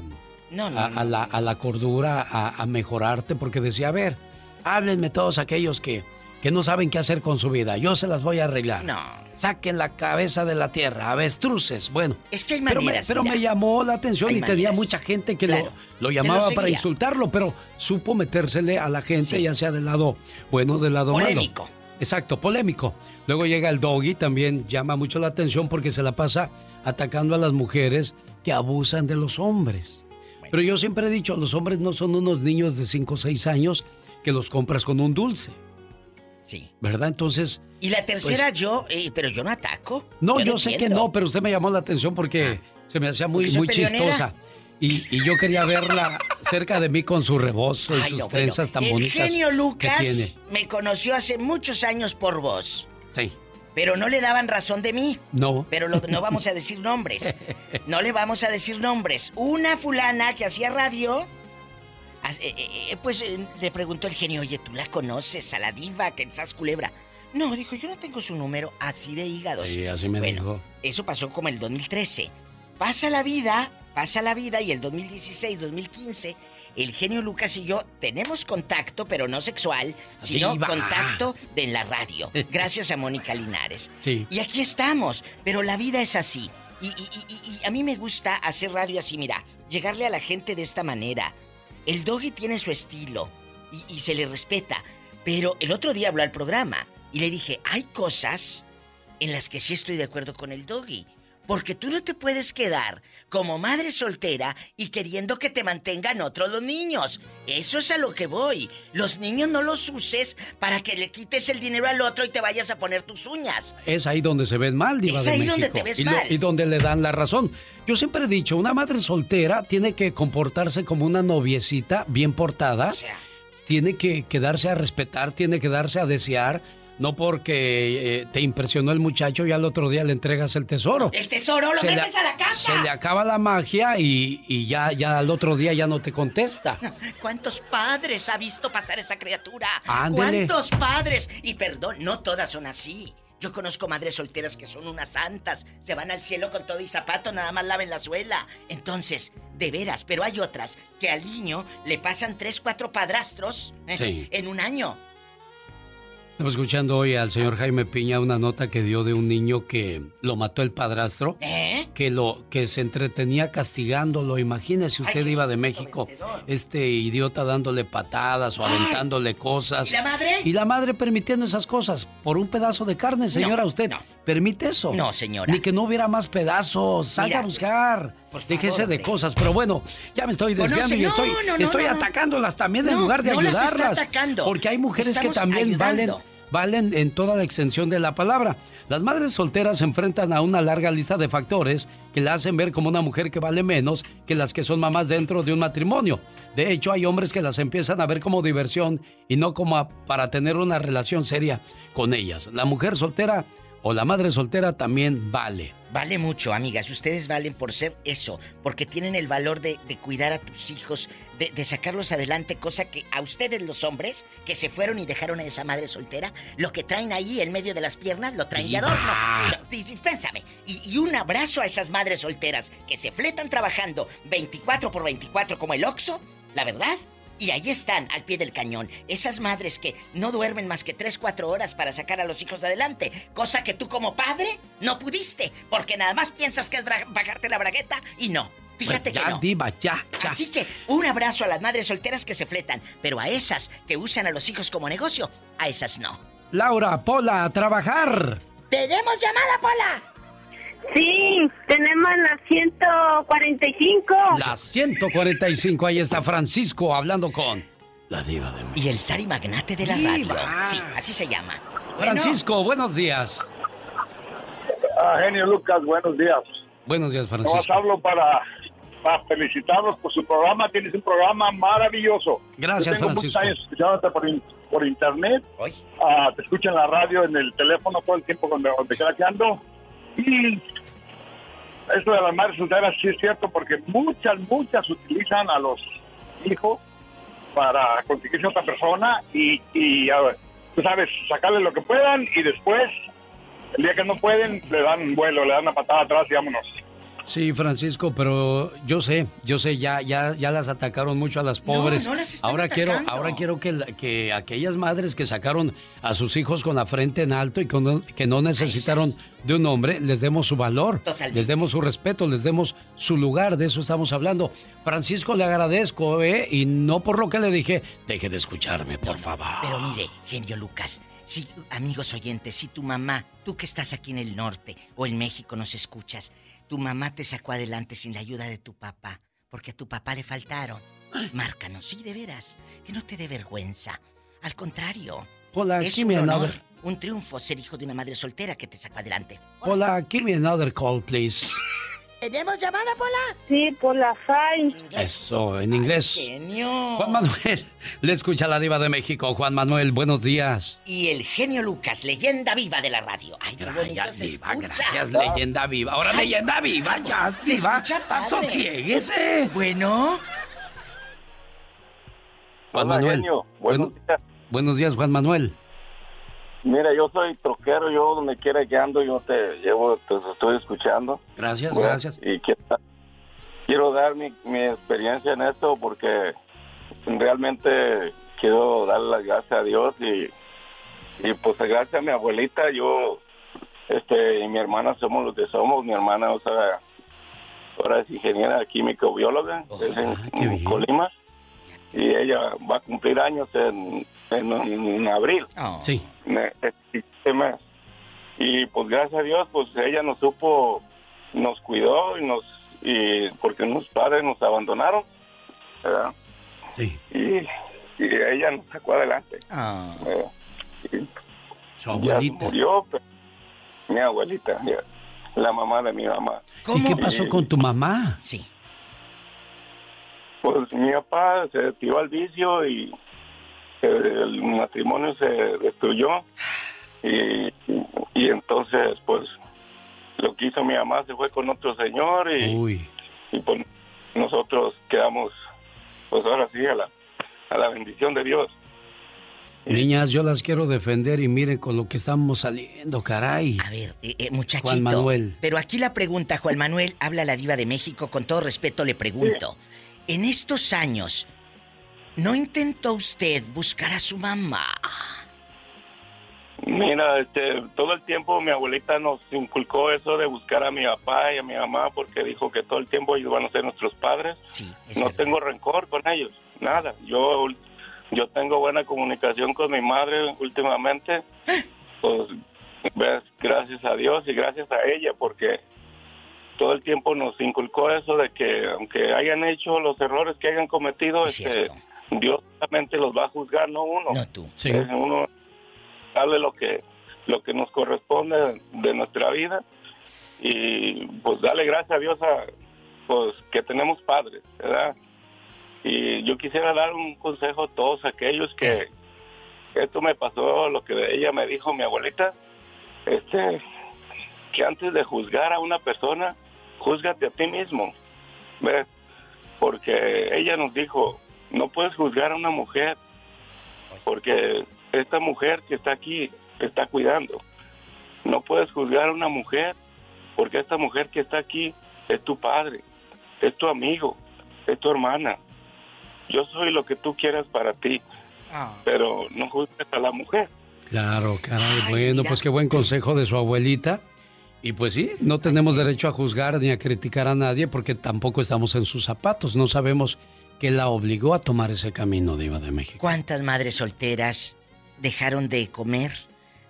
No, no, a, a la, a la cordura, a, a mejorarte, porque decía, a ver, háblenme todos aquellos que, que no saben qué hacer con su vida, yo se las voy a arreglar. No. Saquen la cabeza de la tierra, avestruces. Bueno, Es que hay pero, me, maneras, pero me llamó la atención Hay y tenía mucha gente que Claro. lo, llamaba lo para insultarlo, pero supo metérsele a la gente, ya sea del lado bueno o del lado Polémico. malo. Exacto, polémico. Luego llega el doggy, también llama mucho la atención porque se la pasa atacando a las mujeres que abusan de los hombres. Pero yo siempre he dicho, los hombres no son unos niños de 5 o 6 años que los compras con un dulce. Sí. ¿Verdad? Entonces, Y la tercera yo, eh, pero yo no ataco. Pues no, yo, sé que no, pero usted me llamó la atención porque se me hacía muy, muy peleonera. chistosa. Y, y yo quería verla cerca de mí con su rebozo y Ay, sus no, bueno, trenzas tan el bonitas. genio que Lucas tiene. me conoció hace muchos años por vos. Sí. Pero no le daban razón de mí. No. Pero lo- no vamos a decir nombres. No le vamos a decir nombres. Una fulana que hacía radio. Eh, eh, eh, Pues le preguntó el genio, oye, ¿tú la conoces a la diva que estás culebra? No, dijo, yo no tengo su número así de hígados. Sí, así me Bueno, dijo. Eso pasó como el 2013. Pasa la vida, pasa la vida y el 2016, 2015, el genio Lucas y yo tenemos contacto, pero no sexual, sino Diva. contacto de en la radio. Gracias a Mónica Linares. Sí. Y aquí estamos, pero la vida es así. Y, y- y- y- y a mí me gusta hacer radio así, mira, llegarle a la gente de esta manera. El doggy tiene su estilo y, se le respeta, pero el otro día habló al programa y le dije, hay cosas en las que sí estoy de acuerdo con el doggy. Porque tú no te puedes quedar como madre soltera y queriendo que te mantengan otros los niños. Eso es a lo que voy. Los niños no los uses para que le quites el dinero al otro y te vayas a poner tus uñas. Es ahí donde se ven mal, Diva Es de ahí México. donde te ves y, mal. y donde le dan la razón. Yo siempre he dicho, una madre soltera tiene que comportarse como una noviecita bien portada. tiene que, que darse a respetar, tiene que darse a desear. No porque eh, te impresionó el muchacho y al otro día le entregas el tesoro. El tesoro lo Se le- metes a la casa. Se le acaba la magia y, y ya, ya al otro día ya no te contesta. ¿Cuántos padres ha visto pasar esa criatura? Ándele. ¿Cuántos padres? Y perdón, no todas son así. Yo conozco madres solteras que son unas santas. Se van al cielo con todo y zapato, nada más laven la suela. Entonces, de veras, pero hay otras que al niño le pasan tres, cuatro padrastros ¿eh? Sí. en un año. Estamos escuchando hoy al señor Jaime Piña una nota que dio de un niño que lo mató el padrastro. ¿Eh? Que lo que se entretenía castigándolo. Imagínese usted iba de México, este idiota dándole patadas o aventándole cosas. ¿Y la madre? Y la madre permitiendo esas cosas por un pedazo de carne, señora. ¿Usted permite eso? No, señora. Ni que no hubiera más pedazos. Salga a buscar. favor, Déjese de hombre. cosas. Pero bueno, ya me estoy Conoce- desviando y estoy, no, no, estoy atacándolas también en lugar de no las está ayudarlas. atacando. Porque hay mujeres Estamos que también ayudando. valen en toda la extensión de la palabra. Las madres solteras se enfrentan a una larga lista de factores que la hacen ver como una mujer que vale menos que las que son mamás dentro de un matrimonio. De hecho, hay hombres que las empiezan a ver como diversión y no como para tener una relación seria con ellas. La mujer soltera o la madre soltera también vale. Vale mucho, amigas. Ustedes valen por ser eso, porque tienen el valor de cuidar a tus hijos, de, de sacarlos adelante, cosa que a ustedes los hombres que se fueron y dejaron a esa madre soltera, lo que traen ahí en medio de las piernas lo traen de adorno. No, sí, sí, Pénsame. Y, y un abrazo a esas madres solteras que se fletan trabajando 24 por 24 como el Oxxo, la verdad. Y ahí están, al pie del cañón. Esas madres que no duermen más que 3, 4 horas para sacar a los hijos adelante. Cosa que tú como padre no pudiste. Porque nada más piensas que es bajarte la bragueta y no. Fíjate ya, que no. diva, ya, ya. Así que un abrazo a las madres solteras que se fletan. Pero a esas que usan a los hijos como negocio, a esas no. Laura, Pola, a trabajar. ¡Tenemos llamada, Pola! Sí, tenemos la 145. La 145, ahí está Francisco hablando con la diva de Y el Sari Magnate de la Diva. radio. Sí, así se llama. Francisco, buenos días. Ah, genio Lucas, buenos días. Buenos días, Francisco. hablo para, para felicitarlos por su programa. Tienes un programa maravilloso. Gracias, Yo tengo Francisco. muchos años escuchándote por, in- por internet. Ah, te escucho en la radio, en el teléfono todo el tiempo donde, donde quiera que ando. Y eso de las madres solteras sí es cierto porque muchas, muchas utilizan a los hijos para conseguirse otra persona y, y a ver, tú sabes, sacarle lo que puedan y después, el día que no pueden, le dan vuelo, le dan una patada atrás y vámonos. Sí, Francisco, pero yo sé, yo sé, ya, ya, ya las atacaron mucho a las pobres. no las están ahora quiero, ahora quiero que, la- que aquellas madres que sacaron a sus hijos con la frente en alto y con- que no necesitaron de un hombre, les demos su valor, les demos su respeto, les demos su lugar, de eso estamos hablando. Francisco, le agradezco, ¿eh? Y no por lo que le dije, deje de escucharme, por favor. Pero mire, genio Lucas, si, amigos oyentes, si tu mamá, tú que estás aquí en el norte o en México nos escuchas, tu mamá te sacó adelante sin la ayuda de tu papá, porque a tu papá le faltaron. Márcanos, sí, de veras, que no te dé vergüenza. Al contrario, Hola, es un honor, another, un triunfo ser hijo de una madre soltera que te sacó adelante. hola, give me another call, please. ¿Tenemos llamada, Pola? Sí, por la FAI. Eso, en inglés. genio. Juan Manuel, le escucha la diva de México. Juan Manuel, buenos días. Y el genio Lucas, leyenda viva de la radio. Ay, qué bonito Gracias, se diva, escucha. gracias, leyenda viva. Ahora Ay, leyenda viva, ya, se diva. escucha padre. Sosiéguese. Bueno. Juan Hola, Manuel. genio. Bueno- buenos días, Juan Manuel. Mira, yo soy troquero, yo donde quiera que ando, yo te llevo, te estoy escuchando. Gracias, Bueno, gracias. Y quiero, quiero dar mi, mi experiencia en esto porque realmente quiero darle las gracias a Dios y, y pues gracias a mi abuelita, yo este y mi hermana somos los que somos. Mi hermana, o sea, ahora es ingeniera químico bióloga, es en, en Colima y ella va a cumplir años en, en, en abril. Sí. Ne- este mes. Y pues gracias a Dios, pues ella nos supo, nos cuidó y nos, y porque nuestros padres nos abandonaron, ¿verdad? Sí. Y, y ella nos sacó adelante. Ah. Eh, y Su abuelita. murió, pero mi abuelita, ya, la mamá de mi mamá. ¿Y qué pasó con tu mamá? Sí. Pues mi papá se tiró al vicio y el matrimonio se destruyó. Y, y entonces, pues, lo que hizo mi mamá se fue con otro señor y, y pues nosotros quedamos, pues ahora sí, a la, a la bendición de Dios. Niñas, yo las quiero defender y miren con lo que estamos saliendo, caray. A ver, eh, eh, muchachito. Juan Manuel. Pero aquí la pregunta, Juan Manuel, habla la diva de México, con todo respeto le pregunto. En estos años, ¿no intentó usted buscar a su mamá? Mira, este, todo el tiempo mi abuelita nos inculcó eso de buscar a mi papá y a mi mamá porque dijo que todo el tiempo ellos van a ser nuestros padres. Sí, no tengo rencor con ellos, nada. Yo yo tengo buena comunicación con mi madre últimamente. Pues ves, gracias a Dios y gracias a ella porque todo el tiempo nos inculcó eso de que aunque hayan hecho los errores que hayan cometido, este, Dios solamente los va a juzgar, no uno. No tú. Es uno darle lo que lo que nos corresponde de nuestra vida y pues darle gracias a Dios a pues que tenemos padres, ¿verdad? Y yo quisiera dar un consejo a todos aquellos que esto me pasó, lo que ella me dijo mi abuelita, este que antes de juzgar a una persona, júzgate a ti mismo. ¿Ves? Porque ella nos dijo, no puedes juzgar a una mujer porque esta mujer que está aquí te está cuidando. No puedes juzgar a una mujer porque esta mujer que está aquí es tu padre, es tu amigo, es tu hermana. Yo soy lo que tú quieras para ti, pero no juzgues a la mujer. Claro, caray. bueno, pues qué buen consejo de su abuelita. Y pues sí, no tenemos derecho a juzgar ni a criticar a nadie porque tampoco estamos en sus zapatos. No sabemos qué la obligó a tomar ese camino, Diva de México. ¿Cuántas madres solteras dejaron de comer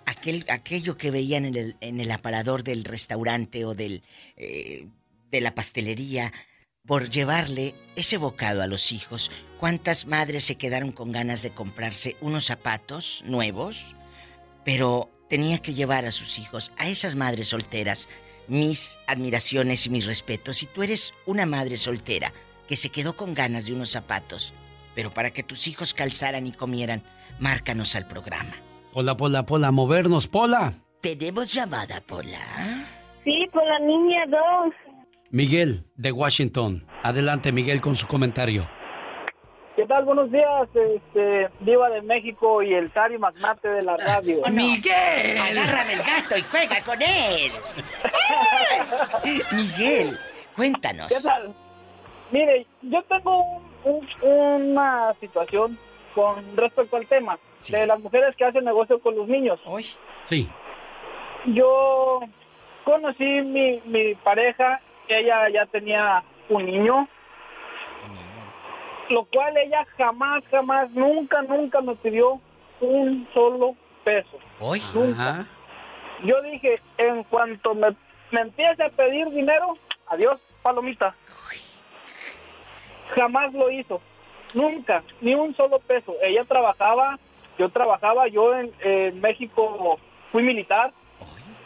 aquel, aquello que veían en el, en el aparador del restaurante o del, eh, de la pastelería por llevarle ese bocado a los hijos? ¿Cuántas madres se quedaron con ganas de comprarse unos zapatos nuevos? Pero tenía que llevar a sus hijos, a esas madres solteras, mis admiraciones y mis respetos. Si tú eres una madre soltera que se quedó con ganas de unos zapatos, pero para que tus hijos calzaran y comieran, márcanos al programa. Pola, Pola, Pola, movernos, Pola. ¿Tenemos llamada, Pola? Sí, por la niña 2. Miguel, de Washington. Adelante, Miguel, con su comentario. ¿Qué tal? Buenos días, este, Diva de México y el Sari Magnate de la radio. ¡Miguel! Agárrame el gato y juega con él. Miguel, cuéntanos. ¿Qué tal? Mire, yo tengo un- un- una situación con respecto al tema de las mujeres que hacen negocio con los niños. Sí. Yo conocí mi, mi pareja, ella ya tenía un niño, lo cual ella jamás, jamás, nunca, nunca me pidió un solo peso. ¿Hoy? Nunca. Yo dije, en cuanto me, me empiece a pedir dinero, adiós, palomita. Jamás lo hizo. Nunca, ni un solo peso. Ella trabajaba, yo trabajaba, yo en, en México fui militar.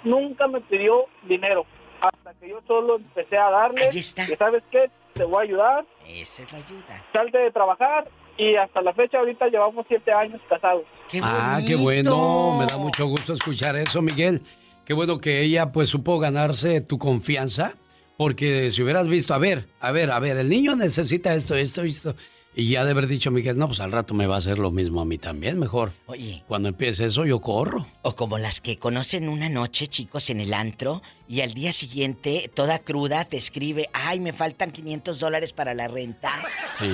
Nunca me pidió dinero. Hasta que yo solo empecé a darle. Ahí está. que, ¿Sabes qué? Te voy a ayudar. Esa es la ayuda. Salte de trabajar. Y hasta la fecha, ahorita llevamos siete años casados. ah, qué bueno. Me da mucho gusto escuchar eso, Miguel. Qué bueno que ella pues supo ganarse tu confianza. Porque si hubieras visto, a ver, a ver, a ver, el niño necesita esto, esto, esto. Y ya de haber dicho, Miguel, no, pues al rato me va a hacer lo mismo a mí también, mejor. Oye. Cuando empiece eso, yo corro. O como las que conocen una noche, chicos, en el antro, y al día siguiente, toda cruda, te escribe, ay, me faltan 500 dólares para la renta. Sí.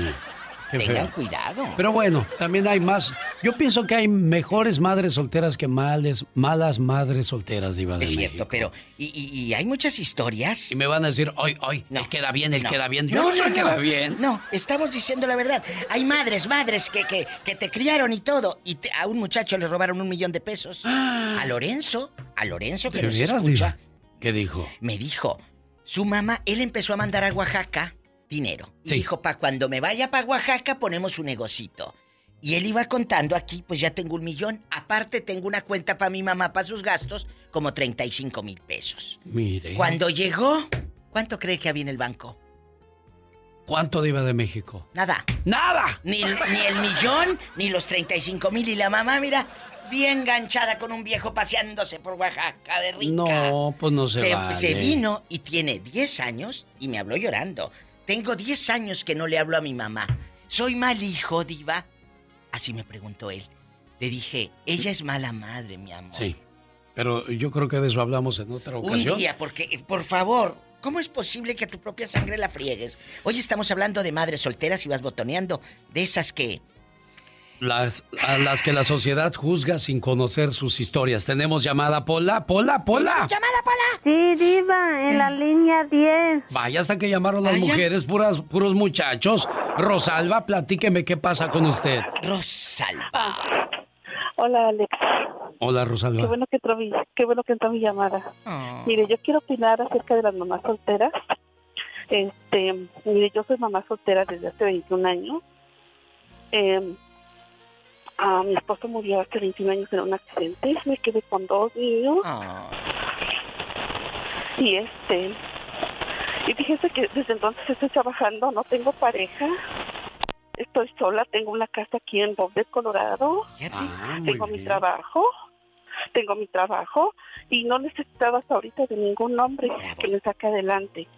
Qué Tengan feo. cuidado. Pero bueno, también hay más. Yo pienso que hay mejores madres solteras que males, malas madres solteras, Diva de Es México. cierto, pero y, y- y hay muchas historias. Y me van a decir, hoy, hoy, él queda bien, él No. queda bien. Yo No, no, no, no. queda bien. No, estamos diciendo la verdad. Hay madres, madres que, que, que te criaron y todo. Y te- a un muchacho le robaron un millón de pesos. A Lorenzo, a Lorenzo que ¿De nos escucha. Diva? ¿Qué dijo? Me dijo, su mamá, él empezó a mandar a Oaxaca dinero. Y dijo, pa, cuando me vaya para Oaxaca ponemos un negocito. Y él iba contando aquí, pues ya tengo un millón. Aparte tengo una cuenta para mi mamá, para sus gastos, como 35 mil pesos. Mire. Cuando llegó, ¿cuánto cree que había en el banco? ¿Cuánto Diva de México? Nada. ¡Nada! Ni, ni el millón, ni los 35 mil. Y la mamá, mira, bien enganchada con un viejo paseándose por Oaxaca de rica. No, pues no se, se, vale. se vino y tiene 10 años y me habló llorando. Tengo 10 años que no le hablo a mi mamá. ¿Soy mal hijo, diva? Así me preguntó él. Le dije, ella es mala madre, mi amor. Sí. Pero yo creo que de eso hablamos en otra ocasión. Un día, porque, eh, por favor, ¿cómo es posible que a tu propia sangre la friegues? Hoy estamos hablando de madres solteras y vas botoneando, de esas que... Las, a las que la sociedad juzga sin conocer sus historias. Tenemos llamada Pola, Pola, Pola. llamada Pola? Sí, Diva, en la línea 10. Vaya hasta que llamaron las mujeres, puras, puros muchachos. Rosalba, platíqueme qué pasa con usted. Rosalba. Hola, Alex. Hola, Qué Rosalba. bueno que entró mi, qué bueno que entró mi llamada. Ah. Mire, yo quiero opinar acerca de las mamás solteras. Este, mire, yo soy mamá soltera desde hace 21 años. Eh, ah, mi esposo murió hace 21 años en un accidente. Me quedé con dos niños. Ah. Y este, y fíjese que desde entonces estoy trabajando, no tengo pareja. Estoy sola, tengo una casa aquí en Boulder, Colorado. Ah, tengo mi bien. trabajo, tengo mi trabajo y no necesitaba hasta ahorita de ningún hombre que me saque adelante.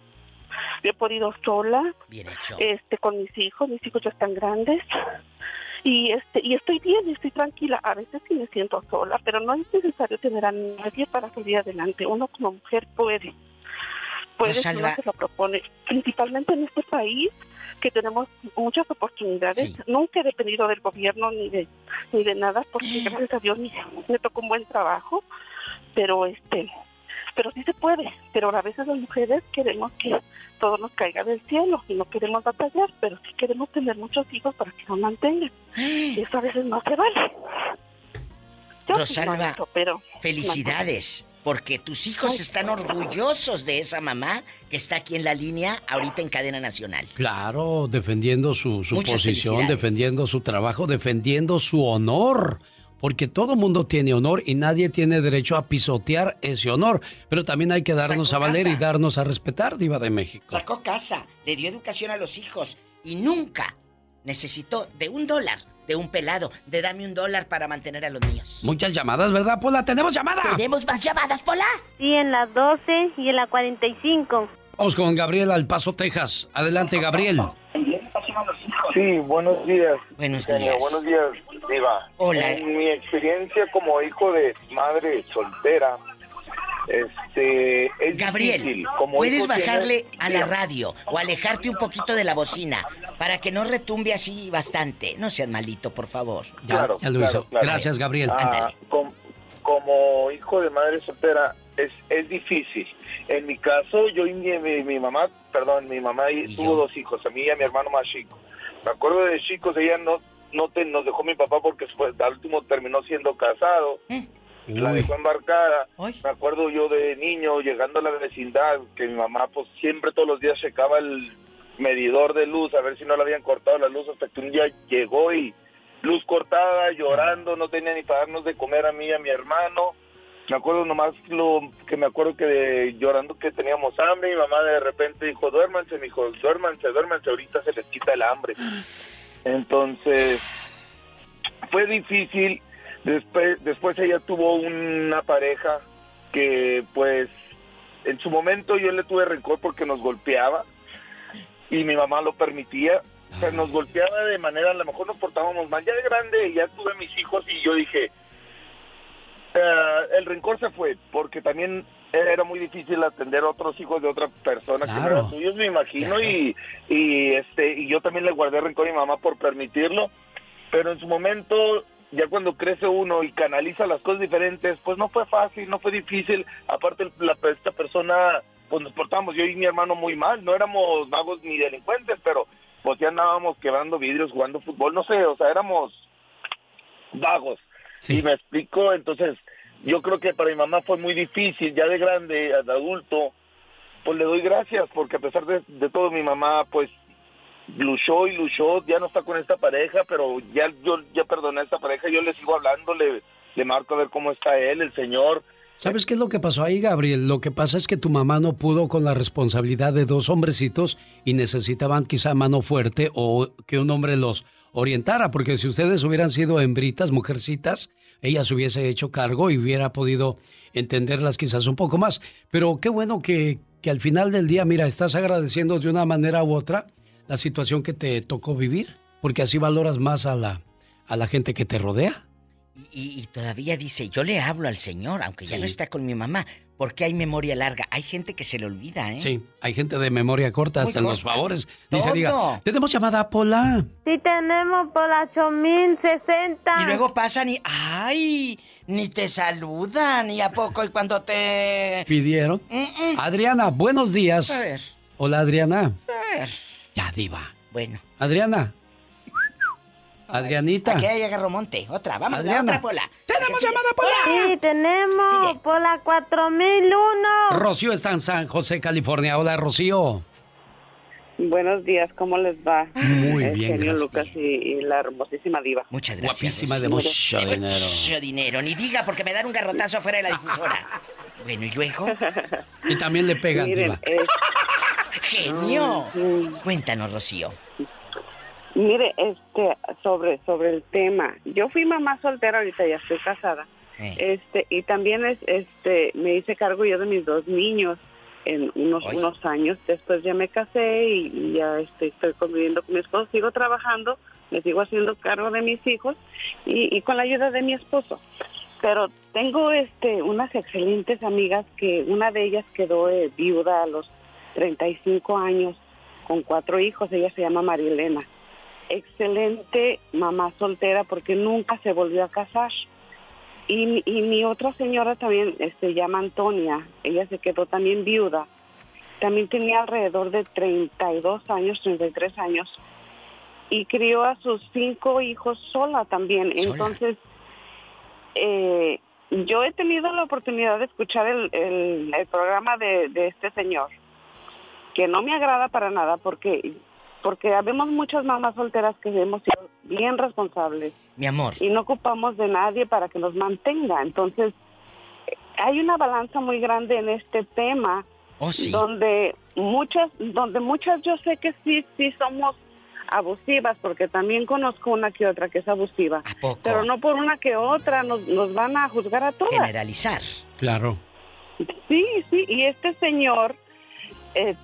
Yo he podido sola, Bien hecho. este, con mis hijos, mis hijos ya están grandes y este y estoy bien, estoy tranquila. A veces sí me siento sola, pero no es necesario tener a nadie para salir adelante. Uno como mujer puede, puede si uno se lo propone. Principalmente en este país que tenemos muchas oportunidades. Nunca he dependido del gobierno ni de ni de nada, porque gracias a Dios me, me tocó un buen trabajo, pero este pero sí se puede, pero a veces las mujeres queremos que todo nos caiga del cielo y no queremos batallar, pero sí queremos tener muchos hijos para que nos mantengan. Y eso a veces no se vale. Yo sí no Rosalba, pero felicidades, porque tus hijos están orgullosos de esa mamá que está aquí en la línea, ahorita en cadena nacional. Claro, defendiendo su, su posición, defendiendo su trabajo, defendiendo su honor. Porque todo mundo tiene honor y nadie tiene derecho a pisotear ese honor. Pero también hay que darnos Sacó a valer y darnos a respetar, Diva de México. Sacó casa, le dio educación a los hijos y nunca necesitó de un dólar, de un pelado, de dame un dólar para mantener a los míos. Muchas llamadas, ¿verdad, Pola? ¿Tenemos llamada? ¿Tenemos más llamadas, Pola? Sí, en la 12 y en la 45. Vamos con Gabriel al Paso, Texas. Adelante, Gabriel. Sí, buenos días. Buenos días. Buenos días, Diva. Hola. En mi experiencia como hijo de madre soltera, este, es Gabriel, difícil. Como puedes bajarle a la radio o alejarte un poquito de la bocina para que no retumbe así bastante. No seas malito, por favor. Ya, ya lo hizo. Gracias, Gabriel. Ah, com- como hijo de madre soltera es, es difícil. En mi caso, yo y mi, mi- mi mamá, perdón, mi mamá y- tuvo dos hijos, a mí y a mi hermano más chico. Me acuerdo de chicos, ella no, no te, nos dejó mi papá porque después, al último terminó siendo casado. La Uy. dejó embarcada. Me acuerdo yo de niño llegando a la vecindad que mi mamá pues siempre todos los días checaba el medidor de luz a ver si no le habían cortado la luz hasta que un día llegó y luz cortada, llorando, no tenía ni para darnos de comer a mí y a mi hermano. Me acuerdo nomás lo que me acuerdo que de- llorando que teníamos hambre, mi mamá de repente dijo, duérmanse, mi hijo, duérmanse, duérmanse, ahorita se les quita el hambre. Entonces, fue difícil. Después, después ella tuvo una pareja que, pues, en su momento yo le tuve rencor porque nos golpeaba y mi mamá lo permitía. O sea, nos golpeaba de manera, a lo mejor nos portábamos mal. Ya de grande, ya tuve mis hijos y yo dije, eh, el rencor se fue porque también era muy difícil atender a otros hijos de otra persona que no Claro. eran suyos, me imagino, y, y este y yo también le guardé rencor a mi mamá por permitirlo, pero en su momento, ya cuando crece uno y canaliza las cosas diferentes, pues no fue fácil, no fue difícil, aparte la, esta persona, pues nos portamos yo y mi hermano muy mal, no éramos vagos ni delincuentes, pero pues ya andábamos quebrando vidrios, jugando fútbol, no sé, o sea, éramos vagos. Y me explico, entonces yo creo que para mi mamá fue muy difícil, ya de grande, de adulto, pues le doy gracias, porque a pesar de, de todo mi mamá pues luchó y luchó, ya no está con esta pareja, pero ya yo ya perdoné a esta pareja, yo le sigo hablando, le, le marco a ver cómo está él, el señor. ¿Sabes qué es lo que pasó ahí, Gabriel? Lo que pasa es que tu mamá no pudo con la responsabilidad de dos hombrecitos y necesitaban quizá mano fuerte o que un hombre los orientara, porque si ustedes hubieran sido hembritas, mujercitas, ella se hubiese hecho cargo y hubiera podido entenderlas quizás un poco más. Pero qué bueno que, que al final del día, mira, estás agradeciendo de una manera u otra la situación que te tocó vivir, porque así valoras más a la, a la gente que te rodea. Y, y todavía dice, yo le hablo al Señor, aunque ya no está con mi mamá, porque hay memoria larga. Hay gente que se le olvida, ¿eh? Sí, hay gente de memoria corta, hasta en los favores. Dice, diga, tenemos llamada Pola. Sí tenemos por la 8060. Y luego pasan y, ¡ay! Ni te saludan, ¿y a poco? Y cuando te... ¿Pidieron? Adriana, buenos días. A ver. Hola, Adriana. A ver. Ya, diva. Bueno. Adriana. Adrianita. Aquí hay agarro monte. Otra, vamos, la Adriana. otra pola. ¡Tenemos llamada Sí, tenemos por la 4001. Rocío está en San José, California. Hola, Rocío. Buenos días, ¿cómo les va? Muy El bien, genio gracias. Lucas y, y la hermosísima diva. Muchas gracias. Guapísima de mucho De dinero. Mucho dinero. Ni diga porque me dan un garrotazo afuera de la difusora. Bueno, ¿y luego? Y también le pegan, Miren, diva. eh, ¡Genio! Mm. Cuéntanos, Rocío. Mire, este, sobre, sobre el tema. Yo fui mamá soltera, ahorita ya estoy casada. Eh. Este, y también es, este, me hice cargo yo de mis dos niños en unos, unos años. Después ya me casé y, y ya este, estoy conviviendo con mi esposo. Sigo trabajando, me sigo haciendo cargo de mis hijos y, y con la ayuda de mi esposo. Pero tengo este, unas excelentes amigas que una de ellas quedó eh, viuda a los 35 años con cuatro hijos. Ella se llama Marilena. Excelente mamá soltera porque nunca se volvió a casar. Y, mi- y mi otra señora también eh, se llama Antonia. Ella se quedó también viuda. También tenía alrededor de 32 años, 33 años. Y crió a sus cinco hijos sola también. Entonces, eh, yo he tenido la oportunidad de escuchar el, el- el programa de, de este señor, que no me agrada para nada porque porque habemos muchas mamás solteras que hemos sido bien responsables Mi amor. y no ocupamos de nadie para que nos mantenga. Entonces, hay una balanza muy grande en este tema Oh, sí. donde muchas donde muchas yo sé que sí sí somos abusivas porque también conozco una que otra que es abusiva poco? pero no por una que otra nos, nos van a juzgar a todas Generalizar. Claro. sí sí y este señor eh,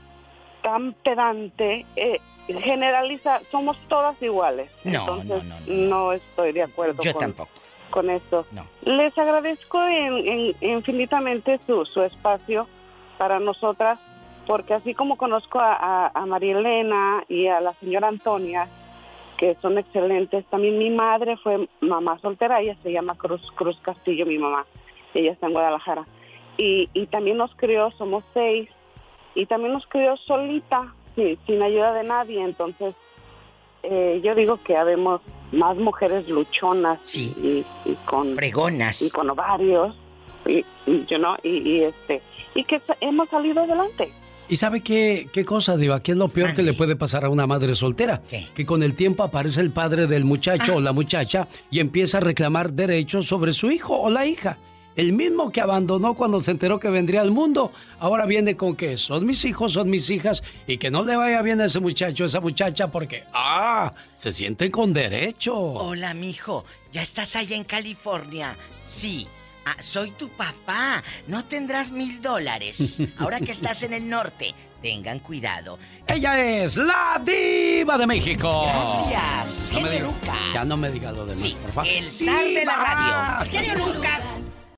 tan pedante eh, generaliza somos todas iguales No, entonces no, estoy de acuerdo Yo con, tampoco. con esto No. les agradezco en- en- infinitamente su, su espacio para nosotras, porque así como conozco a, a, a María Elena y a la señora Antonia, que son excelentes, también mi madre fue mamá soltera, ella se llama Cruz, Cruz Castillo, mi mamá, ella está en Guadalajara. Y, y también nos crió, somos seis, y también nos crió solita, sí, sin ayuda de nadie, entonces eh, yo digo que habemos más mujeres luchonas y, y con fregonas. y con ovarios y, y, you know, y, y, este y que hemos salido adelante. ¿Y sabe qué, qué cosa, Diva? ¿Qué es lo peor que le puede pasar a una madre soltera? Que con el tiempo aparece el padre del muchacho o la muchacha y empieza a reclamar derechos sobre su hijo o la hija. El mismo que abandonó cuando se enteró que vendría al mundo, ahora viene con que son mis hijos, son mis hijas y que no le vaya bien a ese muchacho, a esa muchacha porque, ah, se sienten con derecho. Hola, mijo. ¿Ya estás allá en California? Sí. Ah, soy tu papá. No tendrás mil dólares. Ahora que estás en el norte, tengan cuidado. Ella es la diva de México. Gracias, No me genio Lucas. Ya no me diga lo demás, por favor. El zar de la radio. Genio Lucas.